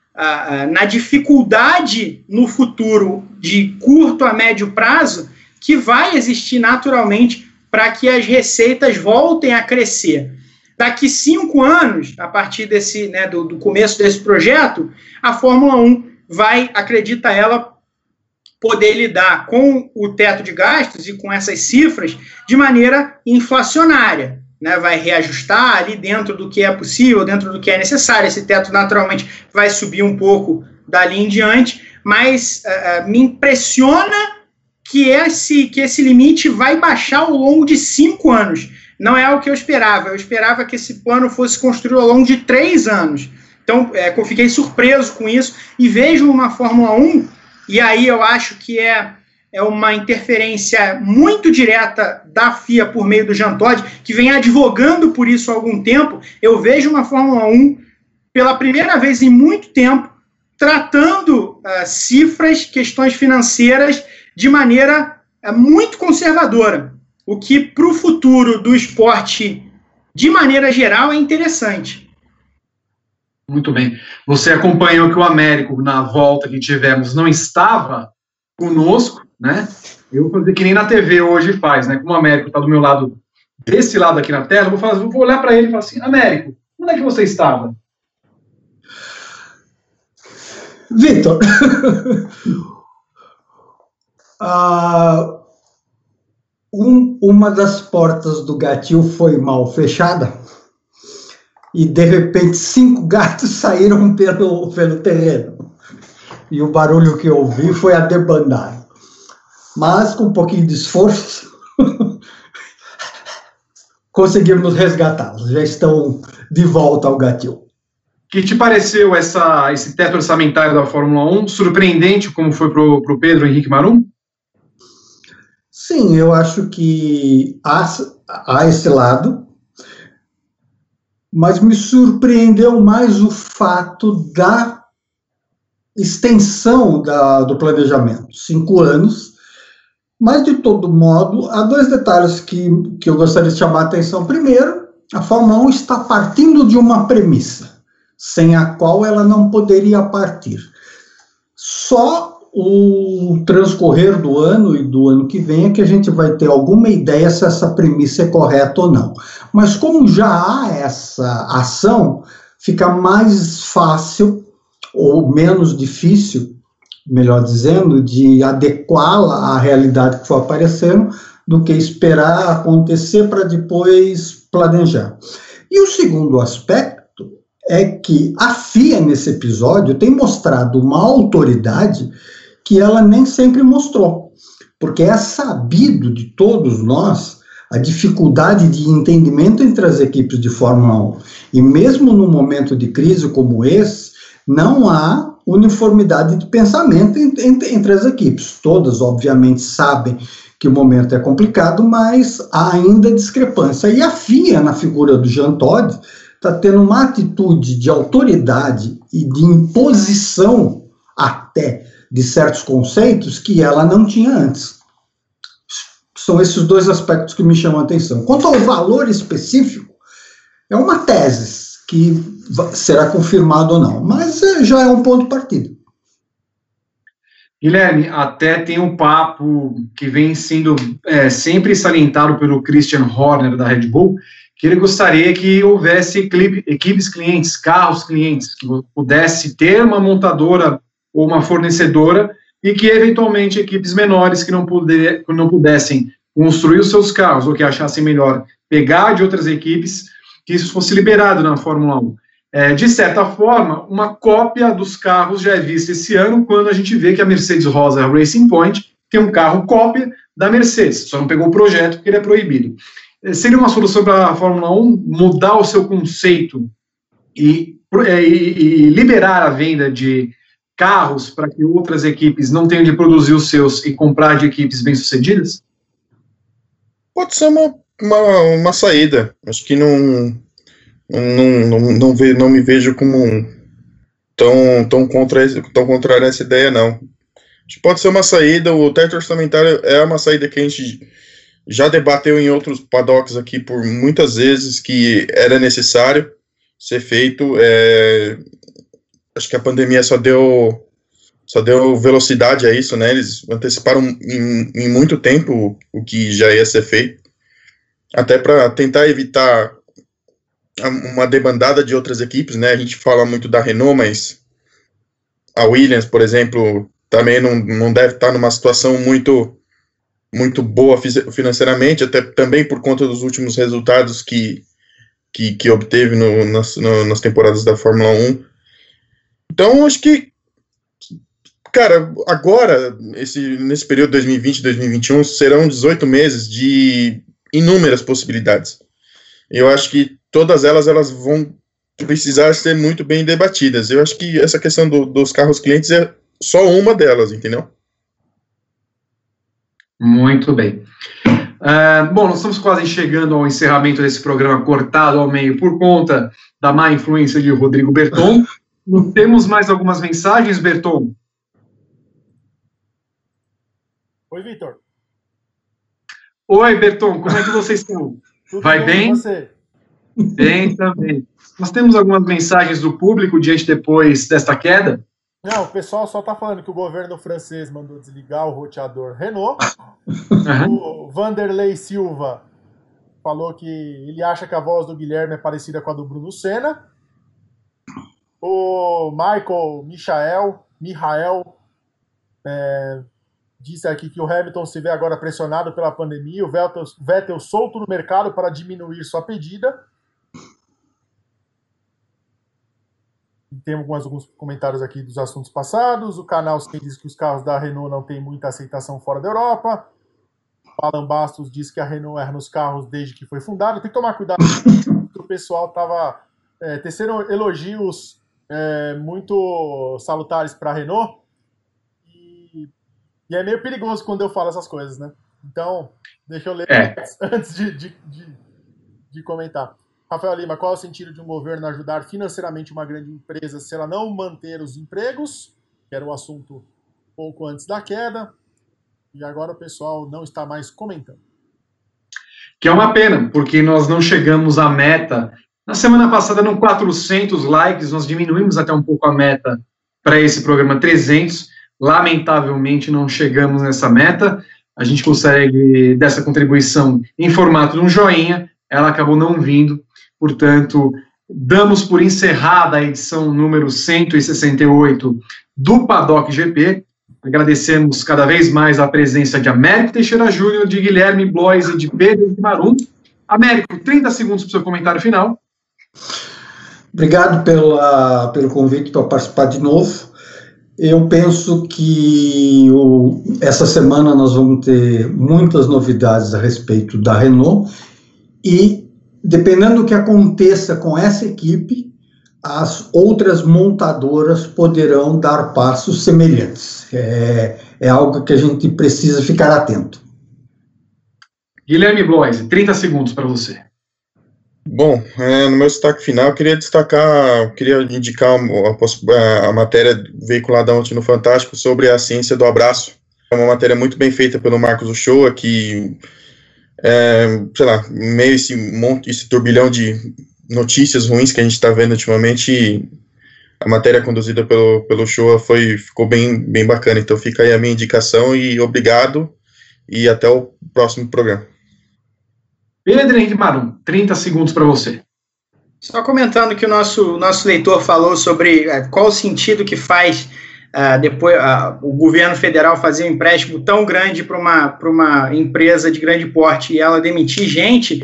na dificuldade no futuro de curto a médio prazo que vai existir naturalmente para que as receitas voltem a crescer. Daqui cinco anos, a partir desse, né, do, do começo desse projeto, a Fórmula 1 vai, acredita ela, poder lidar com o teto de gastos e com essas cifras de maneira inflacionária né, vai reajustar ali dentro do que é possível, dentro do que é necessário. Esse teto naturalmente vai subir um pouco dali em diante, mas uh, me impressiona que esse, que esse limite vai baixar ao longo de cinco anos. Não é o que eu esperava. Eu esperava que esse plano fosse construído ao longo de três anos. Então, é, fiquei surpreso com isso e vejo uma Fórmula 1, e aí eu acho que é é uma interferência muito direta da FIA por meio do Jean Todt, que vem advogando por isso há algum tempo. Eu vejo uma Fórmula 1, pela primeira vez em muito tempo, tratando uh, cifras, questões financeiras, de maneira uh, muito conservadora, o que para o futuro do esporte, de maneira geral, é interessante. Muito bem. Você acompanhou que o Américo, na volta que tivemos, não estava conosco, né? Eu vou fazer que nem na TV hoje faz, né? Como o Américo está do meu lado, desse lado aqui na tela, eu vou, fazer, vou olhar para ele e falar assim: Américo, onde é que você estava? Vitor, uh, um, uma das portas do gatil foi mal fechada e de repente cinco gatos saíram pelo, pelo terreno. E o barulho que eu ouvi foi a debandada mas com um pouquinho de esforço conseguimos resgatá-los. Já estão de volta ao gatil. Que te pareceu essa, esse teto orçamentário da Fórmula 1 surpreendente, como foi para o Pedro Henrique Marum? Sim, eu acho que há, há esse lado, mas me surpreendeu mais o fato da extensão da, do planejamento. Cinco anos, mas, de todo modo, há dois detalhes que, que eu gostaria de chamar a atenção. Primeiro, A Fórmula 1 está partindo de uma premissa, sem a qual ela não poderia partir. Só o transcorrer do ano e do ano que vem é que a gente vai ter alguma ideia se essa premissa é correta ou não. Mas como já há essa ação, fica mais fácil ou menos difícil, melhor dizendo, de adequá-la à realidade que for aparecendo, do que esperar acontecer para depois planejar. E o segundo aspecto é que a FIA, nesse episódio, tem mostrado uma autoridade que ela nem sempre mostrou. Porque é sabido de todos nós a dificuldade de entendimento entre as equipes de Fórmula 1. E mesmo num momento de crise como esse, não há uniformidade de pensamento entre, entre as equipes. Todas, obviamente, sabem que o momento é complicado, mas há ainda discrepância. E a FIA, na figura do Jean Todt, está tendo uma atitude de autoridade e de imposição até de certos conceitos que ela não tinha antes. São esses dois aspectos que me chamam a atenção. Quanto ao valor específico, é uma tese que será confirmado ou não, mas é, já é um ponto de partida. Guilherme, até tem um papo que vem sendo é, sempre salientado pelo Christian Horner da Red Bull, que ele gostaria que houvesse equipes clientes, carros clientes, que pudesse ter uma montadora ou uma fornecedora e que, eventualmente, equipes menores que não, puder, não pudessem construir os seus carros ou que achassem melhor pegar de outras equipes, que isso fosse liberado na Fórmula 1. É, de certa forma, uma cópia dos carros já é vista esse ano, quando a gente vê que a Mercedes Rosa Racing Point tem um carro cópia da Mercedes, só não pegou o projeto porque ele é proibido. É, seria uma solução para a Fórmula 1 mudar o seu conceito e, é, e, liberar a venda de carros para que outras equipes não tenham de produzir os seus e comprar de equipes bem-sucedidas? Pode ser uma, uma, uma, saída. Acho que não, não, não, não, ve, não me vejo como tão, tão, contra, tão contrário a essa ideia, não. Pode ser uma saída. O teto orçamentário é uma saída que a gente já debateu em outros paddocks aqui por muitas vezes que era necessário ser feito. É, acho que a pandemia só deu só deu velocidade a isso, né? Eles anteciparam em, em muito tempo o que já ia ser feito, até para tentar evitar uma demandada de outras equipes, né? A gente fala muito da Renault, mas a Williams, por exemplo, também não, não deve estar numa situação muito muito boa financeiramente, até também por conta dos últimos resultados que, que, que obteve no, nas, no, nas temporadas da Fórmula 1. Então, acho que, cara, agora, esse, nesse período 2020-2021, serão 18 meses de inúmeras possibilidades. Eu acho que todas elas, elas vão precisar ser muito bem debatidas. Eu acho que essa questão do, dos carros clientes é só uma delas, entendeu? Muito bem. Uh, bom, nós estamos quase chegando ao encerramento desse programa cortado ao meio por conta da má influência de Rodrigo Berton. Temos mais algumas mensagens, Berton? Oi, Vitor. Oi, Berton, como é que vocês estão? Tudo Vai bem? Você? Bem também. Nós temos algumas mensagens do público diante depois desta queda? Não, o pessoal só tá falando que o governo francês mandou desligar o roteador Renault. O Vanderlei Silva falou que ele acha que a voz do Guilherme é parecida com a do Bruno Senna. O Michael Michael, Michael é, disse aqui que o Hamilton se vê agora pressionado pela pandemia, o Vettel, Vettel solto no mercado para diminuir sua pedida. Mais alguns comentários aqui dos assuntos passados. O canal diz que os carros da Renault não têm muita aceitação fora da Europa. Alan Bastos diz que a Renault erra nos carros desde que foi fundada. Tem que tomar cuidado, o pessoal estava é, tecendo elogios é, muito salutares para a Renault. E, é meio perigoso quando eu falo essas coisas, né? Então, deixa eu ler é. antes de, de, de, de comentar. Rafael Lima, qual é o sentido de um governo ajudar financeiramente uma grande empresa se ela não manter os empregos? Que era o um assunto pouco antes da queda. E agora o pessoal não está mais comentando. que é uma pena, porque nós não chegamos à meta. Na semana passada, eram 400 likes, nós diminuímos até um pouco a meta para esse programa 300. Lamentavelmente, não chegamos nessa meta. A gente consegue dessa contribuição em formato de um joinha, ela acabou não vindo, portanto, damos por encerrada a edição número 168 do Paddock GP. Agradecemos cada vez mais a presença de Américo Teixeira Júnior, de Guilherme Blois e de Pedro Marum. Américo, 30 segundos para o seu comentário final. Obrigado pela, pelo convite para participar de novo. Eu penso que o, essa semana nós vamos ter muitas novidades a respeito da Renault e, dependendo do que aconteça com essa equipe, as outras montadoras poderão dar passos semelhantes. É, é algo que a gente precisa ficar atento. Guilherme Blois, 30 segundos para você. Bom, é, no meu destaque final, eu queria destacar, queria indicar a, a, matéria veiculada ontem no Fantástico sobre a ciência do abraço. É uma matéria muito bem feita pelo Marcos Uchoa, que, é, sei lá, meio esse, monte, esse turbilhão de notícias ruins que a gente está vendo ultimamente, a matéria conduzida pelo, pelo Showa foi, ficou bem, bem bacana. Então fica aí a minha indicação e obrigado e até o próximo programa. Pedro Henrique Marum, 30 segundos para você. Só comentando que o nosso, nosso leitor falou sobre uh, qual o sentido que faz uh, depois uh, o governo federal fazer um empréstimo tão grande para uma, uma empresa de grande porte e ela demitir gente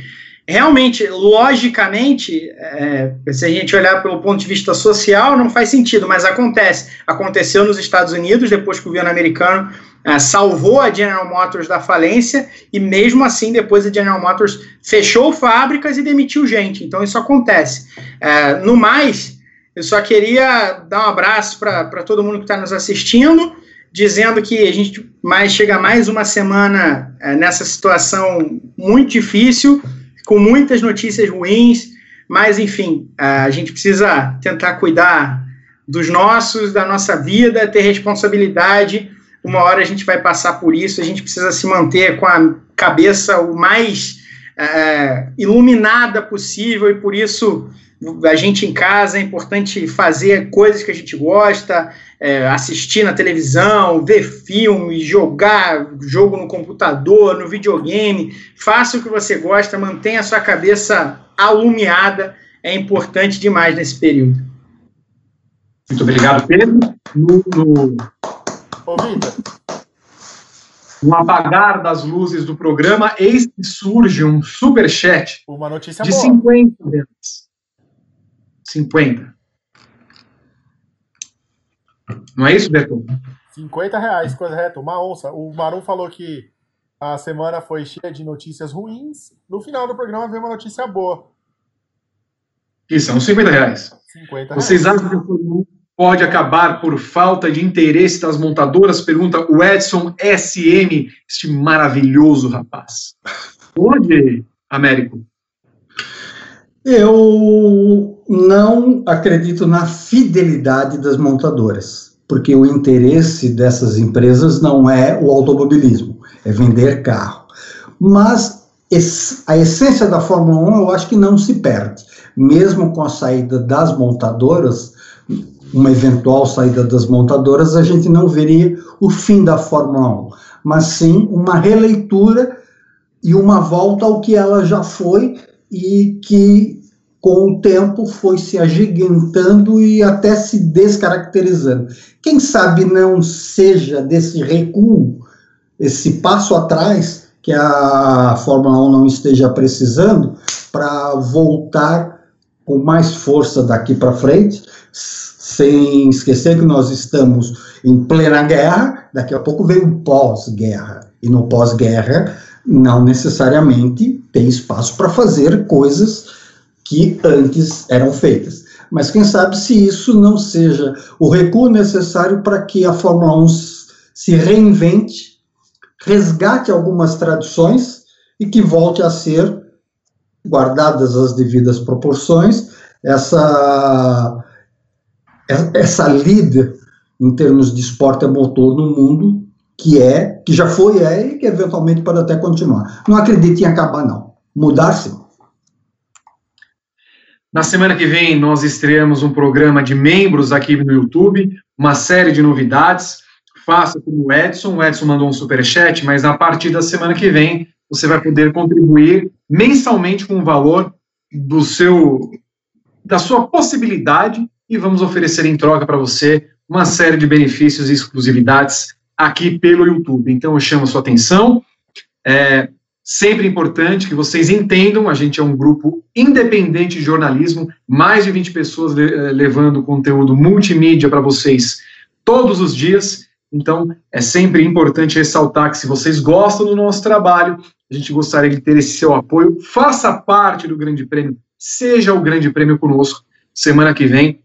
realmente, logicamente, é, se a gente olhar pelo ponto de vista social, não faz sentido, mas acontece. Aconteceu nos Estados Unidos, depois que o governo americano é, salvou a General Motors da falência, e mesmo assim, depois a General Motors fechou fábricas e demitiu gente. Então, isso acontece. É, no mais, eu só queria dar um abraço para todo mundo que está nos assistindo dizendo que a gente mais chega mais uma semana é, nessa situação muito difícil com muitas notícias ruins, mas enfim, a gente precisa tentar cuidar dos nossos, da nossa vida, ter responsabilidade. Uma hora a gente vai passar por isso, a gente precisa se manter com a cabeça o mais é, iluminada possível e por isso a gente em casa é importante fazer coisas que a gente gosta, é, assistir na televisão, ver filme, jogar jogo no computador, no videogame. Faça o que você gosta, mantenha a sua cabeça alumiada. É importante demais nesse período. Muito obrigado, Pedro. No, no, no apagar das luzes do programa, eis que surge um superchat Uma notícia de boa. 50 reais. 50. Não é isso, Beto? 50 reais, coisa reta, uma onça. O Marum falou que a semana foi cheia de notícias ruins. No final do programa veio uma notícia boa. Isso, são 50 reais. 50 Vocês reais. acham que a Fórmula 1 pode acabar por falta de interesse das montadoras? Pergunta o Edson SM, este maravilhoso rapaz. Pode, Américo? Eu não acredito na fidelidade das montadoras, porque o interesse dessas empresas não é o automobilismo, é vender carro. Mas a essência da Fórmula 1 eu acho que não se perde. Mesmo com a saída das montadoras, uma eventual saída das montadoras, a gente não veria o fim da Fórmula 1, mas sim uma releitura e uma volta ao que ela já foi e que com o tempo foi se agigantando e até se descaracterizando. Quem sabe não seja desse recuo, esse passo atrás que a Fórmula 1 não esteja precisando para voltar com mais força daqui para frente, sem esquecer que nós estamos em plena guerra, daqui a pouco vem o pós-guerra. E no pós-guerra não necessariamente tem espaço para fazer coisas que antes eram feitas. Mas quem sabe se isso não seja o recuo necessário para que a Fórmula 1 se reinvente, resgate algumas tradições e que volte a ser, guardadas as devidas proporções, essa, essa líder em termos de esporte a motor no mundo, que é, que já foi, é e que eventualmente pode até continuar. Não acredito em acabar, não. mudar-se. Na semana que vem, nós estreamos um programa de membros aqui no YouTube, uma série de novidades. Faça como o Edson. O Edson mandou um superchat, mas a partir da semana que vem, você vai poder contribuir mensalmente com o valor do seu da sua possibilidade e vamos oferecer em troca para você uma série de benefícios e exclusividades aqui pelo YouTube. Então eu chamo a sua atenção. É sempre importante que vocês entendam, a gente é um grupo independente de jornalismo, mais de 20 pessoas eh, levando conteúdo multimídia para vocês todos os dias. Então, é sempre importante ressaltar que se vocês gostam do nosso trabalho, a gente gostaria de ter esse seu apoio. Faça parte do Grande Prêmio, seja o Grande Prêmio conosco. Semana que vem,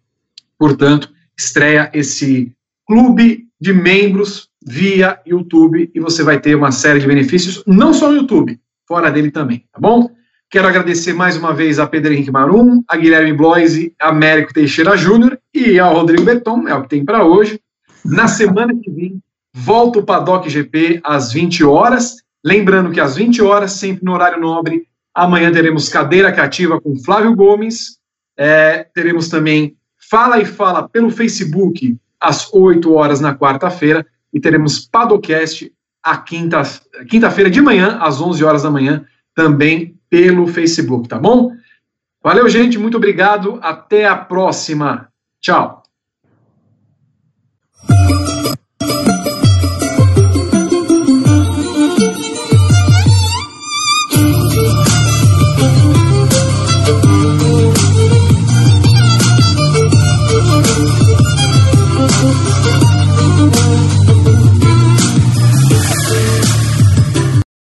portanto, estreia esse clube de membros via YouTube e você vai ter uma série de benefícios, não só no YouTube, fora dele também, tá bom? Quero agradecer mais uma vez a Pedro Henrique Marum, a Guilherme Bloise, a Américo Teixeira Júnior e ao Rodrigo Berton, é o que tem para hoje. Na semana que vem, volta o Paddock GP às 20 horas. Lembrando que às 20 horas, sempre no horário nobre, amanhã teremos cadeira cativa com Flávio Gomes. É, teremos também Fala e Fala pelo Facebook às 8 horas na quarta-feira e teremos Padocast a quinta, quinta-feira de manhã, às 11 horas da manhã, também pelo Facebook, tá bom? Valeu, gente, muito obrigado, até a próxima. Tchau.